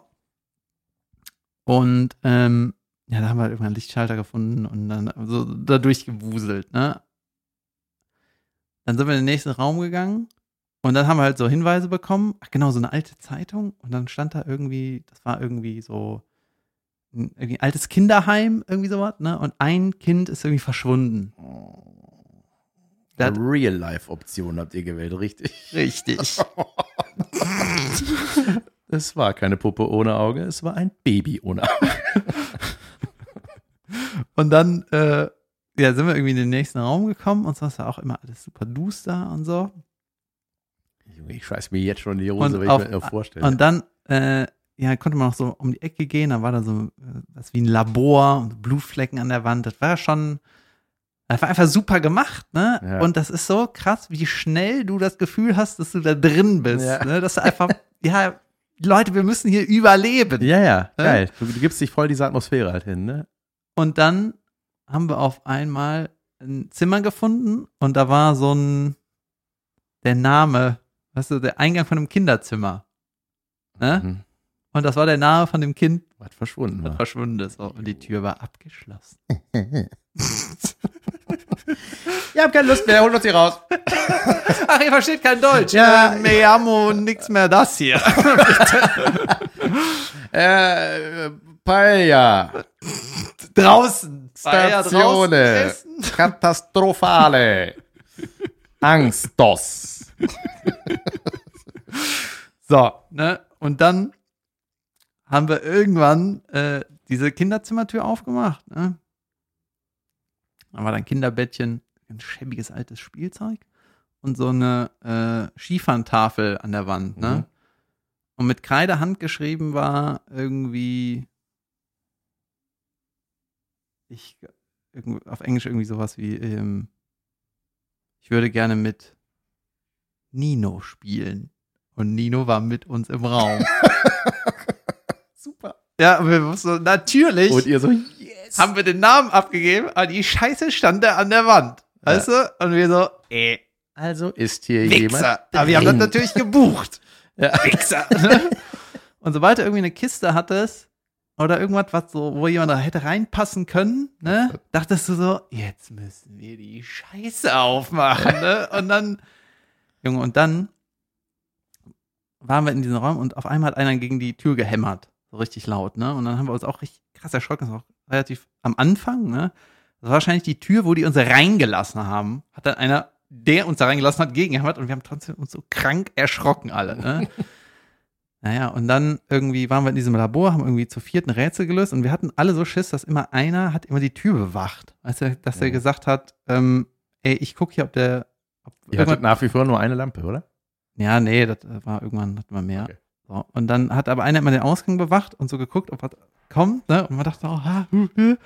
[SPEAKER 3] Und ähm, ja, da haben wir halt irgendwann einen Lichtschalter gefunden und dann so da durchgewuselt, ne? Dann sind wir in den nächsten Raum gegangen und dann haben wir halt so Hinweise bekommen. Ach genau, so eine alte Zeitung. Und dann stand da irgendwie, das war irgendwie so ein irgendwie altes Kinderheim, irgendwie sowas, ne? Und ein Kind ist irgendwie verschwunden.
[SPEAKER 1] Real-Life-Option habt ihr gewählt, richtig.
[SPEAKER 3] Richtig.
[SPEAKER 1] Es war keine Puppe ohne Auge, es war ein Baby ohne Auge.
[SPEAKER 3] Und dann, äh, ja, sind wir irgendwie in den nächsten Raum gekommen und sonst war auch immer alles super duster und so.
[SPEAKER 1] Junge, Ich scheiß mir jetzt schon die Hose, wenn ich mir das vorstelle.
[SPEAKER 3] Und dann, äh, ja, konnte man auch so um die Ecke gehen, da war da so äh, was wie ein Labor und Blutflecken an der Wand. Das war schon, das war einfach super gemacht, ne?
[SPEAKER 1] Ja.
[SPEAKER 3] Und das ist so krass, wie schnell du das Gefühl hast, dass du da drin bist,
[SPEAKER 1] Ja.
[SPEAKER 3] ne? Dass du einfach, ja, Leute, wir müssen hier überleben.
[SPEAKER 1] ja, ja, geil. Du, du gibst dich voll diese Atmosphäre halt hin, ne?
[SPEAKER 3] Und dann haben wir auf einmal ein Zimmer gefunden und da war so ein, der Name, weißt du, der Eingang von einem Kinderzimmer. Ne?
[SPEAKER 1] Mhm.
[SPEAKER 3] Und das war der Name von dem Kind,
[SPEAKER 1] Was verschwunden war.
[SPEAKER 3] verschwunden ist. So, und die Tür war abgeschlossen.
[SPEAKER 1] Wir haben keine Lust mehr, holt uns hier raus.
[SPEAKER 3] Ach, ihr versteht kein Deutsch.
[SPEAKER 1] Ja.
[SPEAKER 3] Äh, me amo nix mehr das hier.
[SPEAKER 1] Äh, Paella,
[SPEAKER 3] draußen. Essen?
[SPEAKER 1] Katastrophale, Angstos.
[SPEAKER 3] So, ne? Und dann haben wir irgendwann äh, diese Kinderzimmertür aufgemacht, ne? Da war da ein Kinderbettchen, ein schäbiges altes Spielzeug und so eine äh, Skifahrentafel an der Wand, ne?
[SPEAKER 1] Mhm.
[SPEAKER 3] Und mit Kreide handgeschrieben war irgendwie ich irgend- auf Englisch irgendwie sowas wie ähm, ich würde gerne mit Nino spielen. Und Nino war mit uns im Raum.
[SPEAKER 1] Super.
[SPEAKER 3] ja, und wir wussten, natürlich
[SPEAKER 1] Und ihr so, yes.
[SPEAKER 3] haben wir den Namen abgegeben, aber die Scheiße stand da an der Wand. Weißt du? Und wir so, äh,
[SPEAKER 1] Also ist hier jemand.
[SPEAKER 3] Wichser. Aber wir haben das natürlich gebucht. Wichser. ne? Und sobald du irgendwie eine Kiste hattest oder irgendwas, was so, wo jemand da hätte reinpassen können, ne, dachtest du so, jetzt müssen wir die Scheiße aufmachen, ne? Und dann, Junge, und dann waren wir in diesem Raum und auf einmal hat einer gegen die Tür gehämmert. So richtig laut, ne? Und dann haben wir uns auch richtig krass erschrocken. Das war auch relativ am Anfang, ne? Das war wahrscheinlich die Tür, wo die uns reingelassen haben. Hat dann einer, der uns da reingelassen hat, gegengehämmert und wir haben trotzdem uns so krank erschrocken alle, ne? naja, und dann irgendwie waren wir in diesem Labor, haben irgendwie zu vierten Rätsel gelöst und wir hatten alle so Schiss, dass immer einer hat immer die Tür bewacht. Du, dass er
[SPEAKER 1] Ja.
[SPEAKER 3] gesagt hat, ähm, ey, ich gucke hier, ob der, ob
[SPEAKER 1] Ihr hattet nach wie vor nur eine Lampe, oder?
[SPEAKER 3] ja, nee, das war irgendwann hatten wir mehr.
[SPEAKER 1] Okay.
[SPEAKER 3] So, und dann hat aber einer immer den Ausgang bewacht und so geguckt, ob was kommt, ne? Und man dachte, oh, ha, hu, hu.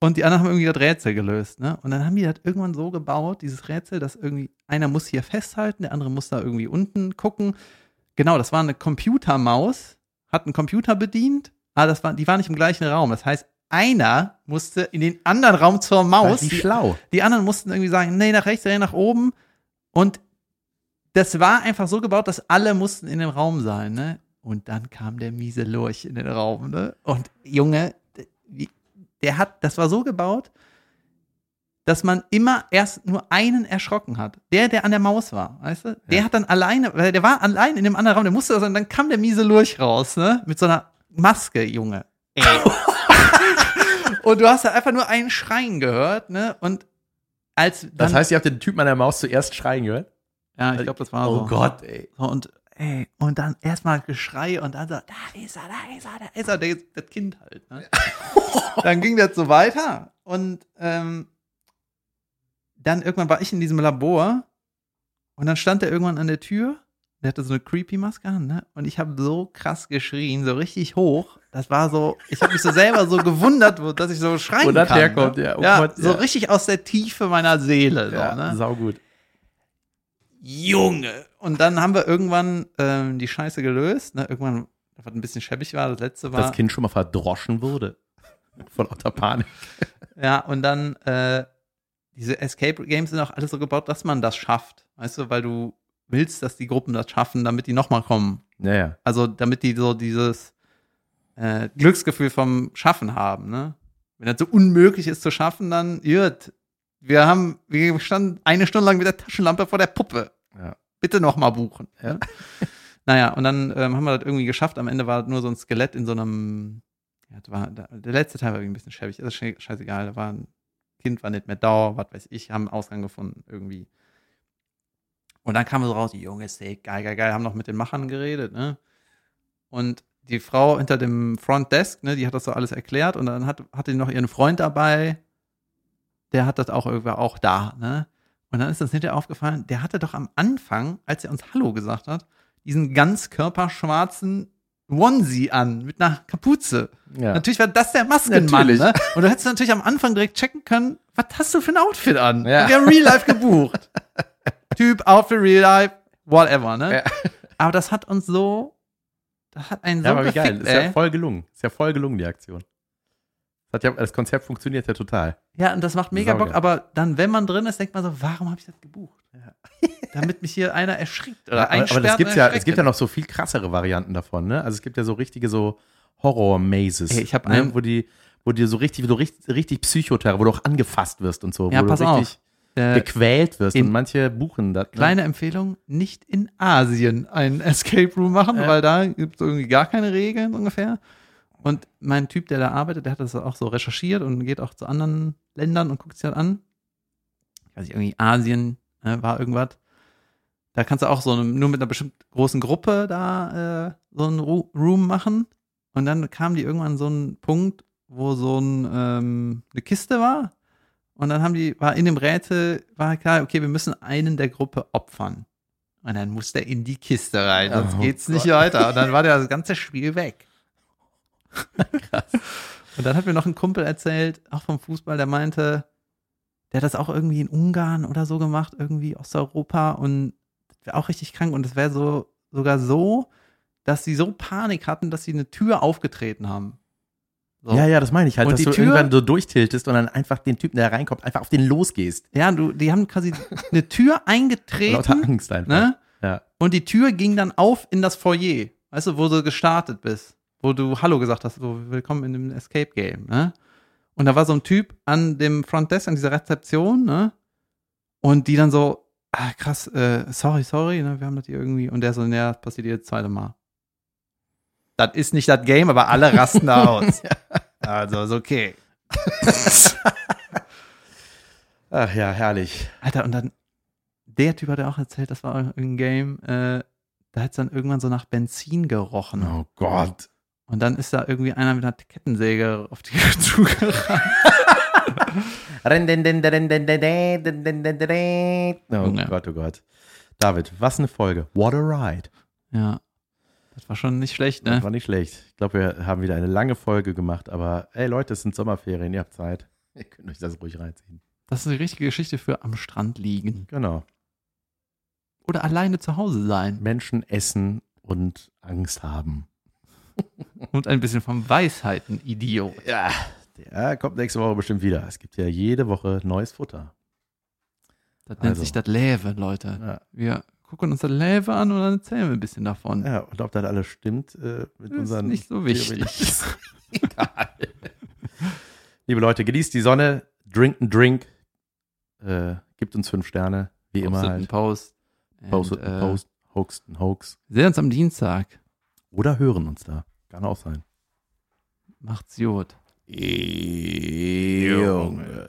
[SPEAKER 3] und die anderen haben irgendwie das Rätsel gelöst, ne? Und dann haben die das irgendwann so gebaut, dieses Rätsel, dass irgendwie einer muss hier festhalten, der andere muss da irgendwie unten gucken. Genau, das war eine Computermaus, hat einen Computer bedient, aber das war, die war nicht im gleichen Raum. Das heißt, einer musste in den anderen Raum zur Maus. Die,
[SPEAKER 1] schlau.
[SPEAKER 3] die anderen mussten irgendwie sagen, nee, nach rechts, nee, nach oben. Und das war einfach so gebaut, dass alle mussten in dem Raum sein, ne? Und dann kam der miese Lurch in den Raum, ne? Und Junge, der hat, das war so gebaut, dass man immer erst nur einen erschrocken hat. Der, der an der Maus war, weißt du? Der
[SPEAKER 1] Ja.
[SPEAKER 3] hat dann alleine, weil der war allein in dem anderen Raum, der musste das, und dann kam der miese Lurch raus, ne? Mit so einer Maske, Junge. Ey. und du hast da einfach nur einen Schreien gehört, ne? Und als dann,
[SPEAKER 1] Das heißt, ihr habt den Typen an der Maus zuerst schreien gehört?
[SPEAKER 3] ja, ich glaube, das war so.
[SPEAKER 1] Oh Gott, ey.
[SPEAKER 3] Und, ey, und dann erstmal Geschrei und dann so, da ist er, da ist er, da ist er, das Kind halt. Ne? dann ging das so weiter und ähm, dann irgendwann war ich in diesem Labor und dann stand er irgendwann an der Tür. Der hatte so eine creepy Maske an, ne? Und ich habe so krass geschrien, so richtig hoch. Das war so, ich habe mich so selber so gewundert, wo- dass ich so schreien
[SPEAKER 1] Wo das
[SPEAKER 3] kann.
[SPEAKER 1] herkommt,
[SPEAKER 3] ne?
[SPEAKER 1] ja. Oh
[SPEAKER 3] ja
[SPEAKER 1] Gott,
[SPEAKER 3] so
[SPEAKER 1] ja.
[SPEAKER 3] richtig aus der Tiefe meiner Seele. So,
[SPEAKER 1] Ja,
[SPEAKER 3] ne?
[SPEAKER 1] saugut.
[SPEAKER 3] Junge. Und dann haben wir irgendwann ähm, die Scheiße gelöst. Ne? Irgendwann, was ein bisschen schäbig war, das letzte war.
[SPEAKER 1] Das Kind schon mal verdroschen wurde. Von lauter Panik.
[SPEAKER 3] Ja, und dann äh, diese Escape Games sind auch alles so gebaut, dass man das schafft. Weißt du, weil du willst, dass die Gruppen das schaffen, damit die nochmal kommen.
[SPEAKER 1] Naja.
[SPEAKER 3] Also damit die so dieses äh, Glücksgefühl vom Schaffen haben. Ne? Wenn das so unmöglich ist zu schaffen, dann irrt. Wir haben, wir standen eine Stunde lang mit der Taschenlampe vor der Puppe.
[SPEAKER 1] Ja.
[SPEAKER 3] Bitte nochmal buchen.
[SPEAKER 1] Ja.
[SPEAKER 3] Naja, und dann ähm, haben wir das irgendwie geschafft. Am Ende war nur so ein Skelett in so einem. Ja, das war, der letzte Teil war irgendwie ein bisschen schäbig. Das ist sche- scheißegal. Da war ein Kind, war nicht mehr da, was weiß ich, haben einen Ausgang gefunden irgendwie. Und dann kam so raus, Junge, Steak, geil, geil, geil, haben noch mit den Machern geredet, ne? Und die Frau hinter dem Front Desk, ne, die hat das so alles erklärt und dann hat, hatte noch ihren Freund dabei, der hat das auch irgendwie auch da, ne? Und dann ist das hinterher aufgefallen, der hatte doch am Anfang, als er uns Hallo gesagt hat, diesen ganz körperschwarzen Onesie an, mit einer Kapuze.
[SPEAKER 1] Ja.
[SPEAKER 3] Natürlich war das der Maskenmann, ne? Und du hättest natürlich am Anfang direkt checken können, was hast du für ein Outfit an?
[SPEAKER 1] Ja.
[SPEAKER 3] Und wir haben Real Life gebucht. typ, Outfit, Real Life, whatever, ne?
[SPEAKER 1] Ja.
[SPEAKER 3] Aber das hat uns so, das hat einen so
[SPEAKER 1] Ja, aber wie geil. Ist ja voll gelungen. Ist ja voll gelungen, die Aktion. Das, ja, das Konzept funktioniert ja total.
[SPEAKER 3] Ja, und das macht mega. Bock, aber dann, wenn man drin ist, denkt man so, warum habe ich das gebucht? Damit mich hier einer erschrickt oder
[SPEAKER 1] aber, aber das gibt's ja, es gibt ja noch so viel krassere Varianten davon, ne? Also es gibt ja so richtige so Horror-Mazes.
[SPEAKER 3] Ey, ich hab
[SPEAKER 1] ne?
[SPEAKER 3] einen-
[SPEAKER 1] wo die, wo die so richtig, wo du richtig, richtig Psychoterror, wo du auch angefasst wirst und so,
[SPEAKER 3] Ja,
[SPEAKER 1] wo
[SPEAKER 3] pass
[SPEAKER 1] du
[SPEAKER 3] auf.
[SPEAKER 1] richtig
[SPEAKER 3] Äh,
[SPEAKER 1] gequält wirst
[SPEAKER 3] in-
[SPEAKER 1] und manche buchen das. Ne?
[SPEAKER 3] Kleine Empfehlung, nicht in Asien einen Escape Room machen,
[SPEAKER 1] Ja.
[SPEAKER 3] weil da gibt es irgendwie gar keine Regeln ungefähr. Und mein Typ, der da arbeitet, der hat das auch so recherchiert und geht auch zu anderen Ländern und guckt sich das an. Ich weiß nicht, irgendwie Asien äh, war irgendwas. Da kannst du auch so eine, nur mit einer bestimmt großen Gruppe da äh, so einen Ru Room machen. Und dann kam die irgendwann an so einen Punkt, wo so ein, ähm, eine Kiste war. Und dann haben die, war in dem Rätsel, war klar, okay, wir müssen einen der Gruppe opfern. Und dann muss der in die Kiste rein, sonst
[SPEAKER 1] Oh
[SPEAKER 3] geht's nicht weiter. Und dann war der das ganze Spiel weg. Und dann hat mir noch ein Kumpel erzählt, auch vom Fußball, der meinte, der hat das auch irgendwie in Ungarn oder so gemacht, irgendwie Osteuropa und das wäre auch richtig krank und es wäre so sogar so, dass sie so Panik hatten, dass sie eine Tür aufgetreten haben. So.
[SPEAKER 1] Ja, ja, das meine ich halt,
[SPEAKER 3] Und
[SPEAKER 1] dass
[SPEAKER 3] die
[SPEAKER 1] du
[SPEAKER 3] Tür-
[SPEAKER 1] irgendwann so durchtiltest und dann einfach den Typen, der reinkommt, einfach auf den losgehst.
[SPEAKER 3] Ja, du, die haben quasi eine Tür
[SPEAKER 1] Lauter
[SPEAKER 3] eingetreten,
[SPEAKER 1] Angst einfach.
[SPEAKER 3] ne?
[SPEAKER 1] Ja.
[SPEAKER 3] Und die Tür ging dann auf in das Foyer. Weißt du, wo du gestartet bist. Wo du Hallo gesagt hast, so willkommen in dem Escape Game, ne? Und da war so ein Typ an dem Front Desk, an dieser Rezeption, ne? Und die dann so, ah, krass, äh, sorry, sorry, ne? Wir haben das hier irgendwie. Und der so, ja, das passiert jetzt zweite Mal. Das ist nicht das Game, aber alle rasten da aus. Also, ist okay.
[SPEAKER 1] Ach ja, herrlich.
[SPEAKER 3] Alter, und dann, der Typ hat ja auch erzählt, das war ein Game, äh, da hat es dann irgendwann so nach Benzin gerochen.
[SPEAKER 1] Oh Gott.
[SPEAKER 3] Und dann ist da irgendwie einer mit einer Kettensäge auf die zugerannt.
[SPEAKER 1] Oh
[SPEAKER 3] Junge.
[SPEAKER 1] Gott, oh Gott. David, was eine Folge. What a ride.
[SPEAKER 3] Ja. Das war schon nicht schlecht,
[SPEAKER 1] Das
[SPEAKER 3] ne?
[SPEAKER 1] war nicht schlecht. Ich glaube, wir haben wieder eine lange Folge gemacht, aber ey Leute, es sind Sommerferien, ihr habt Zeit. Ihr könnt euch das ruhig reinziehen.
[SPEAKER 3] Das ist eine richtige Geschichte für am Strand liegen.
[SPEAKER 1] Genau.
[SPEAKER 3] Oder alleine zu Hause sein.
[SPEAKER 1] Menschen essen und Angst haben.
[SPEAKER 3] Und ein bisschen vom Weisheiten, Idiot.
[SPEAKER 1] Ja, der kommt nächste Woche bestimmt wieder. Es gibt ja jede Woche neues Futter.
[SPEAKER 3] Das nennt
[SPEAKER 1] Also.
[SPEAKER 3] sich das Läve, Leute.
[SPEAKER 1] Ja.
[SPEAKER 3] Wir gucken uns das Läve an und dann erzählen wir ein bisschen davon.
[SPEAKER 1] Ja, und ob das alles stimmt äh, mit
[SPEAKER 3] ist
[SPEAKER 1] unseren
[SPEAKER 3] nicht so wichtig.
[SPEAKER 1] Egal. Liebe Leute, genießt die Sonne, drink einen Drink, äh, gibt uns fünf Sterne, wie immer
[SPEAKER 3] Postet einen
[SPEAKER 1] halt.
[SPEAKER 3] Post. And,
[SPEAKER 1] Postet einen
[SPEAKER 3] äh,
[SPEAKER 1] Post, einen Hoax.
[SPEAKER 3] Wir sehen uns am Dienstag.
[SPEAKER 1] Oder hören uns da. Kann auch sein.
[SPEAKER 3] Macht's gut.
[SPEAKER 1] Junge.